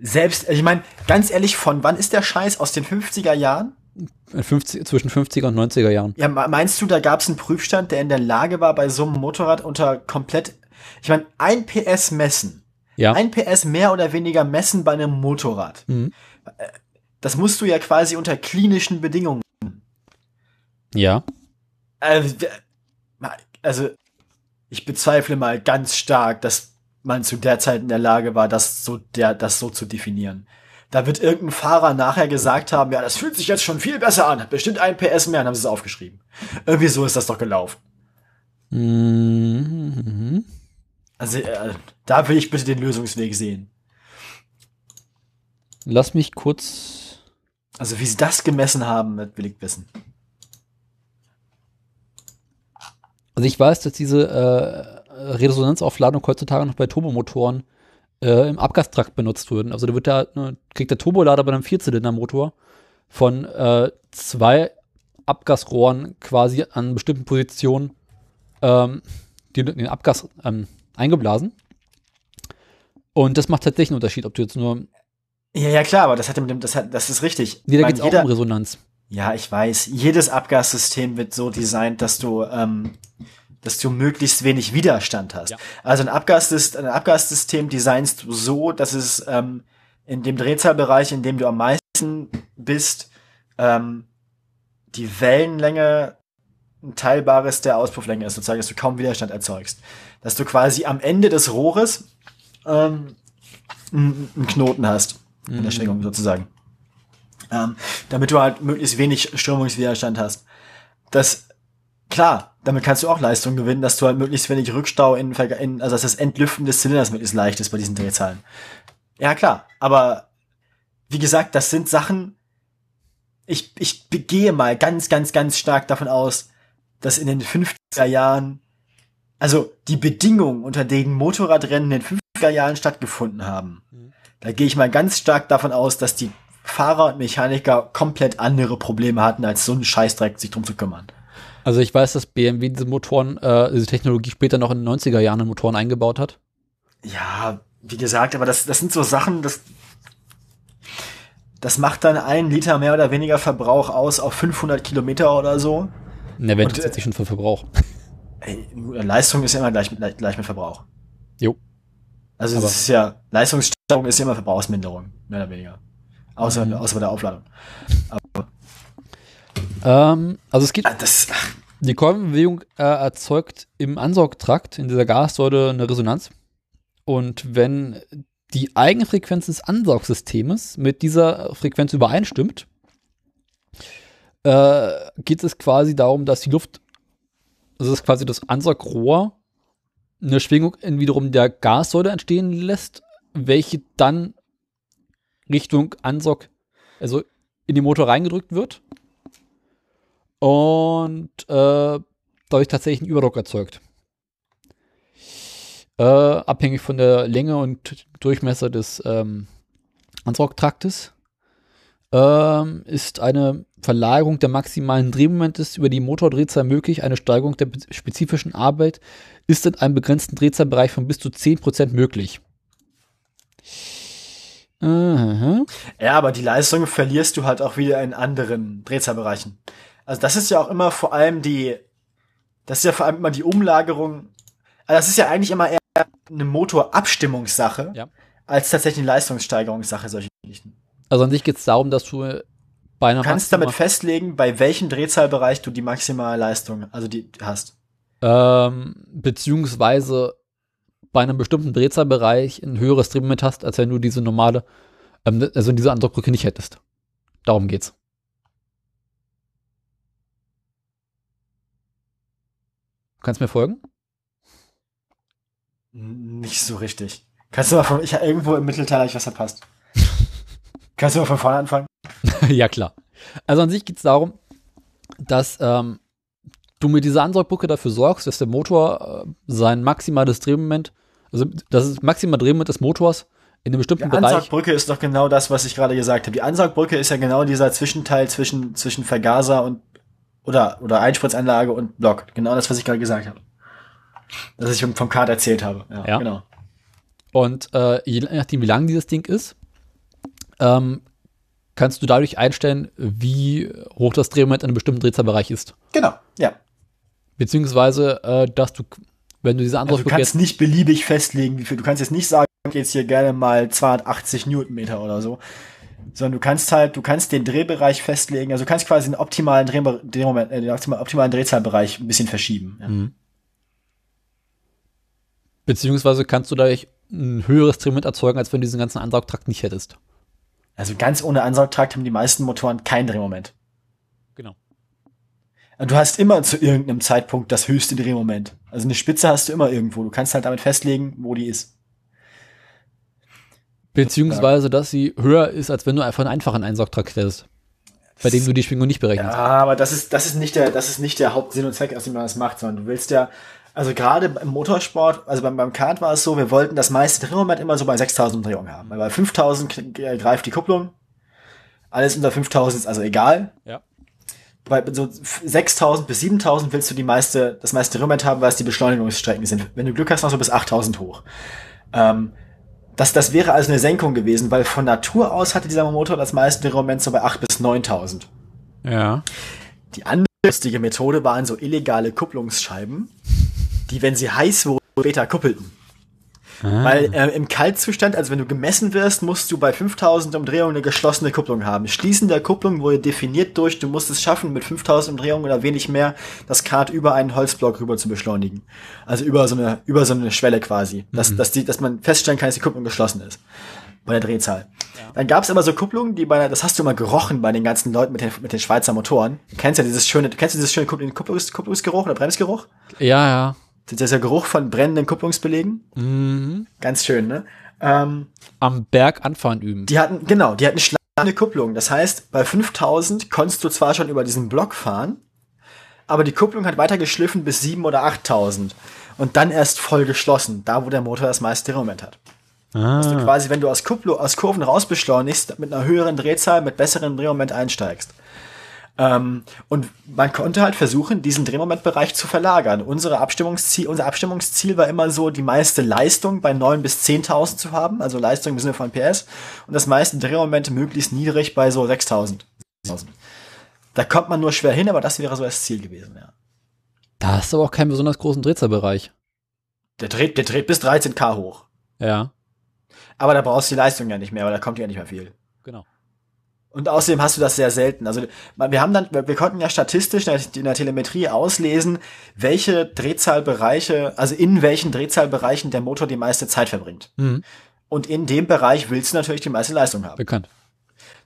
B: selbst, ich meine, ganz ehrlich, von wann ist der Scheiß aus den 50er Jahren?
A: In 50, zwischen 50er und 90er Jahren.
B: Ja, me- meinst du, da gab es einen Prüfstand, der in der Lage war, bei so einem Motorrad unter komplett, ich meine, ein PS messen,
A: Ja.
B: ein PS mehr oder weniger messen bei einem Motorrad.
A: Mhm.
B: Das musst du ja quasi unter klinischen Bedingungen.
A: Ja.
B: Also, d- also ich bezweifle mal ganz stark, dass man zu der Zeit in der Lage war, das so, der, das so zu definieren. Da wird irgendein Fahrer nachher gesagt haben, ja, das fühlt sich jetzt schon viel besser an, hat bestimmt ein PS mehr, und haben sie es aufgeschrieben. Irgendwie so ist das doch gelaufen.
A: Mhm.
B: Also, äh, da will ich bitte den Lösungsweg sehen.
A: Lass mich kurz.
B: Also, wie sie das gemessen haben, will ich wissen.
A: Also ich weiß, dass diese Resonanzaufladung heutzutage noch bei Turbomotoren äh, im Abgastrakt benutzt würden. Also da wird da, ne, kriegt der Turbolader bei einem Vierzylindermotor von äh, zwei Abgasrohren quasi an bestimmten Positionen ähm, die, den Abgas ähm, eingeblasen. Und das macht tatsächlich einen Unterschied, ob du jetzt nur.
B: Ja, ja, klar, aber das hat mit dem, das hat, das ist richtig.
A: Nee, da geht es auch um Resonanz.
B: Ja, ich weiß. Jedes Abgassystem wird so designt, dass du, ähm, dass du möglichst wenig Widerstand hast.
A: Ja.
B: Also ein, Abgassys ein Abgassystem designst du so, dass es ähm, in dem Drehzahlbereich, in dem du am meisten bist, ähm, die Wellenlänge ein teilbares der Auspufflänge ist, sozusagen, dass du kaum Widerstand erzeugst. Dass du quasi am Ende des Rohres ähm, einen einen Knoten hast in der Schwingung sozusagen. Ähm, damit du halt möglichst wenig Strömungswiderstand hast. Das, klar, damit kannst du auch Leistung gewinnen, dass du halt möglichst wenig Rückstau in, in also dass das Entlüften des Zylinders möglichst leicht ist bei diesen Drehzahlen. Ja, klar, aber wie gesagt, das sind Sachen, ich, ich gehe mal ganz, ganz, ganz stark davon aus, dass in den 50er Jahren, also die Bedingungen, unter denen Motorradrennen in den 50er Jahren stattgefunden haben, da gehe ich mal ganz stark davon aus, dass die Fahrer und Mechaniker komplett andere Probleme hatten, als so einen Scheißdreck sich drum zu kümmern.
A: Also ich weiß, dass BMW diese Motoren, äh, diese Technologie später noch in den 90er Jahren in Motoren eingebaut hat.
B: Ja, wie gesagt, aber das, das sind so Sachen, das, das macht dann einen Liter mehr oder weniger Verbrauch aus auf 500 Kilometer oder so.
A: Ne, wer
B: Und,
A: interessiert
B: äh,
A: sich schon für Verbrauch? (laughs)
B: Ey, Leistung ist ja immer gleich mit, gleich mit Verbrauch.
A: Jo.
B: Also
A: Aber-
B: das ist ja, Leistungssteigerung ist ja immer Verbrauchsminderung, mehr oder weniger. Außer,
A: Mhm.
B: außer bei der Aufladung.
A: Ähm, also es geht,
B: Ah, Das, ach,
A: die Kolbenbewegung äh, erzeugt im Ansaugtrakt in dieser Gassäule eine Resonanz. Und wenn die Eigenfrequenz des Ansaugsystems mit dieser Frequenz übereinstimmt, äh, geht es quasi darum, dass die Luft, also das ist quasi das Ansaugrohr, eine Schwingung in wiederum der Gassäule entstehen lässt, welche dann Richtung Ansaug, also in den Motor reingedrückt wird und äh, dadurch tatsächlich einen Überdruck erzeugt. Äh, abhängig von der Länge und Durchmesser des ähm, Ansaugtraktes ähm, ist eine Verlagerung der maximalen Drehmomentes über die Motordrehzahl möglich. Eine Steigerung der spezifischen Arbeit ist in einem begrenzten Drehzahlbereich von bis zu 10% möglich. Aha.
B: ja, aber die Leistung verlierst du halt auch wieder in anderen Drehzahlbereichen. Also das ist ja auch immer vor allem die, das ist ja vor allem immer die Umlagerung, also das ist ja eigentlich immer eher eine Motorabstimmungssache,
A: Ja.
B: als tatsächlich eine Leistungssteigerungssache, solche Geschichten.
A: Also an sich geht es darum, dass du bei einer
B: Du kannst damit festlegen, bei welchem Drehzahlbereich du die maximale Leistung, also die hast.
A: ähm, beziehungsweise bei einem bestimmten Drehzahlbereich ein höheres Drehmoment hast, als wenn du diese normale, ähm, also diese Andruckbrücke nicht hättest. Darum geht's. Kannst du mir folgen?
B: Nicht so richtig. Kannst du mal von, ich irgendwo im Mittelteil habe ich was verpasst. (laughs) Kannst du mal von vorne anfangen? (laughs)
A: ja, klar. Also an sich geht es darum, dass ähm, du mit dieser Ansaugbrücke dafür sorgst, dass der Motor äh, sein maximales Drehmoment, also das ist maximal Drehmoment des Motors in einem
B: Die
A: bestimmten Bereich.
B: Ansaugbrücke ist doch genau das, was ich gerade gesagt habe. Die Ansaugbrücke ist ja genau dieser Zwischenteil zwischen, zwischen Vergaser und oder, oder Einspritzanlage und Block. Genau das, was ich gerade gesagt habe. Das ich vom Kart erzählt habe. Ja,
A: Ja.
B: genau.
A: Und äh, je nachdem, wie lang dieses Ding ist, ähm, kannst du dadurch einstellen, wie hoch das Drehmoment in einem bestimmten Drehzahlbereich ist.
B: Genau, ja.
A: Beziehungsweise, äh, dass du, wenn du diese
B: Also du kannst nicht beliebig festlegen, wie viel. Du kannst jetzt nicht sagen, ich jetzt hier gerne mal 280 Newtonmeter oder so. Sondern du kannst halt, du kannst den Drehbereich festlegen, also du kannst quasi den optimalen Drehmoment, äh, den optima- optimalen Drehzahlbereich ein bisschen verschieben. Ja.
A: Mhm. beziehungsweise kannst du dadurch ein höheres Drehmoment erzeugen, als wenn du diesen ganzen Ansaugtrakt nicht hättest.
B: Also ganz ohne Ansaugtrakt haben die meisten Motoren kein Drehmoment. Du hast immer zu irgendeinem Zeitpunkt das höchste Drehmoment. Also eine Spitze hast du immer irgendwo. Du kannst halt damit festlegen, wo die ist.
A: Beziehungsweise, dass sie höher ist, als wenn du einfach einen einfachen Einsaugtrakt hättest. Bei dem du die Schwingung nicht
B: Ja,
A: berechnest.
B: aber das ist, das ist nicht der, das ist nicht der Hauptsinn und Zweck, aus dem man das macht, sondern du willst ja, Also gerade im Motorsport, also beim, beim Kart war es so, wir wollten das meiste Drehmoment immer so bei 6000 Umdrehungen haben. Weil bei 5000 k- greift die Kupplung. Alles unter 5000 ist also egal.
G: Ja.
B: Bei so 6000 bis 7000 willst du die meiste, das meiste Drehmoment haben, weil es die Beschleunigungsstrecken sind. Wenn du Glück hast, noch so bis 8000 hoch. Ähm, das, das wäre also eine Senkung gewesen, weil von Natur aus hatte dieser Motor das meiste Drehmoment so bei 8 bis 9000.
G: Ja.
B: Die andere lustige Methode waren so illegale Kupplungsscheiben, die, wenn sie heiß wurden, später kuppelten. Weil äh, im Kaltzustand, also wenn du gemessen wirst, musst du bei 5000 Umdrehungen eine geschlossene Kupplung haben. Schließen der Kupplung wurde definiert durch, du musst es schaffen, mit 5000 Umdrehungen oder wenig mehr das Kart über einen Holzblock rüber zu beschleunigen. Also über so eine, über so eine Schwelle quasi. Dass, dass, die, dass man feststellen kann, dass die Kupplung geschlossen ist. Bei der Drehzahl. Dann gab es aber so Kupplungen, die bei der, das hast du immer gerochen bei den ganzen Leuten mit den, mit den Schweizer Motoren. Du kennst ja dieses schöne, du kennst ja dieses schöne Kupplung- Kupplungs, Kupplungsgeruch oder Bremsgeruch?
G: Ja, ja.
B: Das ist der Geruch von brennenden Kupplungsbelegen.
G: Mhm.
B: Ganz schön, ne? Ähm,
G: Am Berg anfahren üben.
B: die hatten, genau, die hatten schlagende Kupplung. Das heißt, bei 5000 konntest du zwar schon über diesen Block fahren, aber die Kupplung hat weiter geschliffen bis 7 oder 8000. Und dann erst voll geschlossen, da wo der Motor das meiste Drehmoment hat. Dass du quasi, wenn du aus, Kupplung, aus Kurven raus beschleunigst, mit einer höheren Drehzahl, mit besserem Drehmoment einsteigst. Ähm, und man konnte halt versuchen, diesen Drehmomentbereich zu verlagern. Unsere Abstimmungsziel, unser Abstimmungsziel war immer so, die meiste Leistung bei 9 bis 10.000 zu haben, also Leistung im Sinne von PS, und das meiste Drehmoment möglichst niedrig bei so 6.000. Da kommt man nur schwer hin, aber das wäre so das Ziel gewesen, ja.
G: Da hast du aber auch keinen besonders großen Drehzahlbereich.
B: Der dreht, der dreht bis 13k hoch.
G: Ja,
B: Aber da brauchst du die Leistung ja nicht mehr, weil da kommt ja nicht mehr viel. Und außerdem hast du das sehr selten. Also wir haben dann, wir konnten ja statistisch in der- Telemetrie auslesen, welche Drehzahlbereiche, also in welchen Drehzahlbereichen der Motor die meiste Zeit verbringt.
G: Mhm.
B: Und in dem Bereich willst du natürlich die meiste Leistung haben.
G: Bekannt.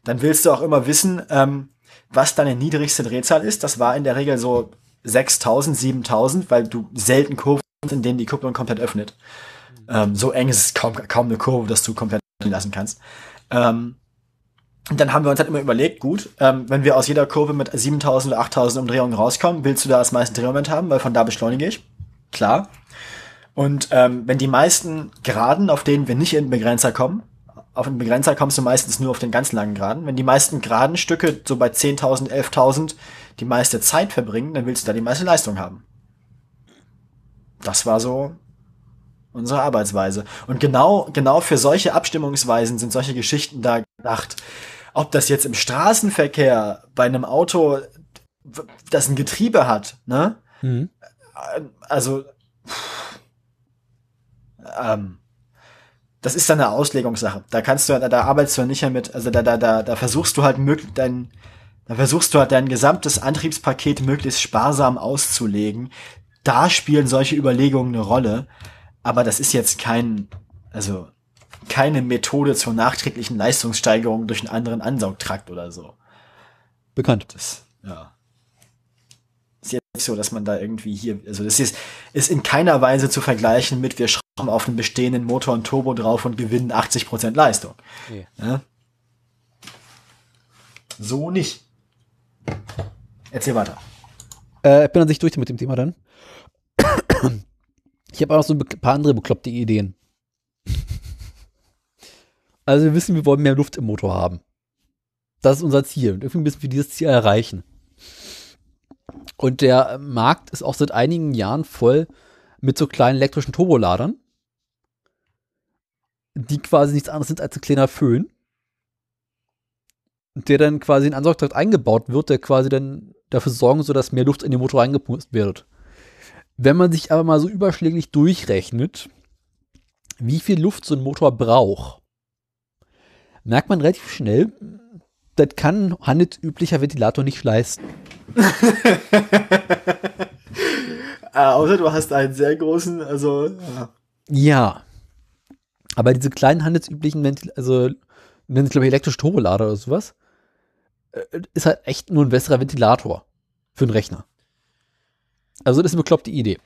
B: Dann willst du auch immer wissen, ähm, was deine niedrigste Drehzahl ist. Das war in der Regel so 6000, 7000, weil du selten Kurven in denen die Kupplung komplett öffnet. Ähm, so eng ist es kaum, kaum eine Kurve, dass du komplett öffnen lassen kannst. Ähm, und dann haben wir uns halt immer überlegt, gut, ähm, wenn wir aus jeder Kurve mit 7000 oder 8000 Umdrehungen rauskommen, willst du da das meiste Drehmoment haben, weil von da beschleunige ich. Klar. Und ähm, wenn die meisten Geraden, auf denen wir nicht in den Begrenzer kommen, auf den Begrenzer kommst du meistens nur auf den ganz langen Geraden. Wenn die meisten geraden Stücke so bei 10.000, 11.000 die meiste Zeit verbringen, dann willst du da die meiste Leistung haben. Das war so unsere Arbeitsweise. Und genau, genau für solche Abstimmungsweisen sind solche Geschichten da gedacht. Ob das jetzt im Straßenverkehr bei einem Auto, das ein Getriebe hat, ne?
G: Mhm.
B: Also, ähm, das ist dann eine Auslegungssache. Da kannst du, da, da arbeitest du nicht mehr mit, also da, da, da, da versuchst du halt möglich, dein, da versuchst du halt dein gesamtes Antriebspaket möglichst sparsam auszulegen. Da spielen solche Überlegungen eine Rolle. Aber das ist jetzt kein, also, keine Methode zur nachträglichen Leistungssteigerung durch einen anderen Ansaugtrakt oder so.
A: Bekannt.
B: Das, ja. Ist jetzt nicht so, dass man da irgendwie hier, also das ist, ist in keiner Weise zu vergleichen mit, wir schrauben auf einen bestehenden Motor und Turbo drauf und gewinnen 80% Leistung.
G: Nee.
B: Ja? So nicht. Erzähl weiter.
A: Äh, ich bin an sich durch mit dem Thema dann. Ich habe auch noch so ein paar andere bekloppte Ideen. Also wir wissen, wir wollen mehr Luft im Motor haben. Das ist unser Ziel. Und irgendwie müssen wir dieses Ziel erreichen. Und der Markt ist auch seit einigen Jahren voll mit so kleinen elektrischen Turboladern, die quasi nichts anderes sind als ein kleiner Föhn, der dann quasi in den Ansaugtrakt eingebaut wird, der quasi dann dafür sorgen soll, dass mehr Luft in den Motor reingepustet wird. Wenn man sich aber mal so überschläglich durchrechnet, wie viel Luft so ein Motor braucht, merkt man relativ schnell, das kann ein handelsüblicher Ventilator nicht leisten.
B: Äh, (laughs) außer du hast einen sehr großen, also, ja.
A: Ja. Aber diese kleinen handelsüblichen Ventil also nennen sie glaube ich elektrische Turbolader oder sowas, äh, ist halt echt nur ein besserer Ventilator für einen Rechner. Also das ist eine bekloppte Idee.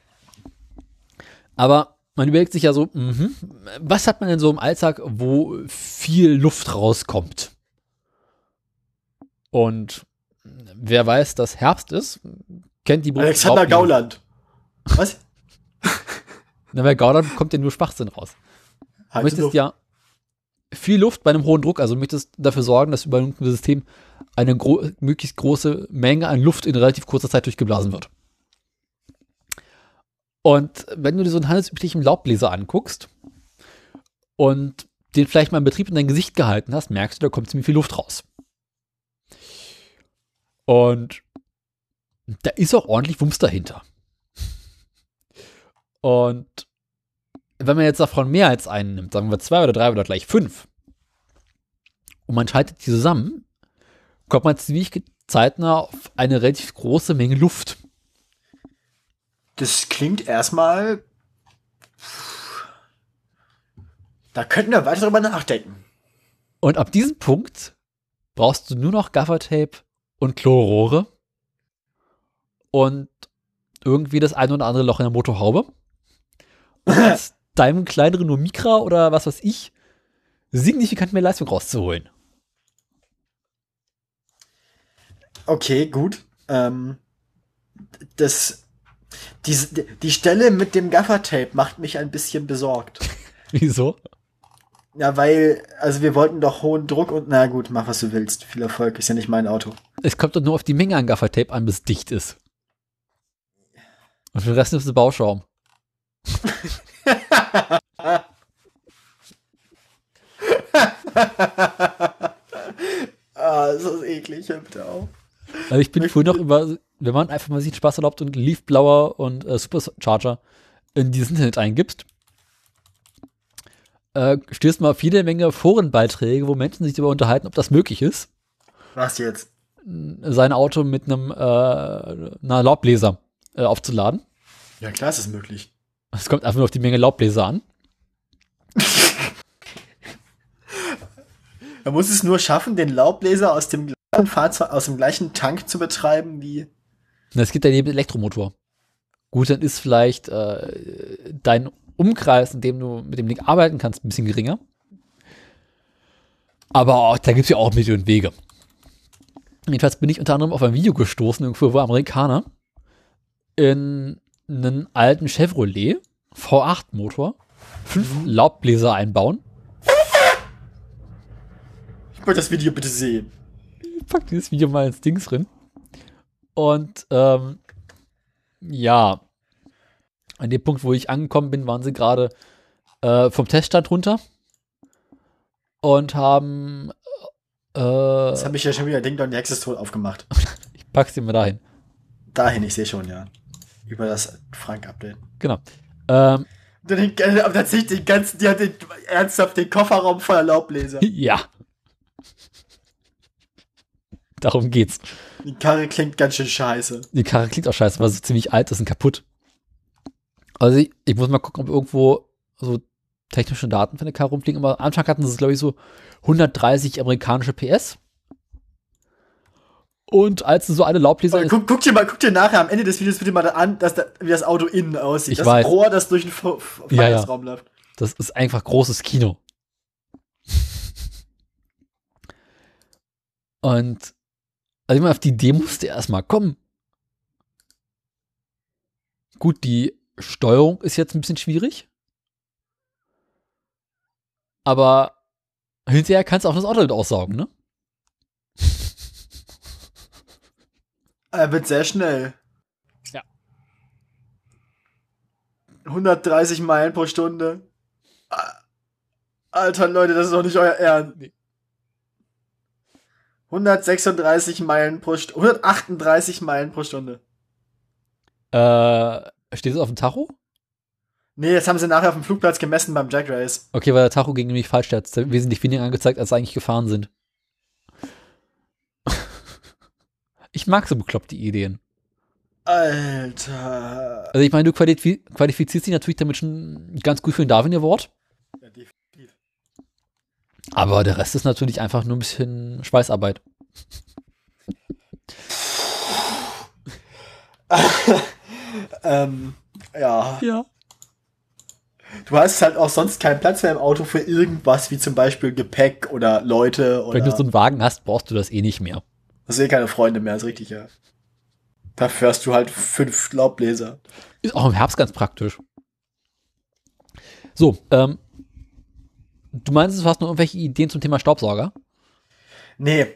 A: Aber man überlegt sich ja so, mhm, was hat man denn so im Alltag, wo viel Luft rauskommt? Und wer weiß, dass Herbst ist, kennt die
B: Alexander
A: Rauchbienen.
B: Gauland. Was? (laughs)
A: Na, bei Gauland kommt ja nur Schwachsinn raus. Du
B: Halt
A: möchtest
B: Luft.
A: ja viel Luft bei einem hohen Druck, also du möchtest dafür sorgen, dass über ein System eine gro möglichst große Menge an Luft in relativ kurzer Zeit durchgeblasen wird. Und wenn du dir so einen handelsüblichen Laubbläser anguckst und den vielleicht mal im Betrieb in dein Gesicht gehalten hast, merkst du, da kommt ziemlich viel Luft raus. Und da ist auch ordentlich Wumms dahinter. Und wenn man jetzt davon mehr als einen nimmt, sagen wir zwei oder drei oder gleich fünf, und man schaltet die zusammen, kommt man ziemlich zeitnah auf eine relativ große Menge Luft.
B: Das klingt erstmal. Da könnten wir weiter drüber nachdenken.
A: Und ab diesem Punkt brauchst du nur noch Gaffertape und Chlorrohre und irgendwie das ein oder andere Loch in der Motorhaube. Und (laughs) aus deinem kleineren nur Mikra oder was weiß ich, signifikant mehr Leistung rauszuholen.
B: Okay, gut. Ähm, das, die, die Stelle mit dem Gaffertape macht mich ein bisschen besorgt. (laughs)
A: Wieso?
B: Ja, weil, also wir wollten doch hohen Druck und na gut, mach was du willst. Viel Erfolg, ist ja nicht mein Auto.
A: Es kommt doch nur auf die Menge an Gaffertape an, bis es dicht ist. Und für den Rest ist es Bauschaum. (laughs)
B: Ah, das ist eklig, hör bitte auf.
A: Also ich bin früher noch über, wenn man einfach mal sich Spaß erlaubt und Leaf Blower und äh, Supercharger in dieses Internet eingibst, äh, stößt mal auf jede Menge Forenbeiträge, wo Menschen sich darüber unterhalten, ob das möglich ist,
B: Was jetzt?
A: sein Auto mit einem äh, einer Laubbläser äh, aufzuladen.
B: Ja, klar ist es möglich.
A: Es kommt einfach nur auf die Menge Laubbläser an. (laughs)
B: Man muss es nur schaffen, den Laubbläser aus dem gleichen Fahrzeug, aus dem gleichen Tank zu betreiben wie.
A: Na, Es gibt ja neben Elektromotor. Gut, dann ist vielleicht äh, dein Umkreis, in dem du mit dem Ding arbeiten kannst, ein bisschen geringer. Aber auch, da gibt es ja auch Mittel und Wege. Jedenfalls bin ich unter anderem auf ein Video gestoßen, irgendwo, wo Amerikaner in einen alten Chevrolet V8-Motor fünf Laubbläser einbauen.
B: Ich wollte das Video bitte sehen.
A: pack dieses Video mal ins Dings drin. Und ähm, ja, an dem Punkt, wo ich angekommen bin, waren sie gerade äh, vom Teststand runter und haben äh,
B: Das habe ich ja schon wieder Ding Dong, ist tot aufgemacht. (laughs)
A: ich pack's dir mal dahin.
B: Dahin, ich sehe schon, ja. Über das Frank-Update.
A: Genau. Ähm,
B: Den, tatsächlich den ganzen, die hat den, ernsthaft den Kofferraum voller Laubbläser. (laughs)
A: ja. (laughs) Darum geht's.
B: Die Karre klingt ganz schön scheiße.
A: Die Karre klingt auch scheiße, weil sie ziemlich alt ist und kaputt. Also ich, ich muss mal gucken, ob irgendwo so technische Daten von der Karre rumfliegen. Aber am Anfang hatten sie, glaube ich, so 130 amerikanische PS. Und als sie so eine Laubbläser
B: guck, guck dir mal, guck dir nachher am Ende des Videos bitte mal an, dass da, wie das Auto innen aussieht.
A: Ich
B: das
A: weiß.
B: Rohr, das durch den F- F-
A: Ja, ja.
B: Läuft.
A: Das ist einfach großes Kino. (laughs) Und also ich meine, auf die Idee musste erstmal kommen. Gut, die Steuerung ist jetzt ein bisschen schwierig. Aber hinterher kannst du auch das Auto mit aussaugen, ne? (laughs)
B: Er wird sehr schnell.
A: Ja.
B: 130 Meilen pro Stunde. Alter Leute, das ist doch nicht euer Ernst.
A: Nee.
B: 136 Meilen pro Stunde. 138 Meilen pro Stunde.
A: Äh, steht es auf dem Tacho?
B: Nee, das haben sie nachher auf dem Flugplatz gemessen beim Jack Race.
A: Okay, weil der Tacho ging nämlich falsch. Der hat wesentlich weniger angezeigt, als sie eigentlich gefahren sind. (laughs) Ich mag so bekloppte Ideen.
B: Alter.
A: Also ich meine, du qualifi qualifizierst dich natürlich damit schon ganz gut für den Darwin Award. Aber der Rest ist natürlich einfach nur ein bisschen Schweißarbeit.
B: Ähm, ja.
A: Ja.
B: Du hast halt auch sonst keinen Platz mehr im Auto für irgendwas, wie zum Beispiel Gepäck oder Leute oder.
A: Wenn du so einen Wagen hast, brauchst du das eh nicht mehr.
B: hast eh keine Freunde mehr, ist richtig, ja. Dafür hast du halt fünf Laubbläser.
A: Ist auch im Herbst ganz praktisch. So, ähm, du meinst, du hast noch irgendwelche Ideen zum Thema Staubsauger?
B: Nee,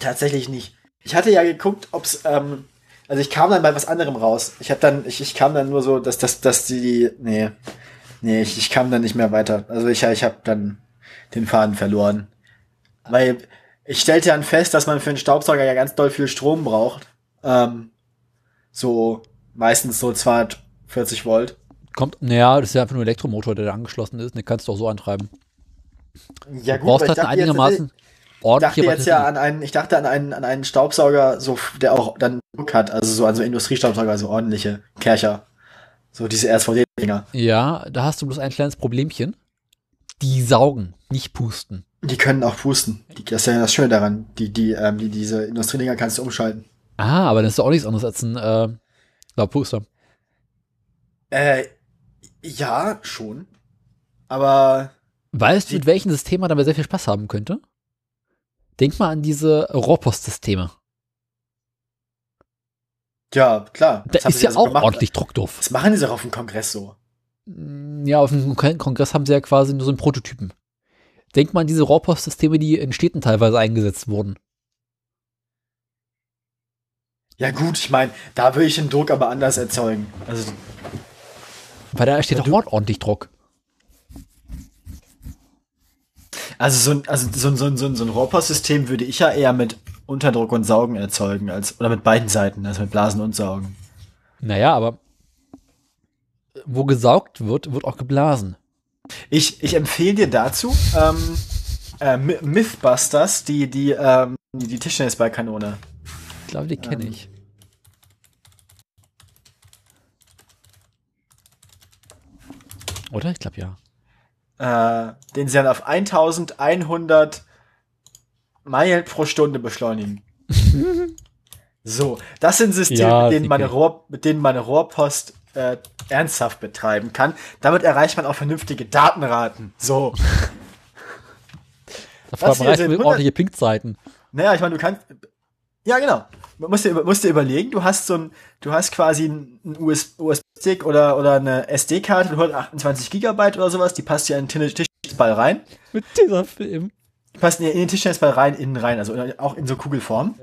B: tatsächlich nicht. Ich hatte ja geguckt, ob's, ähm, also ich kam dann bei was anderem raus. Ich hab dann, ich, ich kam dann nur so, dass, dass, dass die, nee, nee, ich, ich kam dann nicht mehr weiter. Also ich, ich habe dann den Faden verloren. Weil ich stellte dann fest, dass man für einen Staubsauger ja ganz doll viel Strom braucht. Ähm, so meistens so 240 Volt.
A: Kommt, naja, das ist ja einfach nur ein Elektromotor, der da angeschlossen ist. Den kannst du auch so antreiben.
B: Ja
A: du brauchst halt einigermaßen
B: ich dachte
A: ordentliche
B: jetzt ja an einen, ich dachte an einen, an einen Staubsauger, so, der auch dann Druck hat, also so an so Industriestaubsauger, so ordentliche Kercher. So diese RSVD-Dinger.
A: Ja, da hast du bloß ein kleines Problemchen. Die saugen, nicht pusten.
B: Die können auch pusten. Die, das ist ja das Schöne daran. Die, die, ähm, die, diese Industriedinger kannst du umschalten.
A: Ah, aber das ist doch auch nichts anderes als ein äh, Puster.
B: Äh, ja, schon. Aber
A: Weißt du, mit welchem System man dabei sehr viel Spaß haben könnte? Denk mal an diese Rohrpostsysteme.
B: ja, klar.
A: Da
B: Das haben
A: ist ja
B: so
A: auch
B: gemacht.
A: ordentlich Druck drauf.
B: Was machen die so auf dem Kongress so?
A: Ja, auf dem Kon- Kongress haben sie ja quasi nur so einen Prototypen. Denk mal an diese Rohrpostsysteme, die in Städten teilweise eingesetzt wurden.
B: Ja gut, ich meine, da würde ich den Druck aber anders erzeugen. Also
A: Weil da steht doch ordentlich Druck.
B: Also so ein, also so ein, so ein, so ein, so ein Rohrpostsystem würde ich ja eher mit Unterdruck und Saugen erzeugen, als, oder mit beiden Seiten, also mit Blasen und Saugen.
A: Naja, aber wo gesaugt wird, wird auch geblasen.
B: Ich, ich empfehle dir dazu, ähm, äh, Mythbusters, die, die, ähm, die, die Tischtennisballkanone.
A: Ich glaube, die kenne ich. Oder? Ich glaube ja.
B: Äh, den sie dann auf 1100 Meilen pro Stunde beschleunigen. (laughs) so, das sind Systeme,
A: Ja,
B: mit, denen man. Rohr, mit denen man Rohrpost äh, ernsthaft betreiben kann. Damit erreicht man auch vernünftige Datenraten. So. (laughs)
A: Da
B: Was
A: man
B: hier
A: reicht
B: sind
A: mit
B: 100
A: ordentliche Pinkzeiten.
B: Naja, ich meine, du kannst. Ja, genau. Man muss dir, musst dir überlegen, du hast so ein, du hast quasi einen US USB-Stick oder, oder eine SD-Karte mit 128 Gigabyte oder sowas, die passt ja in den Tischtennisball rein.
A: Mit dieser Film.
B: Die passt in den Tischtennisball rein, innen rein, also auch in so Kugelform.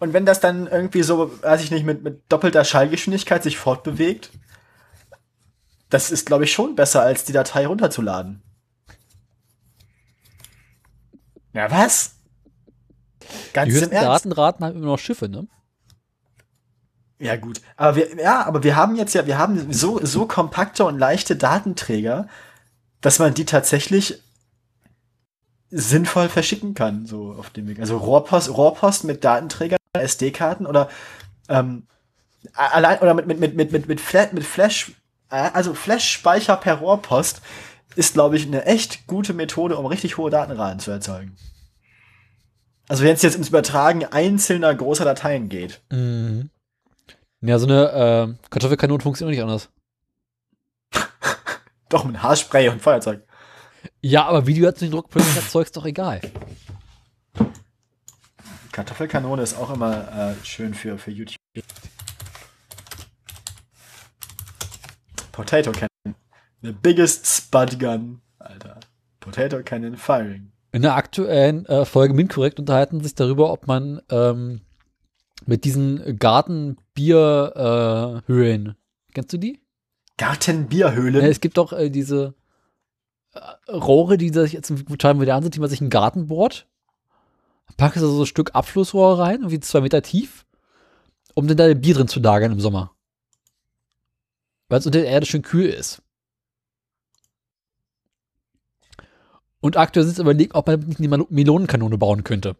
B: Und wenn das dann irgendwie so, weiß ich nicht, mit, mit doppelter Schallgeschwindigkeit sich fortbewegt, das ist, glaube ich, schon besser, als die Datei runterzuladen. Ja, was? Ganz
A: Die
B: im
A: höchsten
B: Ernst?
A: Datenraten haben immer noch Schiffe, ne?
B: Ja, gut. Aber wir, ja, aber wir haben jetzt ja, wir haben so, so kompakte und leichte Datenträger, dass man die tatsächlich sinnvoll verschicken kann, so auf dem Weg. Also Rohrpost, Rohrpost mit Datenträgern, SD-Karten oder, ähm, allein, oder mit, mit, mit, mit, mit, mit, Flash, mit Flash, äh, also Flash-Speicher per Rohrpost ist, glaube ich, eine echt gute Methode, um richtig hohe Datenraten zu erzeugen. Also wenn es jetzt ums Übertragen einzelner großer Dateien geht.
A: Mhm. Ja, so eine äh, Kartoffelkanone funktioniert nicht anders. (laughs)
B: Doch, mit Haarspray und Feuerzeug.
A: Ja, aber wie du jetzt den Druck erzeugst, doch egal.
B: Kartoffelkanone ist auch immer äh, schön für, für YouTube. Potato Cannon. The biggest Spud Gun. Alter. Potato Cannon firing.
A: In der aktuellen äh, Folge Minkorrekt unterhalten sich darüber, ob man ähm, mit diesen Gartenbierhöhlen, äh, kennst du die?
B: Gartenbierhöhlen.
A: Ja, es gibt doch äh, diese äh, Rohre, die sich jetzt total modern sind, die man sich in den Garten bohrt. Packst du so ein Stück Abflussrohr rein, irgendwie zwei Meter tief, um dann da Bier drin zu lagern im Sommer. Weil es unter der Erde schön kühl ist. Und aktuell sind es überlegt, ob man nicht eine Melo- Melonenkanone bauen könnte.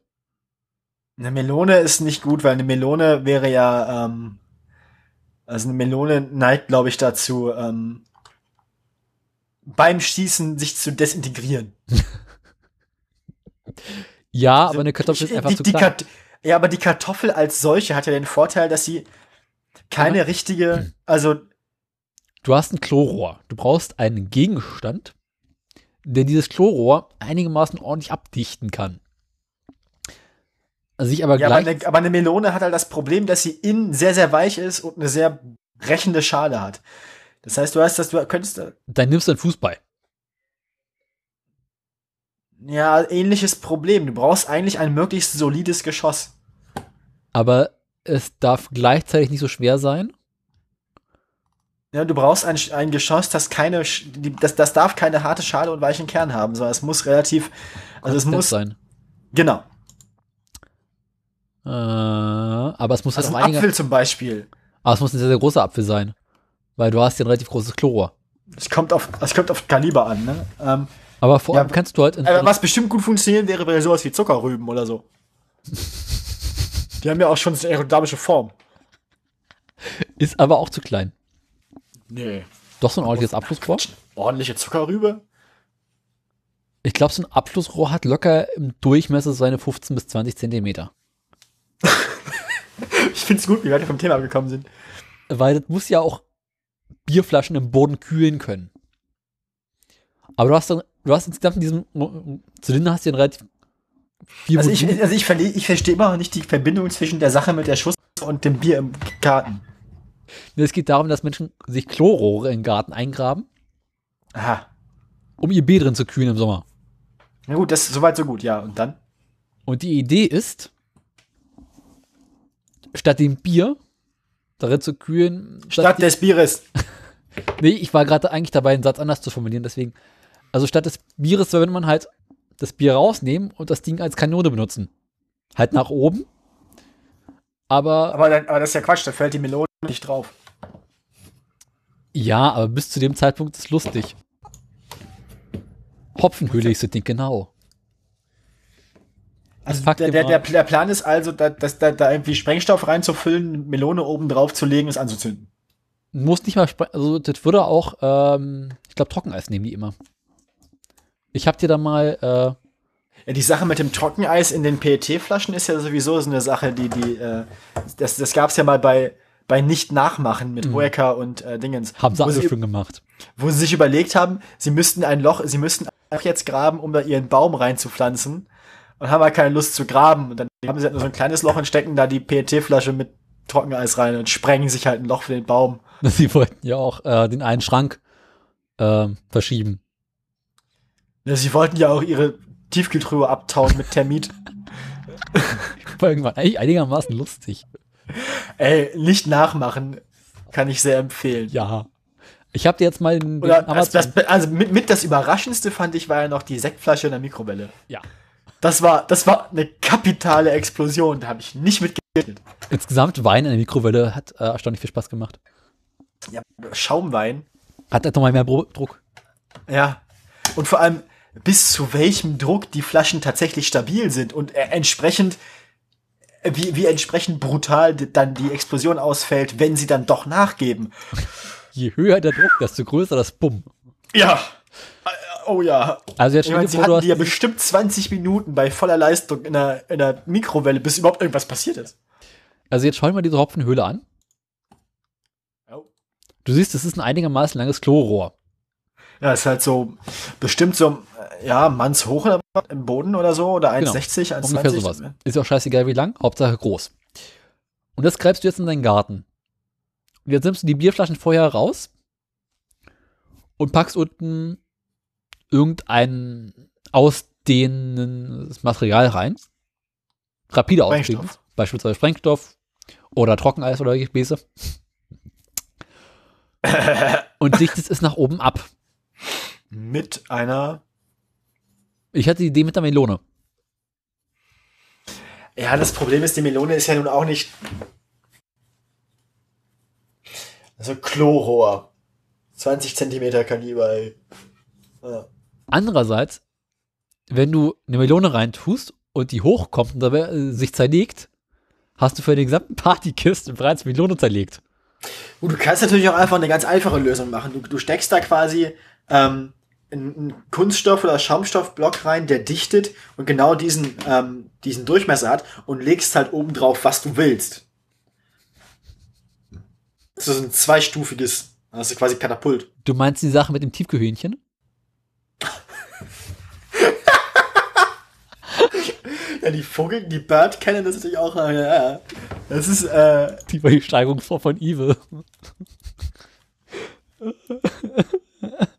B: Eine Melone ist nicht gut, weil eine Melone wäre ja, ähm, also eine Melone neigt, glaube ich, dazu, ähm, beim Schießen sich zu desintegrieren. (laughs)
A: Ja, aber eine Kartoffel ist einfach
B: die,
A: zu
B: die
A: klein.
B: Kat Ja, aber die Kartoffel als solche hat ja den Vorteil, dass sie keine
A: Aber-
B: richtige, (clears throat) also
A: Du hast ein Chlorrohr. Du brauchst einen Gegenstand, der dieses Chlorrohr einigermaßen ordentlich abdichten kann. Also sich aber
B: Ja, aber eine, aber eine Melone hat halt das Problem, dass sie innen sehr, sehr weich ist und eine sehr brechende Schale hat. Das heißt, du hast das, du könntest, äh,
A: Dann nimmst du einen Fußball.
B: ja, ähnliches Problem. Du brauchst eigentlich ein möglichst solides Geschoss.
A: Aber es darf gleichzeitig nicht so schwer sein.
B: Ja, du brauchst ein, ein Geschoss, das keine, das, das darf keine harte Schale und weichen Kern haben, sondern es muss relativ, also es
A: konsistent
B: muss,
A: sein.
B: genau.
A: Äh, aber es muss
B: Also
A: halt
B: ein Apfel zum Beispiel.
A: aber es muss ein sehr, sehr großer Apfel sein. Weil du hast ja ein relativ großes Chlor.
B: Es kommt auf, es kommt auf Kaliber an, ne? Ähm,
A: Aber vor
B: Ja,
A: allem kannst du halt
B: aber was bestimmt gut funktionieren wäre, wäre sowas wie Zuckerrüben oder so. (laughs) Die haben ja auch schon eine aerodynamische Form.
A: ist aber auch zu klein.
B: Nee.
A: Doch so ein ordentliches Abflussrohr.
B: Ordentliche Zuckerrübe?
A: Ich glaube, so ein Abflussrohr hat locker im Durchmesser seine 15 bis 20 Zentimeter. (laughs)
B: Ich find's gut, wie wir vom Thema abgekommen sind.
A: Weil das muss ja auch Bierflaschen im Boden kühlen können. Aber du hast dann, du hast insgesamt in diesem Zylinder hast du einen relativ viel
B: Also ich, also ich, ich verstehe immer noch nicht die Verbindung zwischen der Sache mit der Schuss und dem Bier im Garten.
A: Es geht darum, dass Menschen sich Chlorrohre in den Garten eingraben,
B: Aha.
A: um ihr Bier drin zu kühlen im Sommer.
B: Na gut, das ist soweit so gut, ja. Und dann?
A: Und die Idee ist, statt dem Bier darin zu kühlen,
B: Statt des Bieres. (laughs)
A: Nee, ich war gerade eigentlich dabei, einen Satz anders zu formulieren, deswegen. Also statt des Bieres würde man halt das Bier rausnehmen und das Ding als Kanone benutzen. Halt nach oben. Aber,
B: Aber, dann, aber das ist ja Quatsch, da fällt die Melone nicht drauf.
A: ja, aber bis zu dem Zeitpunkt ist lustig. Hopfenhöhle ist das Ding, genau.
B: Also der, der, der, der Plan ist also, da, dass da, da irgendwie Sprengstoff reinzufüllen, Melone oben drauf zu legen, es anzuzünden.
A: Muss nicht mal, also das würde auch, ähm, ich glaube Trockeneis nehmen die immer. Ich hab dir da mal, äh,
B: Ja, die Sache mit dem Trockeneis in den PET-Flaschen ist ja sowieso so eine Sache, die, die, äh, das, das gab's ja mal bei, bei Nicht-Nachmachen mit Hoeker und äh, Dingens.
A: haben sie alle schon gemacht.
B: wo sie sich überlegt haben, sie müssten ein Loch, sie müssten auch jetzt graben, um da ihren Baum reinzupflanzen. Und haben halt keine Lust zu graben. Und dann haben sie halt nur so ein kleines Loch und stecken da die PET-Flasche mit Trockeneis rein und sprengen sich halt ein Loch für den Baum. (laughs)
A: Sie wollten ja auch äh, den einen Schrank ähm, verschieben.
B: Ja, Sie wollten ja auch ihre Tiefkühltruhe abtauen mit Termit.
A: War (laughs) irgendwann eigentlich einigermaßen lustig. (laughs)
B: Ey, nicht nachmachen, kann ich sehr empfehlen.
A: Ja. Ich habe dir jetzt mal den, den
B: das, das, also mit, mit das Überraschendste fand ich war ja noch die Sektflasche in der Mikrowelle.
A: ja.
B: Das war, das war eine kapitale Explosion. Da habe ich nicht mit gerechnet.
A: Insgesamt Wein in der Mikrowelle hat äh, erstaunlich viel Spaß gemacht.
B: Ja, Schaumwein.
A: Hat halt nochmal mehr Bro Druck.
B: Ja. Und vor allem, bis zu welchem Druck die Flaschen tatsächlich stabil sind und äh, entsprechend, wie, wie entsprechend brutal dann die Explosion ausfällt, wenn sie dann doch nachgeben.
A: Je höher der Druck, desto größer das Bumm.
B: Ja. Äh, Oh ja.
A: Also jetzt
B: Ich meine, sie hatten die ja bestimmt 20 Minuten bei voller Leistung in der, in der Mikrowelle, bis überhaupt irgendwas passiert ist.
A: also jetzt schau dir mal diese Hopfenhöhle an.
B: Oh.
A: Du siehst, es ist ein einigermaßen langes Chlorrohr.
B: Ja, ist halt so, bestimmt so, ja, mannshoch im Boden oder so, oder 1,60, 1,20.
A: Genau. Ungefähr sowas. Ist ja auch scheißegal wie lang, Hauptsache groß. Und das greifst du jetzt in deinen Garten. Und jetzt nimmst du die Bierflaschen vorher raus und packst unten irgendein ausdehnendes Material rein. Rapide.
B: Sprengstoff.
A: Beispielsweise Sprengstoff oder Trockeneis oder Gefäße. (laughs) und dichtest es nach oben ab.
B: Mit einer,
A: Ich hatte die Idee mit der Melone.
B: ja, das Problem ist, die Melone ist ja nun auch nicht, also Chlorrohr. 20 Zentimeter Kaliber, ey. Ja.
A: Andererseits, wenn du eine Melone reintust und die hochkommt und dabei äh, sich zerlegt, hast du für den gesamten Partykiste bereits Melone zerlegt.
B: Gut, du kannst natürlich auch einfach eine ganz einfache Lösung machen. Du, du steckst da quasi ähm, einen Kunststoff- oder Schaumstoffblock rein, der dichtet und genau diesen, ähm, diesen Durchmesser hat und legst halt oben drauf, was du willst. Das ist ein zweistufiges, das ist quasi Katapult.
A: Du meinst die Sache mit dem Tiefkühlhähnchen? (laughs)
B: Ja, die Vogel, die Bird kennen das natürlich auch. Ja, ja. Das ist, äh,
A: Die Steigerungsform von Evil. (laughs)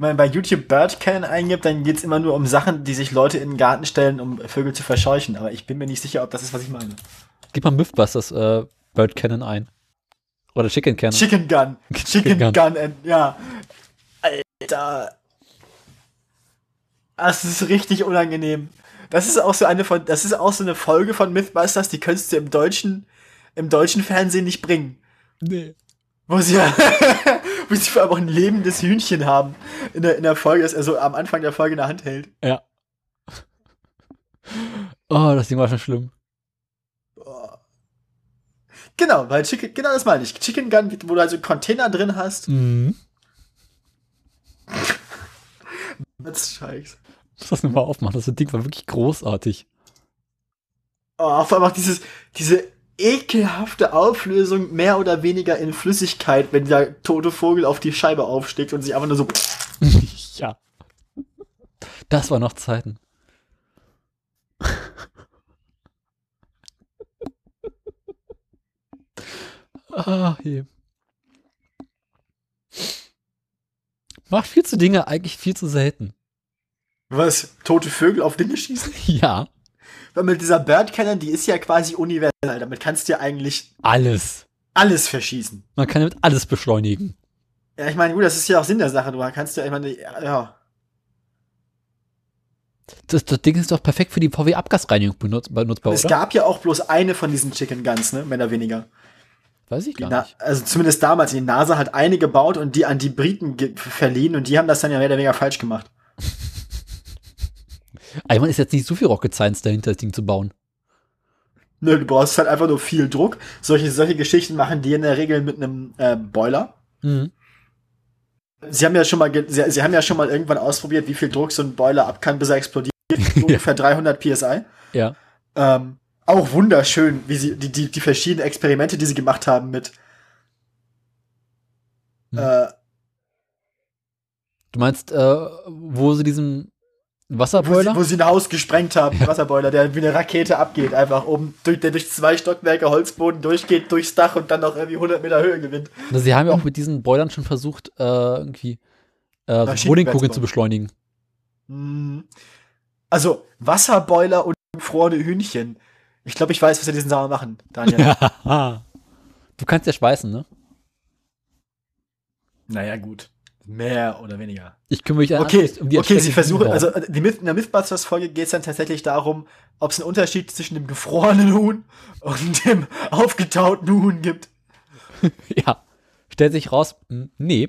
B: man bei YouTube Bird Cannon eingibt, dann geht's immer nur um Sachen, die sich Leute in den Garten stellen, um Vögel zu verscheuchen. Aber ich bin mir nicht sicher, ob das ist, was ich meine.
A: Gib mal Mythbusters äh, Bird Cannon ein. Oder Chicken Cannon.
B: Chicken Gun. (laughs) Chicken
A: Gun.
B: Gun, and, ja. Alter. Das ist richtig unangenehm. Das ist auch so eine von, das ist auch so eine Folge von Mythbusters, die könntest du im deutschen, im deutschen Fernsehen nicht bringen.
A: nee.
B: Wo sie, (laughs) wo sie vor allem auch ein lebendes Hühnchen haben in der, in der Folge, das er so am Anfang der Folge in der Hand hält.
A: Ja. Oh, das Ding war schon schlimm.
B: Genau, weil Chicken, genau das meine ich. Chicken Gun, wo du also Container drin hast.
A: Mhm. (laughs)
B: Das ist scheiße.
A: Muss das nochmal aufmachen. Das Ding war wirklich großartig.
B: Oh, vor allem auch dieses, diese ekelhafte Auflösung mehr oder weniger in Flüssigkeit, wenn der tote Vogel auf die Scheibe aufsteckt und sich einfach nur so. (laughs)
A: ja. Das war noch Zeiten. (laughs) ah, je. Macht viel zu Dinge eigentlich viel zu selten.
B: Was? Tote Vögel auf Dinge schießen? (laughs)
A: Ja,
B: Weil mit dieser Bird Cannon, die ist ja quasi universell. Damit kannst du ja eigentlich
A: alles.
B: alles verschießen.
A: Man kann damit alles beschleunigen.
B: Ja, ich meine, gut, das ist ja auch Sinn der Sache. Du kannst ja, ich meine, ja.
A: Das, das Ding ist doch perfekt für die VW-Abgasreinigung benutz, benutzbar,
B: Es
A: oder?
B: gab ja auch bloß eine von diesen Chicken Guns, ne? Mehr oder weniger.
A: Weiß ich gar
B: Na,
A: nicht.
B: also zumindest damals. Die NASA hat eine gebaut und die an die Briten verliehen und die haben das dann ja mehr oder weniger falsch gemacht. (laughs)
A: Man ist jetzt nicht so viel Rocket Science dahinter, das Ding zu bauen.
B: Nö, du brauchst halt einfach nur viel Druck. Solche, solche Geschichten machen die in der Regel mit einem äh, Boiler.
A: Mhm.
B: Sie haben ja schon mal, sie, sie haben ja schon mal irgendwann ausprobiert, wie viel Druck so ein Boiler ab kann, bis er explodiert. (laughs) Ungefähr 300 psi.
A: Ja.
B: Ähm, auch wunderschön, wie sie die, die, die verschiedenen Experimente, die sie gemacht haben mit.
A: Hm.
B: Äh,
A: Du meinst, äh, wo sie diesen
B: wo, sie,
A: Wasserboiler?
B: wo sie ein Haus gesprengt haben, einen Wasserboiler, der wie eine Rakete abgeht, einfach oben, durch, der durch zwei Stockwerke Holzboden durchgeht, durchs Dach und dann noch irgendwie 100 Meter Höhe gewinnt.
A: Also sie haben ja auch mit diesen Boilern schon versucht, äh, irgendwie äh, Honigkugeln
B: zu
A: beschleunigen.
B: Mm. Also, Wasserboiler und gefrorene Hühnchen. Ich glaube, ich weiß, was wir diesen Sommer machen, Daniel. (laughs)
A: du kannst ja schweißen, ne?
B: Naja, gut. Mehr oder weniger.
A: Ich kümmere mich
B: Okay,
A: an- um die
B: okay, sie versuchen, also äh, die Myth, in der Mythbusters-Folge geht es dann tatsächlich darum, ob es einen Unterschied zwischen dem gefrorenen Huhn und dem aufgetauten Huhn gibt. (laughs)
A: ja. Stellt sich raus, nee,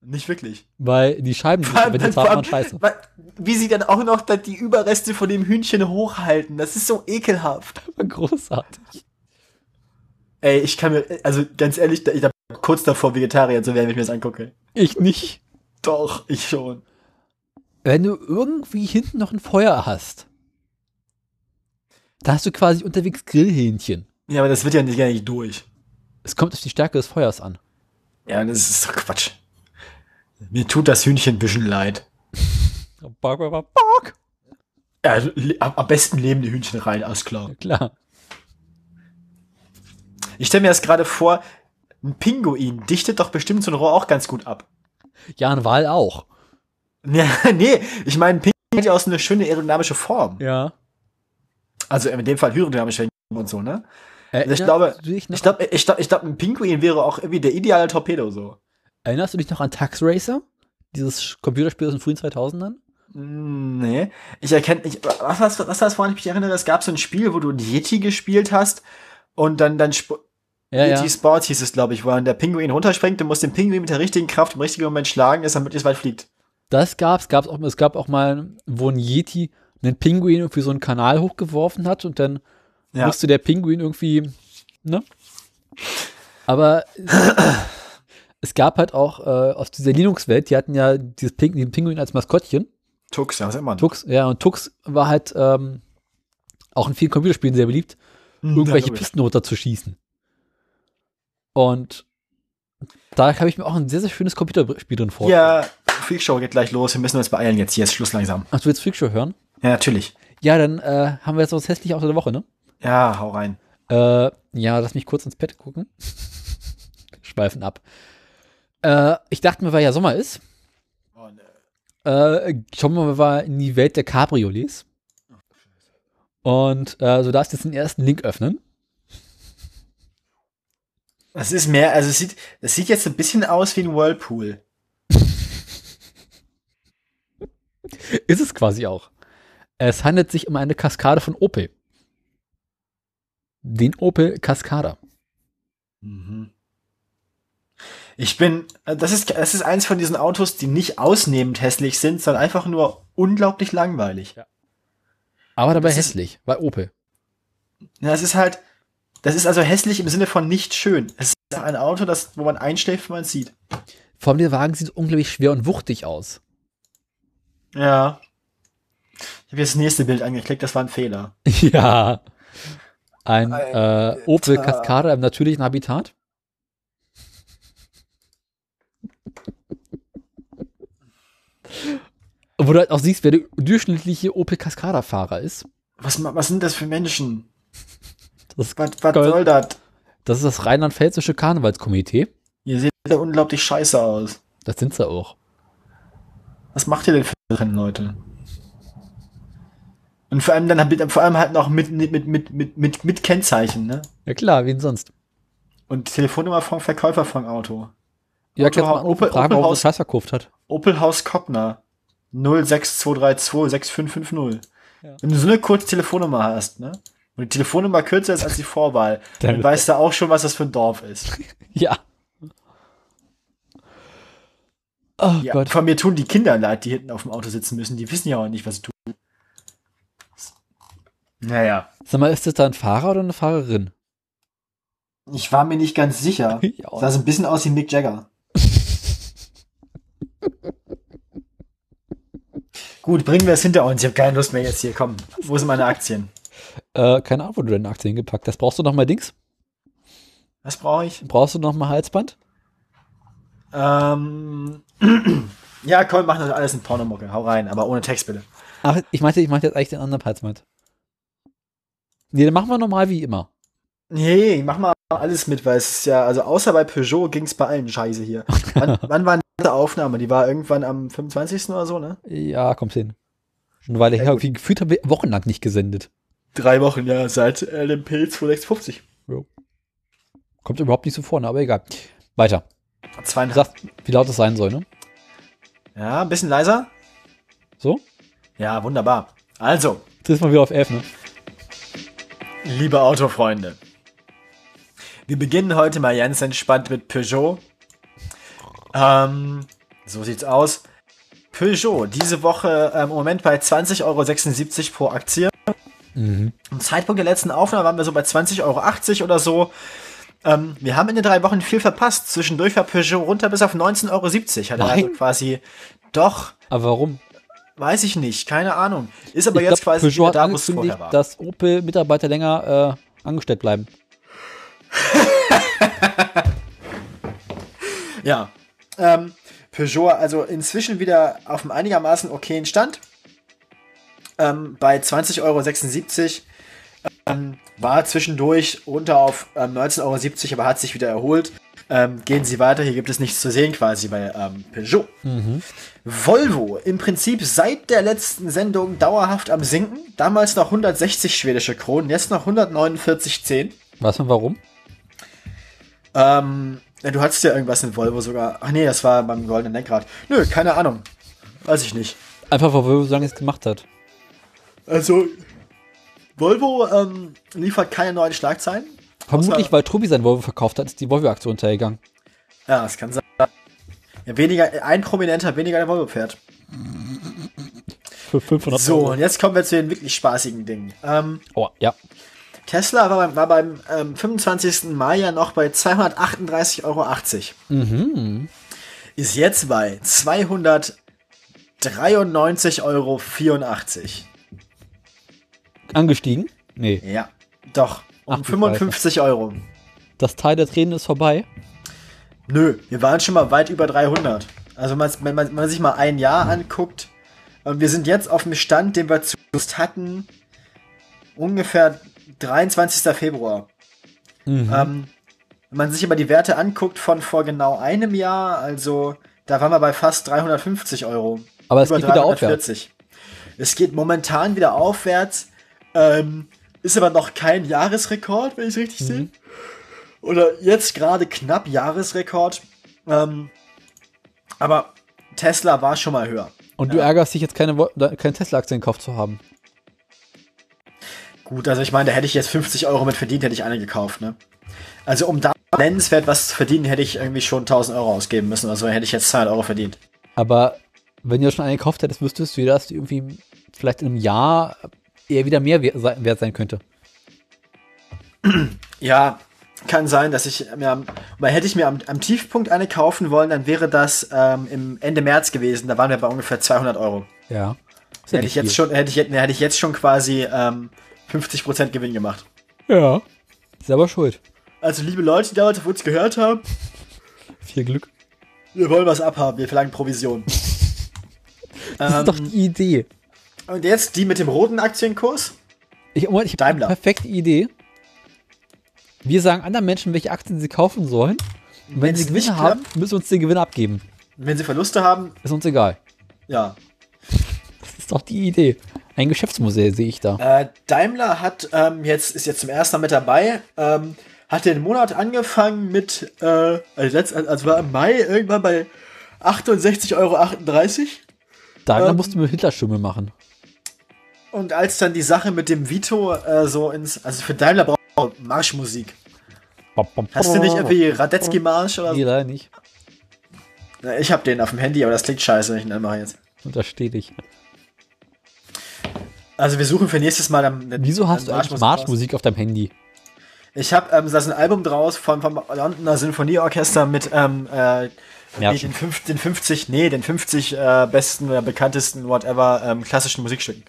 B: Nicht wirklich.
A: weil die Scheiben,
B: allem-
A: wenn die waren, scheiße.
B: weil- Wie sie dann auch noch da die Überreste von dem Hühnchen hochhalten. Das ist so ekelhaft. (laughs)
A: Großartig.
B: Ey, ich kann mir, also ganz ehrlich, ich hab kurz davor Vegetarier zu werden, wenn ich mir das angucke.
A: Ich nicht.
B: Doch, ich schon.
A: Wenn du irgendwie hinten noch ein Feuer hast, da hast du quasi unterwegs Grillhähnchen.
B: Ja, aber das wird ja nicht, gar nicht durch.
A: Es kommt auf die Stärke des Feuers an.
B: Ja, das ist doch Quatsch. Mir tut das Hühnchen ein bisschen leid. (laughs)
A: Bark, bark, bark, bark.
B: Ja, also, am besten lebende Hühnchen rein, alles klar.
A: Klar.
B: Ich stelle mir das gerade vor, ein Pinguin dichtet doch bestimmt so ein Rohr auch ganz gut ab.
A: Ja, ein Wal auch. (laughs)
B: Ja, nee, ich meine, ein Pinguin hat ja auch so eine schöne aerodynamische Form.
A: Ja.
B: Also in dem Fall hydrodynamische und so, ne?
A: Äh,
B: Ich glaube, ich glaube, ich glaube, ich glaube, ein Pinguin wäre auch irgendwie der ideale Torpedo so.
A: erinnerst du dich noch an Tax Racer? Dieses Computerspiel aus den frühen 2000ern?
B: Mm, Nee, ich erkenne, ich, was, was das woran ich mich erinnere, es gab so ein Spiel, wo du ein Yeti gespielt hast und dann, dann
A: Ja,
B: Yeti
A: ja.
B: Sports hieß es, glaube ich, wo dann der Pinguin runterspringt, du musst den Pinguin mit der richtigen Kraft im richtigen Moment schlagen, dass er möglichst weit fliegt.
A: Das gab's, gab's auch, es gab auch mal, wo ein Yeti einen Pinguin irgendwie so einen Kanal hochgeworfen hat und dann
B: Ja.
A: musste der Pinguin irgendwie, ne? Aber (clears throat) es gab halt auch äh, aus dieser Linux-Welt, die hatten ja dieses Ping, den Pinguin als Maskottchen.
B: Tux, ja, was immer.
A: Tux, ja, und Tux war halt ähm, auch in vielen Computerspielen sehr beliebt, irgendwelche Pisten runterzuschießen. Und da habe ich mir auch ein sehr, sehr schönes Computerspiel drin vor.
B: Ja, Freakshow geht gleich los, wir müssen uns beeilen jetzt, hier ist Schluss langsam.
A: Ach, du willst Freakshow hören?
B: Ja, natürlich.
A: Ja, dann äh, haben wir jetzt so das hässliche Auto der Woche, ne?
B: Ja, hau rein.
A: Äh, ja, lass mich kurz ins Bett gucken. (laughs) Schweifen ab. Äh, ich dachte mir, weil ja Sommer ist,
B: Oh, ne.
A: äh, schauen wir mal in die Welt der Cabriolets. Und äh, so darfst du jetzt den ersten Link öffnen.
B: Das ist mehr, also es sieht, das sieht jetzt ein bisschen aus wie ein Whirlpool. (laughs)
A: Ist es quasi auch. Es handelt sich um eine Kaskade von Opel. Den Opel Cascada.
B: Ich bin, das ist, das ist eins von diesen Autos, die nicht ausnehmend hässlich sind, sondern einfach nur unglaublich langweilig. Ja,
A: Aber dabei
B: Das ist-
A: hässlich, weil Opel.
B: es ist halt, das ist also hässlich im Sinne von nicht schön. Es ist ein Auto, das, wo man einschläft, wenn man es sieht.
A: Vor allem der Wagen sieht unglaublich schwer und wuchtig aus.
B: Ja. Ich habe jetzt das nächste Bild angeklickt, das war ein Fehler. (laughs)
A: Ja. Ein äh, Opel. Cascada im natürlichen Habitat. Wo du halt auch siehst, wer der durchschnittliche Opel Cascada-Fahrer ist.
B: Was, was sind das für Menschen?
A: Das,
B: Was, was soll das?
A: das ist das rheinland-pfälzische Karnevalskomitee.
B: Ihr seht ja unglaublich scheiße aus.
A: Das sind sie auch.
B: Was macht ihr denn für Rennen, Leute? Und vor allem dann halt- vor allem halt noch mit, mit, mit, mit, mit, mit, mit Kennzeichen, ne?
A: Ja klar, wen sonst?
B: Und Telefonnummer vom Verkäufer vom Auto.
A: Ja,
B: Auto-
A: mal
B: Opel-
A: fragen, ob
B: Opelhaus-
A: Scheiß verkauft hat.
B: Opelhaus Koppner 06232 6550.
A: Ja.
B: Wenn du so eine kurze Telefonnummer hast, ne? Und die Telefonnummer kürzer ist als die Vorwahl, (laughs) dann weißt du auch schon, was das für ein Dorf ist. (laughs)
A: Ja. Oh
B: Ja,
A: Gott.
B: von mir tun die Kinder leid, die hinten auf dem Auto sitzen müssen. Die wissen ja auch nicht, was sie tun. Naja,
A: Sag mal, ist das da ein Fahrer oder eine Fahrerin?
B: ich war mir nicht ganz sicher. (laughs)
A: Ich auch
B: Sah so ein bisschen aus wie Mick Jagger. Gut, bringen wir es hinter uns. Ich habe keine Lust mehr jetzt hier. Komm, wo sind meine Aktien?
A: Äh, keine Ahnung, wo du deine Aktien gepackt hast. Brauchst du noch mal Dings?
B: Was brauche ich?
A: Brauchst du noch mal Halsband?
B: Ähm, (clears throat) ja, komm, mach das alles in Pornomucke. Hau rein, aber ohne Text bitte.
A: Ach, ich meinte, ich meinte jetzt eigentlich den anderen Halsband. Nee, dann machen wir normal wie immer.
B: Nee, mach mal alles mit, weil es ist ja, also außer bei Peugeot ging es bei allen Scheiße hier. Wann, (laughs) wann war die Aufnahme? Die war irgendwann am 25. oder so, ne?
A: Ja, kommst hin. Schon eine Weile her, irgendwie gefühlt haben wir wochenlang nicht gesendet.
B: Drei Wochen, ja, seit äh, dem Pilz 2650.
A: Kommt überhaupt nicht so vorne, aber egal. Weiter.
B: Zweieinhalb.
A: wie laut es sein soll, ne?
B: Ja, ein bisschen leiser.
A: So?
B: Ja, wunderbar. Also,
A: Jetzt ist mal wieder auf 11, ne?
B: liebe Autofreunde. Wir beginnen heute mal ganz entspannt mit Peugeot. Ähm, so sieht's aus. Peugeot, diese Woche ähm, im Moment bei 20,76 Euro pro Aktie.
A: Mhm.
B: Am Zeitpunkt der letzten Aufnahme waren wir so bei 20,80 Euro oder so. Ähm, wir haben in den drei Wochen viel verpasst. Zwischendurch war Peugeot runter bis auf 19,70 Euro. Hat er also
A: Nein.
B: quasi. Doch,
A: Aber warum?
B: weiß ich nicht, keine Ahnung. Ist aber
A: ich
B: jetzt
A: glaub,
B: quasi
A: Peugeot
B: wieder
A: hat
B: da, wo es vorher war.
A: dass Opel-Mitarbeiter länger äh, angestellt bleiben. (laughs)
B: Ja. Ähm, Peugeot also inzwischen wieder auf einem einigermaßen okayen Stand. Ähm, bei 20,76 Euro. Ähm, war zwischendurch runter auf ähm, 19,70 Euro, aber hat sich wieder erholt. Ähm, gehen Sie weiter, hier gibt es nichts zu sehen quasi bei ähm, Peugeot. Volvo im Prinzip seit der letzten Sendung dauerhaft am Sinken. Damals noch 160 schwedische Kronen, jetzt noch 149,10.
A: Weißt du warum?
B: Ähm, du hattest ja irgendwas in Volvo sogar. Ach nee, das war beim Goldenen Lenkrad. Nö, keine Ahnung. Weiß ich nicht.
A: Einfach, weil Volvo so lange es gemacht hat.
B: Also, Volvo ähm, liefert keine neuen Schlagzeilen.
A: Vermutlich,
B: Außer-
A: weil Tobi sein Volvo verkauft hat, ist die Volvo-Aktie untergegangen.
B: Ja, das kann sein. Ja, weniger, ein Prominenter weniger der Volvo fährt.
A: Für 500
B: So, und jetzt kommen wir zu den wirklich spaßigen Dingen. Ähm,
A: Oh, ja.
B: Tesla war beim, war beim ähm, 25. Mai ja noch bei 238,80 Euro.
A: Mhm.
B: Ist jetzt bei 293,84 Euro.
A: Angestiegen? Nee.
B: Ja, doch. Um
A: Ach, du
B: 55 Euro.
A: Das Teil der Tränen ist vorbei.
B: Nö, wir waren schon mal weit über 300. Also wenn man, wenn man sich mal ein Jahr anguckt, und wir sind jetzt auf dem Stand, den wir zuletzt hatten, ungefähr 23. Februar.
A: Mhm.
B: Ähm, wenn man sich aber die Werte anguckt von vor genau einem Jahr, also da waren wir bei fast 350 Euro.
A: Aber es geht wieder aufwärts.
B: Es geht momentan wieder aufwärts. Ähm, ist aber noch kein Jahresrekord, wenn ich es richtig sehe. Oder jetzt gerade knapp Jahresrekord. Ähm, aber Tesla war schon mal höher.
A: Und du ärgerst dich jetzt keine, keine Tesla-Aktien gekauft zu haben.
B: Gut, also ich meine, da hätte ich jetzt 50 Euro mit verdient, hätte ich eine gekauft, ne? Also um da nennenswert was zu verdienen, hätte ich irgendwie schon 1000 Euro ausgeben müssen. Also hätte ich jetzt 200 Euro verdient.
A: Aber wenn du schon eine gekauft hättest, wüsstest du, dass die irgendwie vielleicht in einem Jahr eher wieder mehr wert sein könnte.
B: Ja, kann sein, dass ich mir, am- aber hätte ich mir am, am Tiefpunkt eine kaufen wollen, dann wäre das ähm, im Ende März gewesen. Da waren wir bei ungefähr 200 Euro.
A: Ja. Ist ja
B: Hätte ich jetzt
A: viel.
B: schon, hätte ich, jetzt- hätte ich jetzt schon quasi ähm, 50% Gewinn gemacht.
A: Ja. Selber schuld.
B: Also liebe Leute, die damals auf uns gehört haben,
A: Viel Glück.
B: wir wollen was abhaben, wir verlangen Provision. (laughs)
A: Das ist doch
B: ähm,
A: die Idee.
B: Und jetzt die mit dem roten Aktienkurs?
A: Ich, Moment, ich habe eine perfekte Idee. Wir sagen anderen Menschen, welche Aktien sie kaufen sollen. Und wenn
B: Wenn's
A: sie Gewinne haben, müssen wir uns den Gewinn abgeben.
B: Wenn sie Verluste haben,
A: Ist uns egal.
B: ja.
A: Das ist doch die Idee. Ein Geschäftsmodell sehe ich da.
B: Äh, Daimler hat ähm, jetzt, ist jetzt zum ersten Mal mit dabei, ähm, hat den Monat angefangen mit, äh, also, letzt, also war im Mai irgendwann bei 68,38 Euro.
A: Daimler
B: ähm,
A: musste mit Hitlerstimme machen.
B: Und als dann die Sache mit dem Vito äh, so ins, also für Daimler braucht man Marschmusik. Hast du nicht irgendwie Radetzky-Marsch oder
A: Nee,
B: so?
A: leider nicht.
B: Na, Ich hab den auf dem Handy, aber das klingt scheiße, wenn ich ihn anmache jetzt.
A: Unterstehe ich.
B: Also wir suchen für nächstes Mal dann. dann-
A: Wieso hast du
B: dann
A: eigentlich
B: raus.
A: Marschmusik auf deinem Handy?
B: Ich habe ähm, da ist ein Album draus von vom Londoner Sinfonieorchester mit ähm, äh, nee, fünf, den 50, nee, den 50 äh, besten oder bekanntesten whatever ähm, klassischen Musikstücken.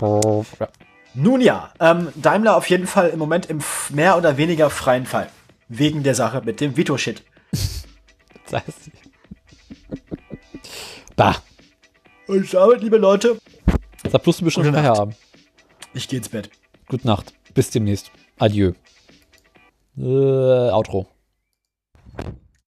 A: Ja.
B: Nun ja, ähm, Daimler auf jeden Fall im Moment im mehr oder weniger freien Fall. Wegen der Sache mit dem Vito-Shit. (laughs)
A: Das heißt, bah.
B: Und damit, liebe Leute,
A: Sag bloß, du bist schon. Feierabend.
B: ich geh ins Bett.
A: Gute Nacht. Bis demnächst. Adieu. Äh, Outro.